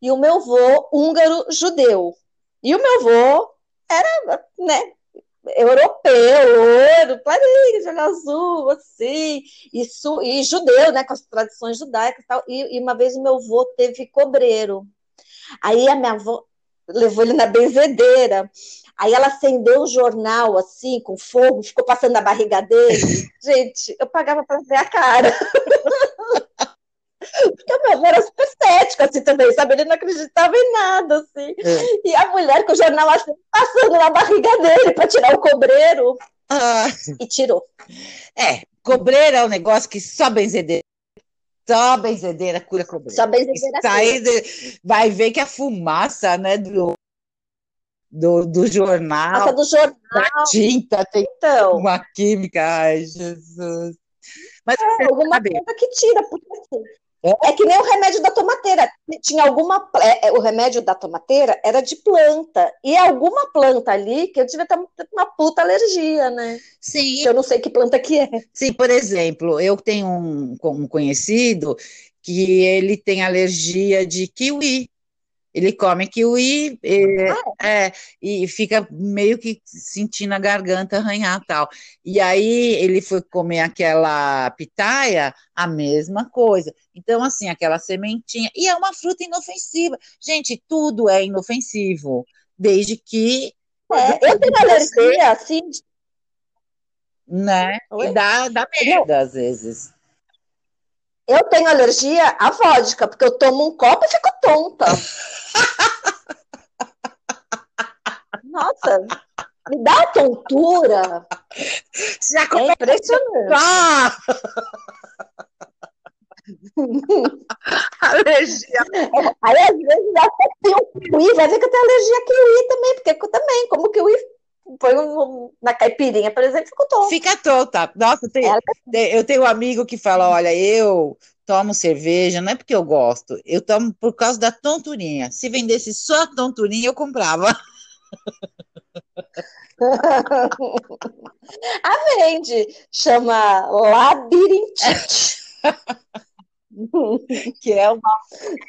e o meu avô húngaro judeu. E o meu avô era, né, europeu, loiro, de olho azul, assim, e, su, e judeu, né, com as tradições judaicas e tal. E, e uma vez o meu avô teve cobreiro. Aí a minha avó levou ele na benzedeira. Aí ela acendeu o jornal, assim, com fogo, ficou passando na barriga dele. Gente, eu pagava para ver a cara. Porque o meu avô era super cético, assim, também, sabe? Ele não acreditava em nada, assim. É. E a mulher com o jornal assim, passando na barriga dele para tirar o cobreiro. Ah. E tirou.
É, cobreiro é um negócio que só benzedeira. Só benzedeira cura cobreiro. Só benzedeira Sai de, vai ver que a fumaça, né, do, do, do jornal,
Nossa, do jornal,
da tinta, tem então, uma química, ai, Jesus.
Mas é, alguma sabe. coisa que tira, porque assim, é que nem o remédio da tomateira. Tinha alguma. É, é, o remédio da tomateira era de planta. E alguma planta ali que eu tive até uma puta alergia, né?
Sim.
Que eu não sei que planta que é.
Sim, por exemplo, eu tenho um, um conhecido que ele tem alergia de kiwi. Ele come kiwi e, ah, é, e fica meio que sentindo a garganta arranhar tal. E aí ele foi comer aquela pitaia, a mesma coisa. Então, assim, aquela sementinha. E é uma fruta inofensiva. Gente, tudo é inofensivo, desde que.
É, eu tenho alergia, assim.
Né? E dá, dá merda, às vezes.
Eu tenho alergia à vodka, porque eu tomo um copo e fico tonta. Nossa, me dá tontura.
Já é impressionante. Ah!
alergia. Aí às vezes até tem um kiwi, vai ver que eu tenho alergia a kiwi também, porque eu também, como kiwi põe um, na caipirinha, por exemplo, ficou tonto.
Fica tonta. Nossa, tem, tem, eu tenho um amigo que fala: olha, eu tomo cerveja, não é porque eu gosto, eu tomo por causa da tonturinha. Se vendesse só a tonturinha, eu comprava.
a vende, chama labirintite.
que é uma.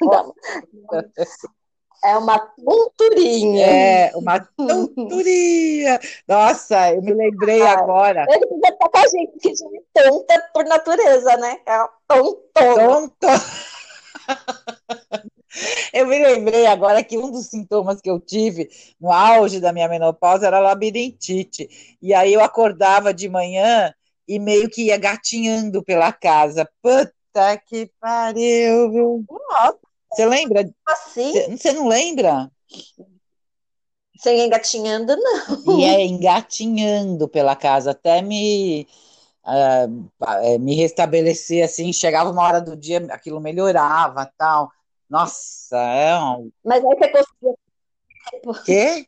É uma tonturinha.
É, uma tonturinha. Nossa, eu me lembrei ah, agora.
Ele precisa estar com a gente, que gente tonta por natureza, né? É tonto. Tonto.
Eu me lembrei agora que um dos sintomas que eu tive no auge da minha menopausa era labirintite. E aí eu acordava de manhã e meio que ia gatinhando pela casa. Puta que pariu, viu? Nossa. Você lembra?
Assim?
Você não lembra?
Sem engatinhando, não.
E é engatinhando pela casa, até me, uh, me restabelecer, assim, chegava uma hora do dia, aquilo melhorava, tal. Nossa, é um...
Mas aí você conseguia...
Quê?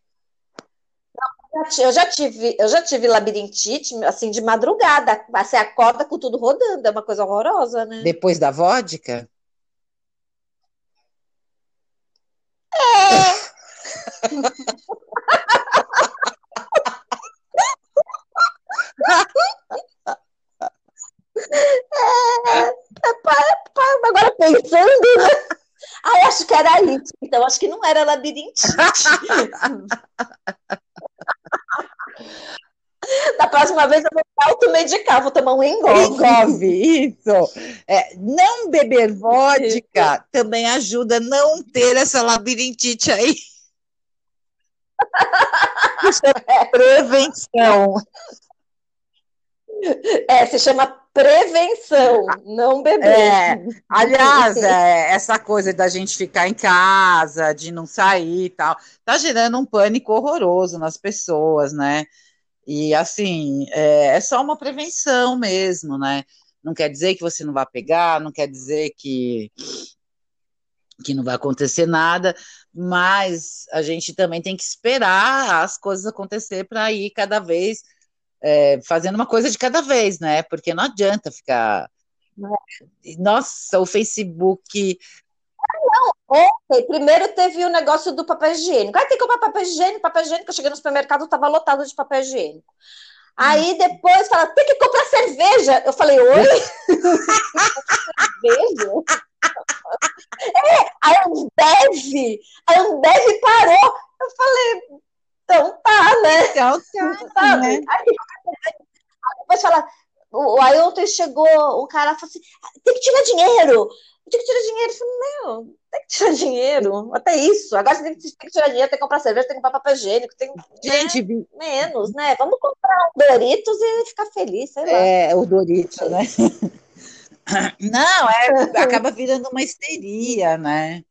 Eu já tive, eu já tive labirintite, assim, de madrugada. Você acorda com tudo rodando, é uma coisa horrorosa, né?
Depois da vodka?
É, agora pensando, né? Ah, acho que era isso. Então, acho que não era labirintite. Da próxima vez eu vou automedicar, vou tomar um engove.
Engove, isso. É, não beber vodka também ajuda a não ter essa labirintite aí. Isso é prevenção.
É, se chama prevenção, não beber.
É, aliás, é, essa coisa da gente ficar em casa, de não sair e tal, tá gerando um pânico horroroso nas pessoas, né? E assim, é, é só uma prevenção mesmo, né? Não quer dizer que você não vai pegar, não quer dizer que, que não vai acontecer nada, mas a gente também tem que esperar as coisas acontecer para ir cada vez é, fazendo uma coisa de cada vez, né? Porque não adianta ficar. Nossa, o Facebook.
Não, ontem, primeiro teve o negócio do papel higiênico. Aí tem que comprar papel higiênico, papel higiênico. Eu cheguei no supermercado, estava lotado de papel higiênico. Aí depois fala, tem que comprar cerveja. Eu falei, oi? cerveja? É, a Ambev, a Ambev parou. Eu falei, então tá, né?
Então tá, né? Aí,
depois fala, aí ontem chegou um cara falou assim, tem que tirar dinheiro, tem que tirar dinheiro. Eu falei, meu, tem que tirar dinheiro, até isso. Agora você tem que, tirar dinheiro, tem que comprar cerveja, tem que comprar papel higiênico, tem
Gente,
né? menos, né? Vamos comprar um Doritos e ficar feliz, sei lá.
É, o Doritos, né? Não, é, acaba virando uma histeria, né?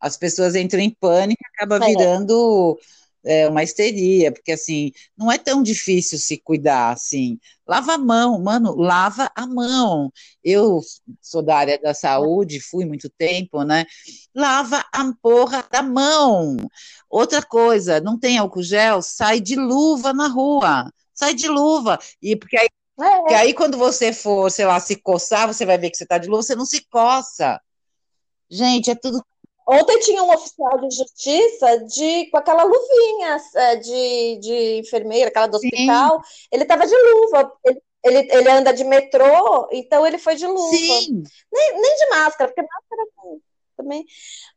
As pessoas entram em pânico, acaba é. virando é, uma histeria, porque assim, não é tão difícil se cuidar assim. Lava a mão, mano, lava a mão. Eu sou da área da saúde, fui muito tempo, né? Lava a porra da mão. Outra coisa, não tem álcool gel, sai de luva na rua. Sai de luva. E porque aí, é. porque aí quando você for, sei lá, se coçar, você vai ver que você tá de luva, você não se coça. Gente, é tudo
Ontem tinha um oficial de justiça de, com aquela luvinha é, de, de enfermeira, aquela do hospital. Sim. Ele estava de luva. Ele, ele, ele, anda de metrô, então ele foi de luva.
Sim.
Nem, nem de máscara, porque máscara também.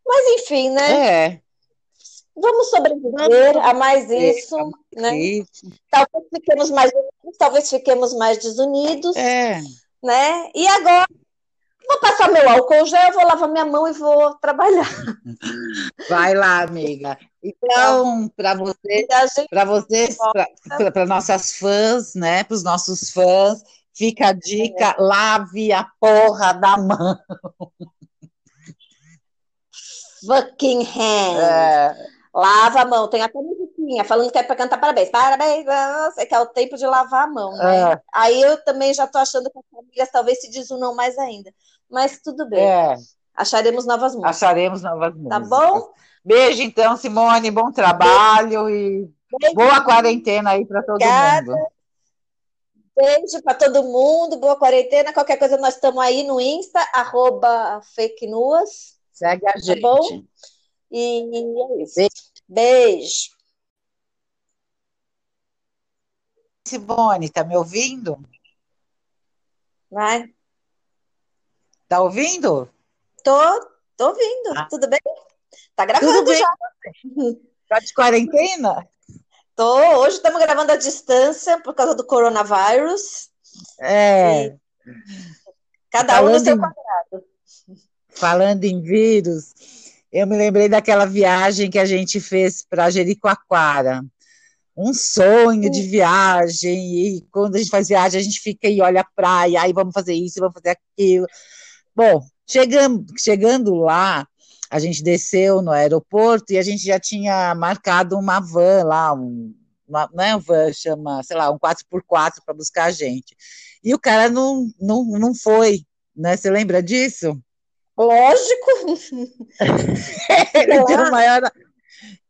Mas enfim, né?
É.
Vamos sobreviver a mais isso, é, né? Isso. Talvez fiquemos mais talvez fiquemos mais desunidos.
É.
Né? E agora Vou passar meu álcool gel, vou lavar minha mão e vou trabalhar.
Vai lá, amiga. Então, para você, para vocês, para nossas fãs, né? Para os nossos fãs, fica a dica: é. lave a porra da mão.
Fucking hand. É. Lava a mão. Tem até musiquinha falando que é para cantar parabéns. Parabéns, é que é o tempo de lavar a mão, né? É. Aí eu também já estou achando que as famílias talvez se desunam mais ainda mas tudo bem. É. Acharemos novas músicas.
Acharemos novas
tá músicas. Tá bom?
Beijo, então, Simone. Bom trabalho Beijo. e boa quarentena aí para todo Obrigada. mundo.
Beijo para todo mundo, boa quarentena. Qualquer coisa, nós estamos aí no Insta, arroba fake news.
Segue a tá gente.
Bom? E é isso. Beijo.
Simone, tá me ouvindo?
Vai.
Tá ouvindo?
Tô, tô ouvindo. Ah. Tudo bem? Tá gravando Tudo bem. já.
Tá de quarentena?
Tô. Hoje estamos gravando à distância por causa do coronavírus.
É. E
cada falando um no seu em, quadrado.
Falando em vírus, eu me lembrei daquela viagem que a gente fez para Jericoacoara um sonho de viagem, e quando a gente faz viagem, a gente fica e olha a praia, aí vamos fazer isso, vamos fazer aquilo. Bom, chegando, chegando lá, a gente desceu no aeroporto e a gente já tinha marcado uma van lá, um, uma, não é uma van, chama, sei lá, um 4x4 para buscar a gente. E o cara não, não, não foi, né? Você lembra disso?
Lógico.
Ele o maior.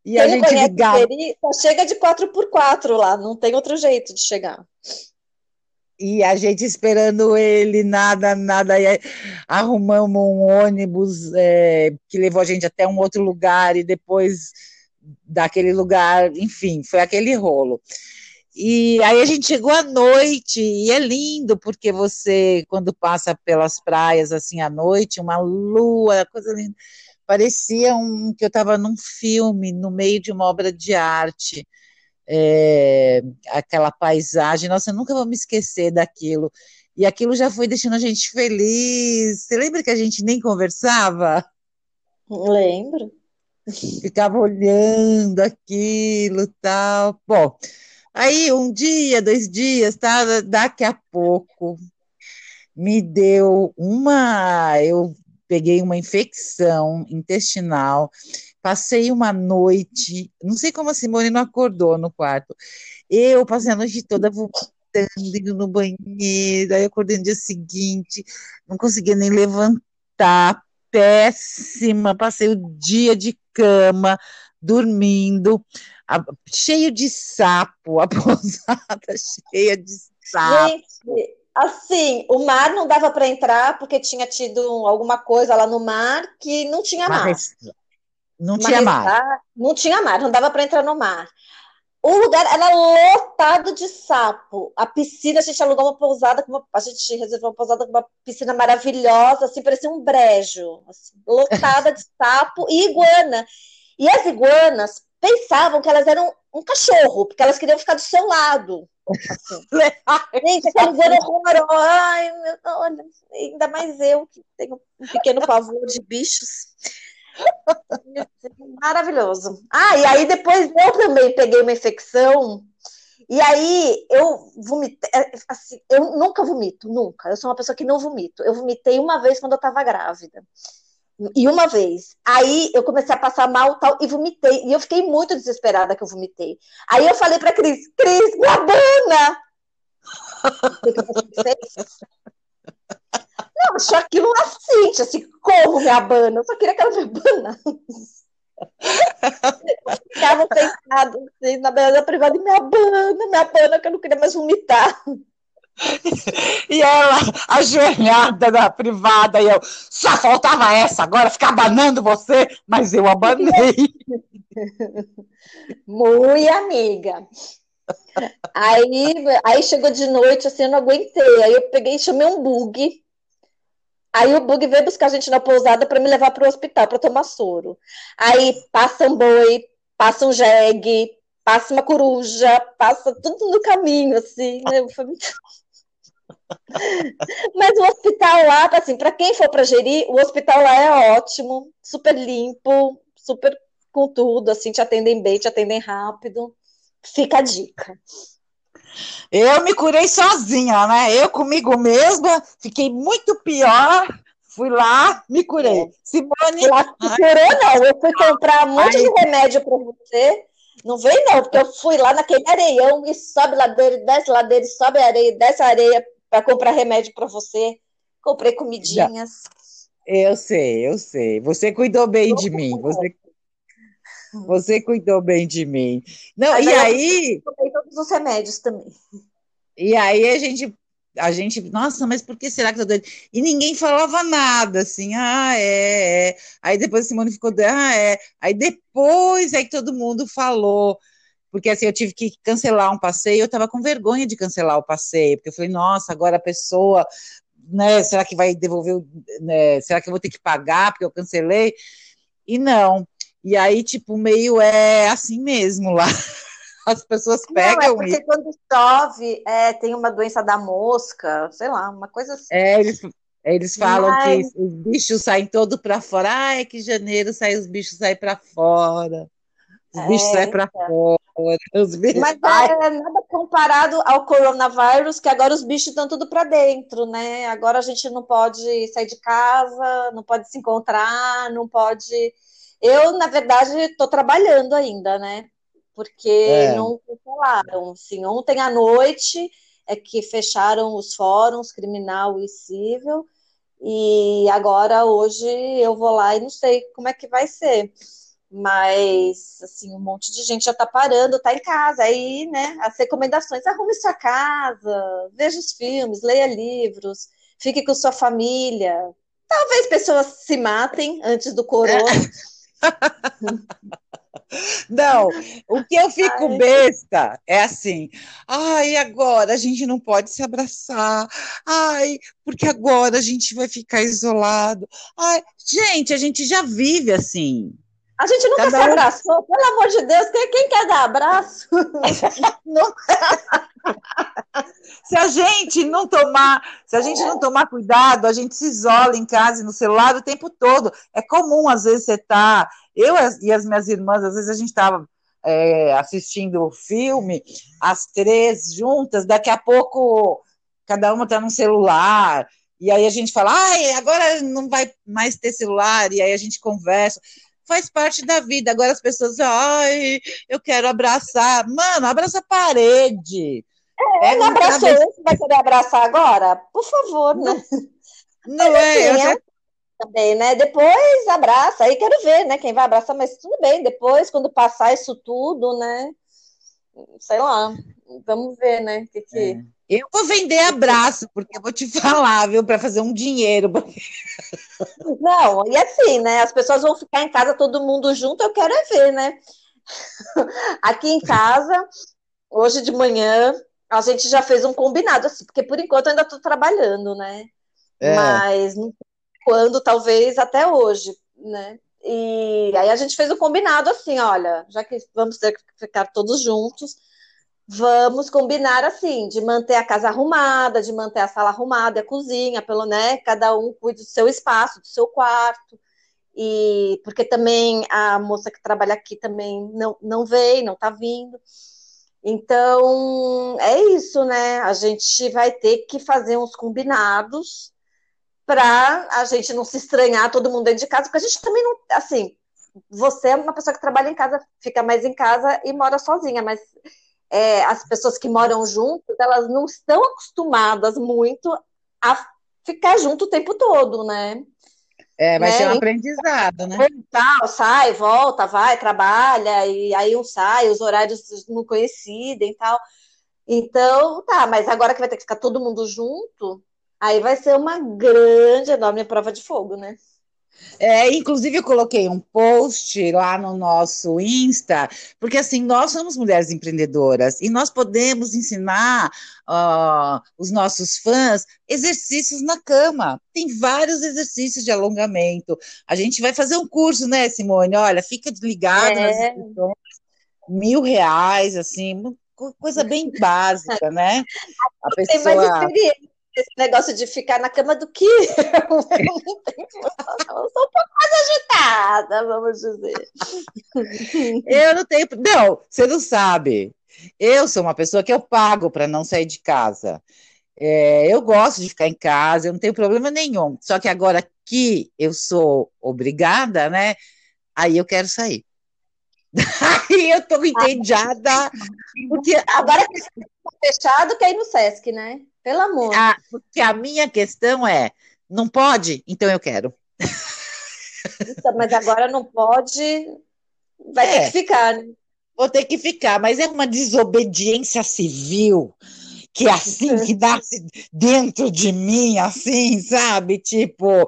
E Quem a gente ligava.
Só chega de 4x4 lá, não tem outro jeito de chegar.
E a gente esperando ele, nada, nada. Arrumamos um ônibus é, que levou a gente até um outro lugar e depois daquele lugar, enfim, foi aquele rolo. E aí a gente chegou à noite e é lindo porque você, quando passa pelas praias assim à noite, uma lua, coisa linda. Parecia um, que eu estava num filme, no meio de uma obra de arte é, aquela paisagem, nossa, eu nunca vou me esquecer daquilo. E aquilo já foi deixando a gente feliz. Você lembra que a gente nem conversava?
Lembro.
Ficava olhando aquilo tal. Bom, aí um dia, dois dias, tá? Daqui a pouco me deu uma. Eu peguei uma infecção intestinal Passei uma noite, não sei como a Simone não acordou no quarto. Eu passei a noite toda vomitando, indo no banheiro, aí acordei no dia seguinte, não conseguia nem levantar, péssima, passei o dia de cama, dormindo. A, cheio de sapo, a pousada cheia de sapo.
Gente, assim, o mar não dava para entrar porque tinha tido alguma coisa lá no mar que não tinha mar.
Não tinha mar.
Não tinha mar, não dava para entrar no mar. O lugar era lotado de sapo. A piscina, a gente alugou uma pousada, uma, a gente reservou uma pousada com uma piscina maravilhosa, assim, parecia um brejo, assim, lotada de sapo e iguana. E as iguanas pensavam que elas eram um cachorro, porque elas queriam ficar do seu lado. Assim. gente, aquela horrorosa. Ai, meu, olha, ainda mais eu, que tenho um pequeno pavor de bichos. Maravilhoso. Ah, e aí depois eu também peguei uma infecção. E aí eu vomitei. É, assim, eu nunca vomito, nunca. Eu sou uma pessoa que não vomito. Eu vomitei uma vez quando eu estava grávida. E uma vez. Aí eu comecei a passar mal tal, e vomitei. E eu fiquei muito desesperada que eu vomitei. Aí eu falei para Cris: Cris, me abana! O que, que você fez? Não, achou aquilo assim, assim, como me abana? Eu só queria que ela me abanasse. Sentado assim, na beira da privada e me abana, me abana, que eu não queria mais vomitar.
E ela, ajoelhada na privada, e eu, só faltava essa, agora ficar abanando você, mas eu abanei.
Muito amiga. Aí, aí chegou de noite, assim, eu não aguentei. Aí eu peguei e chamei um bug Aí o bug veio buscar a gente na pousada para me levar para o hospital para tomar soro. Aí passa um boi, passa um jegue, passa uma coruja, passa tudo no caminho, assim, né? Mas o hospital lá, assim, para quem for para gerir, o hospital lá é ótimo, super limpo, super com tudo, assim, te atendem bem, te atendem rápido. Fica a dica.
Eu me curei sozinha, né? Eu comigo mesma, fiquei muito pior. Fui lá, me curei. É. Simone.
Lá se curou, não. Eu fui comprar um monte de remédio para você. Não veio, não, porque eu fui lá naquele areião e sobe ladeira, desce ladeira, sobe areia, desce areia para comprar remédio para você. Comprei comidinhas.
Eu sei, eu sei. Você cuidou bem de mim. Você você cuidou bem de mim. Não, Mas e aí.
Eu todos os remédios também.
E aí a gente, a gente, nossa, mas por que será que tá doido? E ninguém falava nada, assim, ah, é, é. Aí depois a Simone ficou, ah, é. Aí depois é que todo mundo falou. Porque assim, eu tive que cancelar um passeio, eu estava com vergonha de cancelar o passeio, porque eu falei, nossa, agora a pessoa, né, será que vai devolver, né, será que eu vou ter que pagar porque eu cancelei? E não. E aí, tipo, meio é assim mesmo lá. As pessoas pegam. Não, é
porque e... quando chove, é, tem uma doença da mosca, sei lá, uma coisa assim.
É, eles, eles falam Mas... que os bichos saem todo para fora. Ai, que janeiro sai, os bichos saem para fora. Os é, bichos saem para é. fora. Os bichos...
Mas é nada comparado ao coronavírus, que agora os bichos estão tudo para dentro, né? Agora a gente não pode sair de casa, não pode se encontrar, não pode eu, na verdade, estou trabalhando ainda, né? Porque é. não cancelaram. Assim, ontem à noite é que fecharam os fóruns criminal e civil, e agora hoje eu vou lá e não sei como é que vai ser. Mas, assim, um monte de gente já está parando, está em casa. Aí, né, as recomendações: arrume sua casa, veja os filmes, leia livros, fique com sua família. Talvez pessoas se matem antes do corona. É.
Não, o que eu fico ai. besta é assim, ai, agora a gente não pode se abraçar, ai, porque agora a gente vai ficar isolado. Ai, gente, a gente já vive assim.
A gente nunca Cada se abraçou, um... pelo amor de Deus, quem, quem quer dar abraço?
se a gente não tomar, se a gente não tomar cuidado, a gente se isola em casa e no celular o tempo todo. É comum, às vezes, você tá. Eu e as minhas irmãs, às vezes a gente estava é, assistindo o filme, as três juntas, daqui a pouco cada uma está no celular. E aí a gente fala, ai, agora não vai mais ter celular, e aí a gente conversa faz parte da vida. Agora as pessoas, ai, eu quero abraçar. Mano, abraça a parede.
É, não abraçou, você vai querer abraçar agora? Por favor, né?
Não, não é, assim, é,
também, né? Depois abraça, aí quero ver, né? Quem vai abraçar, mas tudo bem, depois, quando passar isso tudo, né? Sei lá, vamos ver, né? Que que... É.
Eu vou vender abraço, porque eu vou te falar, viu, para fazer um dinheiro.
Não, e assim, né? As pessoas vão ficar em casa todo mundo junto, eu quero é ver, né? Aqui em casa, hoje de manhã, a gente já fez um combinado, assim, porque por enquanto eu ainda estou trabalhando, né? É. Mas quando, talvez até hoje, né? E aí a gente fez um combinado assim, olha, já que vamos ter que ficar todos juntos, vamos combinar assim, de manter a casa arrumada, de manter a sala arrumada, a cozinha, pelo né, cada um cuide do seu espaço, do seu quarto. E porque também a moça que trabalha aqui também não, não veio, não está vindo. Então, é isso, né? A gente vai ter que fazer uns combinados para a gente não se estranhar todo mundo dentro de casa, porque a gente também não, assim, você é uma pessoa que trabalha em casa, fica mais em casa e mora sozinha, mas é, as pessoas que moram juntas, elas não estão acostumadas muito a ficar junto o tempo todo, né?
É, vai né? ser um aprendizado, né?
Tal, sai, volta, vai, trabalha, e aí um sai, os horários não coincidem e tal. Então, tá, mas agora que vai ter que ficar todo mundo junto, aí vai ser uma grande, enorme prova de fogo, né?
É, inclusive, eu coloquei um post lá no nosso Insta, porque assim, nós somos mulheres empreendedoras e nós podemos ensinar uh, os nossos fãs exercícios na cama. Tem vários exercícios de alongamento. A gente vai fazer um curso, né, Simone? Olha, fica ligado é. nas mil reais, assim, coisa bem básica, né?
A pessoa... Tem mais experiência esse negócio de ficar na cama do que eu. Eu, sou um pouco mais agitada, vamos dizer.
Eu não tenho. Não, você não sabe. Eu sou uma pessoa que eu pago para não sair de casa. É, eu gosto de ficar em casa, eu não tenho problema nenhum. Só que agora que eu sou obrigada, né? Aí eu quero sair. Aí eu tô entediada.
Porque agora que está fechado, quer ir no Sesc, né? Pelo amor.
A, porque a minha questão é: não pode? Então eu quero.
Então, mas agora não pode, vai é, ter que ficar, né?
Vou ter que ficar, mas é uma desobediência civil que é assim, que nasce dentro de mim, assim, sabe? Tipo,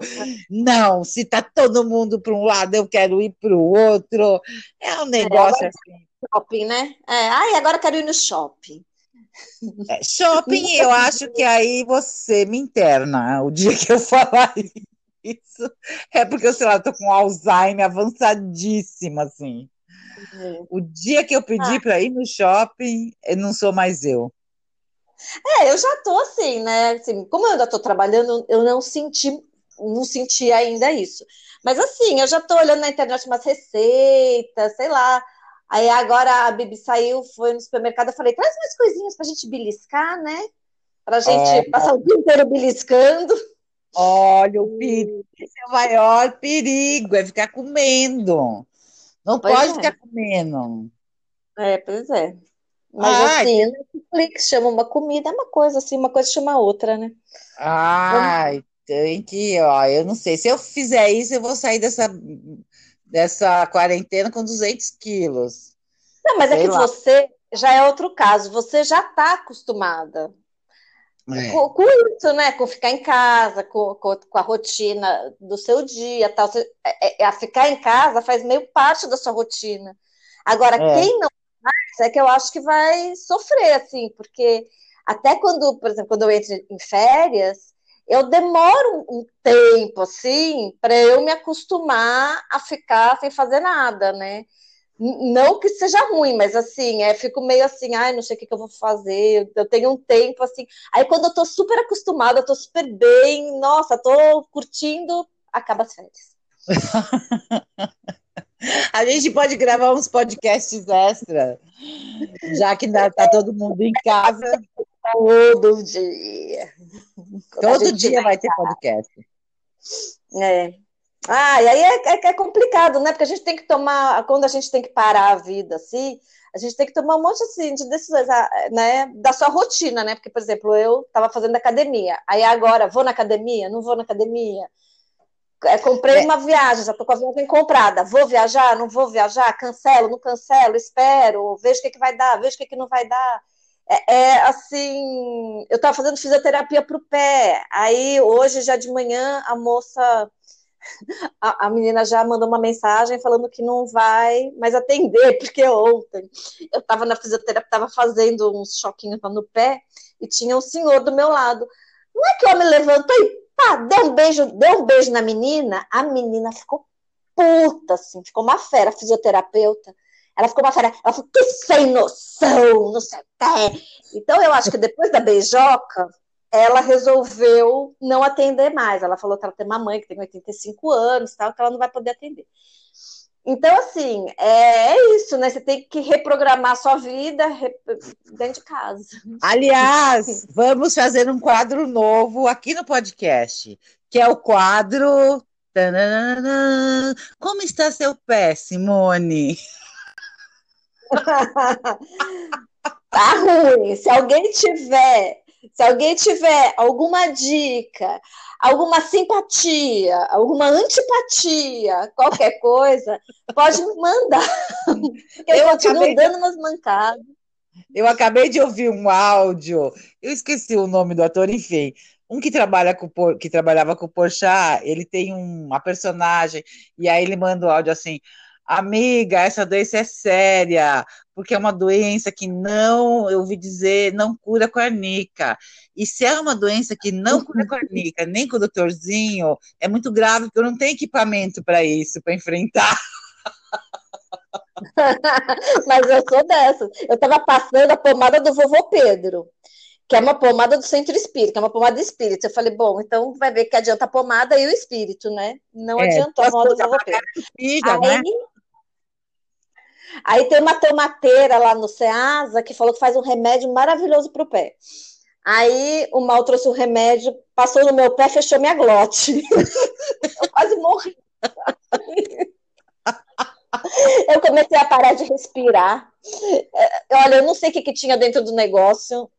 não, se tá todo mundo para um lado, eu quero ir para o outro. É um negócio é, assim.
Shopping, né? É, ai, agora eu quero ir no shopping.
É, shopping, eu acho que aí você me interna. O dia que eu falar isso, é porque eu, sei lá, tô com Alzheimer avançadíssimo, assim. Uhum. O dia que eu pedi ah. para ir no shopping, eu não sou mais eu.
É, eu já tô assim, né? Assim, como eu ainda tô trabalhando, eu não senti, não senti ainda isso. Mas assim, eu já tô olhando na internet umas receitas, sei lá, Aí agora a Bibi saiu, foi no supermercado, eu falei, traz mais coisinhas pra gente beliscar, né? Pra gente é, passar o dia inteiro beliscando.
Olha, o perigo, esse é o maior perigo, é ficar comendo. Não pois pode é. ficar comendo.
É, pois é. Mas Ai, assim, Netflix chama uma comida, é uma coisa assim, uma coisa chama outra, né?
Ai, tem que, ó, eu não sei. Se eu fizer isso, eu vou sair dessa dessa quarentena com 200 quilos.
Não, mas é Sei é que lá. você já é outro caso, você já está acostumada é. com, com, isso, né? Com ficar em casa, com, com, com a rotina do seu dia, tal. Você, é, é, a ficar em casa faz meio parte da sua rotina. Agora, é. quem não faz, é que eu acho que vai sofrer, assim, porque até quando, por exemplo, quando eu entro em férias, eu demoro um tempo, assim, para eu me acostumar a ficar sem fazer nada, né? Não que seja ruim, mas assim, é, fico meio assim, ai, não sei o que, que eu vou fazer, eu tenho um tempo assim. Aí quando eu tô super acostumada, eu tô super bem, nossa, tô curtindo, acaba as férias.
A gente pode gravar uns podcasts extra, já que tá todo mundo em casa.
Todo dia.
Todo dia vai ter podcast.
É. Ah, e aí é, é, é, complicado, né? Porque a gente tem que tomar, quando a gente tem que parar a vida assim, a gente tem que tomar um monte assim, de decisões, né? Da sua rotina, né? Porque, por exemplo, eu estava fazendo academia, aí agora vou na academia, não vou na academia. É, comprei é. uma viagem, já estou com a viagem comprada. Vou viajar? Não vou viajar? Cancelo? Não cancelo? Espero? Vejo o que, que vai dar? Vejo o que, que não vai dar. É, é assim, eu estava fazendo fisioterapia para o pé. Aí hoje já de manhã a moça a, a, menina já mandou uma mensagem falando que não vai mais atender, porque ontem eu estava na fisioterapia, estava fazendo uns choquinhos no pé e tinha um senhor do meu lado. Não é que o homem levantou e pá, deu um beijo, deu um beijo na menina, a menina ficou puta, assim, ficou uma fera, fisioterapeuta. Ela ficou uma fera, ela falou, que sem noção, não sei o quê. Então, eu acho que depois da beijoca, ela resolveu não atender mais. Ela falou que ela tem uma mãe que tem 85 anos, tal, que ela não vai poder atender. Então, assim, é, é isso, né? Você tem que reprogramar sua vida dentro de casa.
Aliás, vamos fazer um quadro novo aqui no podcast, que é o quadro. Como está seu pé, Simone?
tá ruim. Se alguém tiver se alguém tiver alguma dica, alguma simpatia, alguma antipatia, qualquer coisa, pode me mandar. Eu, eu continuo dando umas mancadas.
Eu acabei de ouvir um áudio, eu esqueci o nome do ator, enfim. Um que trabalha com que trabalhava com o Porchat, ele tem uma personagem, e aí ele manda o áudio assim: Amiga, essa doença é séria, porque é uma doença que não, eu ouvi dizer, não cura com a arnica. E se é uma doença que não cura com a arnica, nem com o doutorzinho, é muito grave, porque eu não tenho equipamento para isso, para enfrentar.
Mas eu sou dessa. Eu estava passando a pomada do vovô Pedro, que é uma pomada do centro espírita, é uma pomada espírita. Eu falei, bom, então vai ver que adianta a pomada e o espírito, né? Não é, adiantou a pomada do vovô Pedro. Filha, Aí, né? Aí tem uma tomateira lá no Ceasa que falou que faz um remédio maravilhoso para o pé. Aí o mal trouxe o remédio, passou no meu pé, fechou minha glote. Eu quase morri. Eu comecei a parar de respirar. É, olha, eu não sei o que, que tinha dentro do negócio.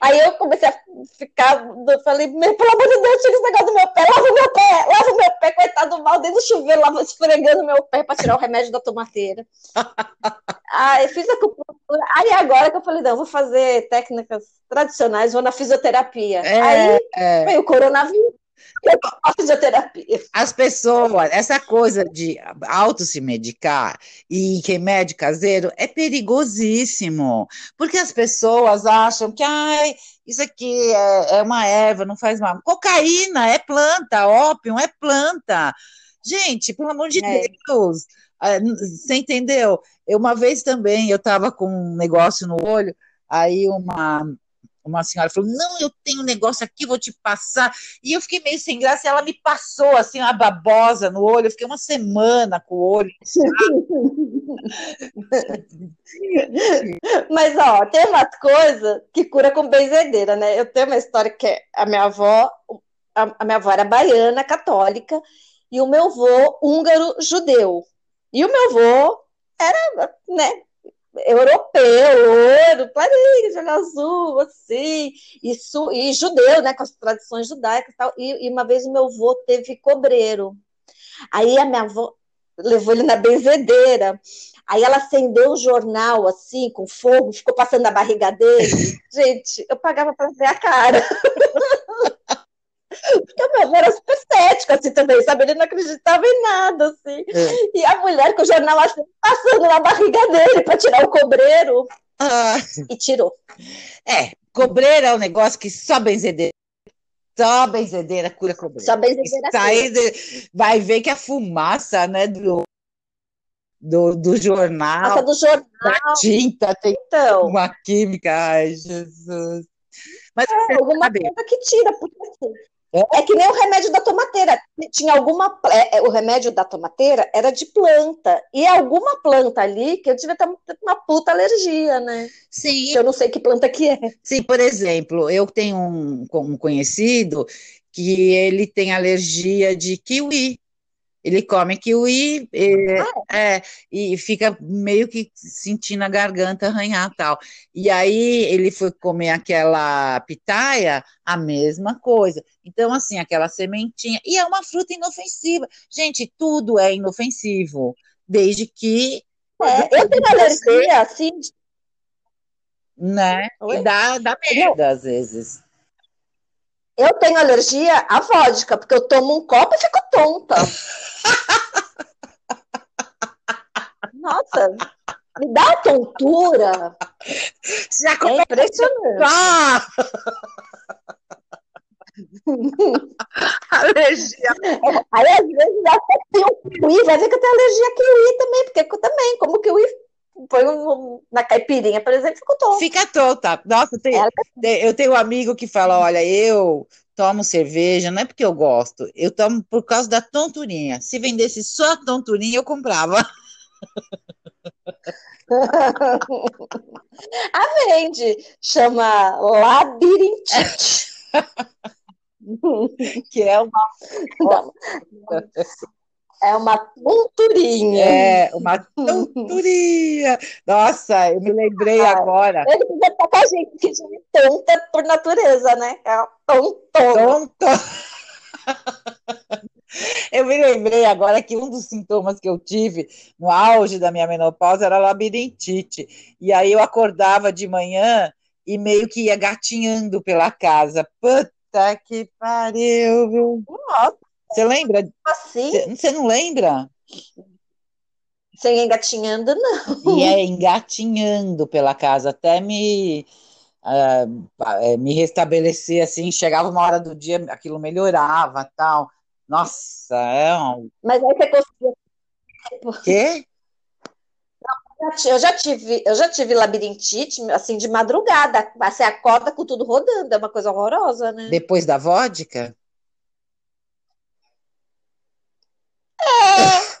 Aí eu comecei a ficar, eu falei, pelo amor de Deus, tira esse negócio do meu pé, lava o meu pé, lava o meu pé, coitado do mal, dentro do chuveiro, lava, esfregando meu pé para tirar o remédio da tomateira. Aí fiz a acupuntura, aí agora que eu falei, não, vou fazer técnicas tradicionais, vou na fisioterapia. É, aí é. veio o coronavírus. A fisioterapia.
As pessoas, essa coisa de auto se medicar e remédio caseiro é perigosíssimo, porque as pessoas acham que ai, isso aqui é, é uma erva, não faz mal. Cocaína é planta, ópio é planta. Gente, pelo amor de é. Deus, ah, você entendeu? Eu, uma vez também eu estava com um negócio no olho, aí uma uma senhora falou: Não, eu tenho um negócio aqui, vou te passar. E eu fiquei meio sem graça, e ela me passou assim, uma babosa no olho. Eu fiquei uma semana com o olho.
Mas, ó, tem umas coisas que cura com benzedeira, né? Eu tenho uma história que a minha avó, a minha avó era baiana, católica, e o meu avô húngaro judeu. E o meu avô era, né, europeu, ouro, clarinho, de olho azul, assim, e, su, e judeu, né, com as tradições judaicas e tal. E, e uma vez o meu avô teve cobreiro. Aí a minha avó levou ele na benzedeira. Aí ela acendeu o jornal, assim, com fogo, ficou passando na barriga dele. Gente, eu pagava para ver a cara. Porque o meu avô era super cético, assim, também, sabe? Ele não acreditava em nada, assim. É. E a mulher com o jornal assim, passando na barriga dele para tirar o cobreiro. Ah. E tirou.
É, cobreiro é um negócio que só benzedeira. Só benzedeira cura cobreiro.
Só benzedeira
Sai de, Vai ver que a fumaça, né, do, do, do jornal.
do jornal.
Da tinta, tem então, uma química. Ai, Jesus.
Mas é, alguma coisa que tira, porque assim, é que nem o remédio da tomateira. Tinha alguma. É, é, o remédio da tomateira era de planta. E alguma planta ali que eu tive até uma puta alergia, né?
Sim.
Eu não sei que planta que é.
Sim, por exemplo, eu tenho um, um conhecido que ele tem alergia de kiwi. Ele come kiwi e, ah, é, e fica meio que sentindo a garganta arranhar tal. E aí ele foi comer aquela pitaia, a mesma coisa. Então, assim, aquela sementinha. E é uma fruta inofensiva. Gente, tudo é inofensivo, desde que.
É, eu tenho alergia, assim.
Né? Dá, dá merda, às vezes.
Eu tenho alergia à vodka, porque eu tomo um copo e fico tonta. Nossa, me dá uma tontura.
Já é impressionante. Ah! alergia.
Aí às vezes até tem um kiwi, vai ver que eu tenho alergia a kiwi também, porque eu também, como kiwi põe um, na caipirinha, por exemplo, ficou tonto.
Fica tonta. Nossa, tem, eu tenho um amigo que fala: olha, eu tomo cerveja, não é porque eu gosto, eu tomo por causa da tonturinha. Se vendesse só a tonturinha, eu comprava.
a vende, chama labirintite.
que é uma.
É uma tonturinha.
É, uma tonturinha. Nossa, eu me lembrei ah, agora.
Ele precisa estar com a gente, que a gente é tonta por natureza, né? É
tontona. Tonto. Eu me lembrei agora que um dos sintomas que eu tive no auge da minha menopausa era labirintite. E aí eu acordava de manhã e meio que ia gatinhando pela casa. Puta que pariu, viu? Nossa. Você lembra?
Assim?
Você não lembra?
Sem engatinhando, não.
E é engatinhando pela casa, até me, uh, me restabelecer, assim, chegava uma hora do dia, aquilo melhorava, tal. Nossa, é um...
Mas aí você conseguia...
Quê?
Eu já tive, eu já tive labirintite, assim, de madrugada. Você acorda com tudo rodando, é uma coisa horrorosa, né?
Depois da vodka?
É,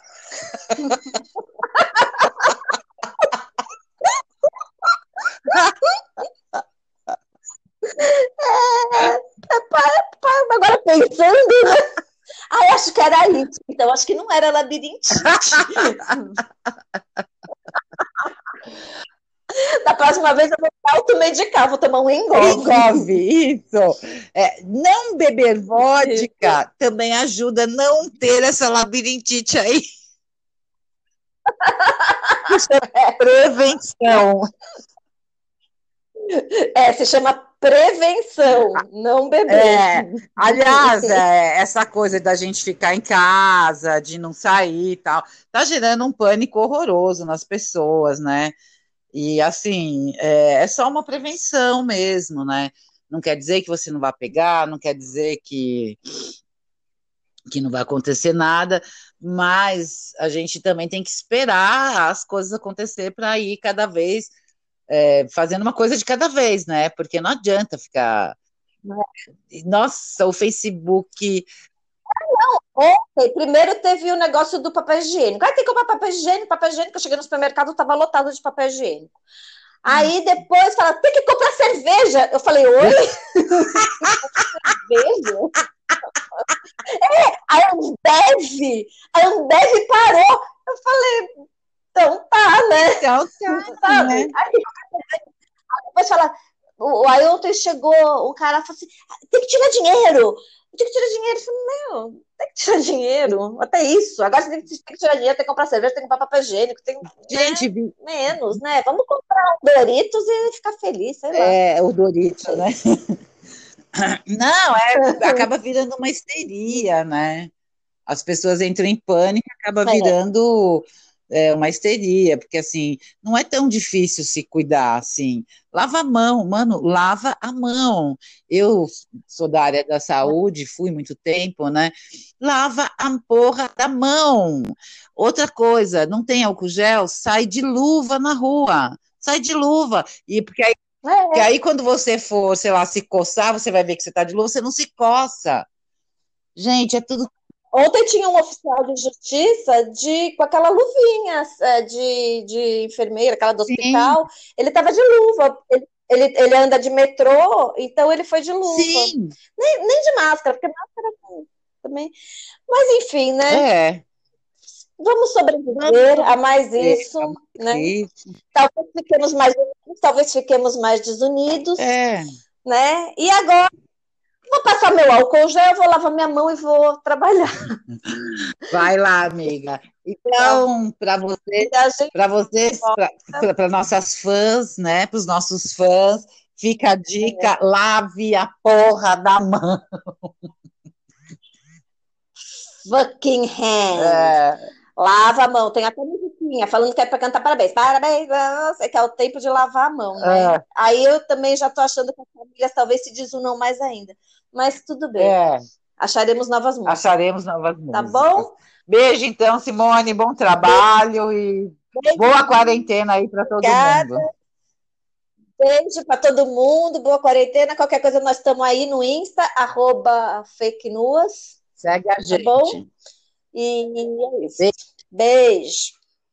é, agora pensando, né? Ai, acho que era isso. Então, acho que não era labirintite. Da próxima vez eu vou automedicar, vou tomar um engove.
Engove, isso. É, não beber vodka também ajuda a não ter essa labirintite aí. Isso é prevenção.
É, se chama prevenção, não beber.
É, aliás, é, essa coisa da gente ficar em casa, de não sair e tal, tá gerando um pânico horroroso nas pessoas, né? E assim, é, é só uma prevenção mesmo, né? Não quer dizer que você não vai pegar, não quer dizer que que não vai acontecer nada, mas a gente também tem que esperar as coisas acontecer para ir cada vez é, fazendo uma coisa de cada vez, né? Porque não adianta ficar. Nossa, o Facebook.
Não, ontem, primeiro teve o negócio do papel higiênico. Aí tem que comprar papel higiênico, papel higiênico. Eu cheguei no supermercado, estava lotado de papel higiênico. Aí depois fala, tem que comprar cerveja. Eu falei, oi? cerveja? é, a Ambev, a Ambev parou. Eu falei, então tá, né?
Então tá, tá né? Aí,
aí depois fala, aí ontem chegou o cara falou assim, tem que tirar dinheiro, tem que tirar dinheiro. Eu falei, não, tem que tirar dinheiro, até isso. Agora você tem que, tem que tirar dinheiro, tem que comprar cerveja, tem que comprar papel higiênico, tem
Gente,
né? menos, né? Vamos comprar Doritos e ficar feliz, sei lá.
É, o Doritos, né? Não, é, acaba virando uma histeria, né? As pessoas entram em pânico, acaba é. virando é, uma histeria, porque assim, não é tão difícil se cuidar assim. Lava a mão, mano, lava a mão. Eu sou da área da saúde, fui muito tempo, né? Lava a porra da mão. Outra coisa, não tem álcool gel, sai de luva na rua. Sai de luva. E porque aí é. Porque aí, quando você for, sei lá, se coçar, você vai ver que você está de luva, você não se coça. Gente, é tudo.
Ontem tinha um oficial de justiça de, com aquela luvinha é, de, de enfermeira, aquela do Sim. hospital. Ele estava de luva. Ele, ele, ele, anda de metrô, então ele foi de luva.
Sim.
Nem, nem de máscara, porque máscara também. Mas enfim, né?
É.
Vamos sobreviver a mais isso, né? Talvez fiquemos mais talvez fiquemos mais desunidos,
é.
né? E agora vou passar meu álcool gel, vou lavar minha mão e vou trabalhar.
Vai lá, amiga. Então, para você, para vocês, para nossas fãs, né? Para os nossos fãs, fica a dica: é. lave a porra da mão.
Fucking hand. É. Lava a mão. Tem até musiquinha falando que é para cantar parabéns. Parabéns, você que é o tempo de lavar a mão, né? É. Aí eu também já estou achando que as famílias talvez se desunam mais ainda. Mas tudo bem. É. Acharemos novas músicas.
Acharemos novas
tá
músicas.
Tá bom?
Beijo, então, Simone. Bom trabalho e Beijo. boa quarentena aí para todo Obrigada. mundo.
Beijo para todo mundo, boa quarentena. Qualquer coisa, nós estamos aí no Insta, arroba fake news.
Segue a gente.
Tá bom? E é isso. Beijo. Beijo.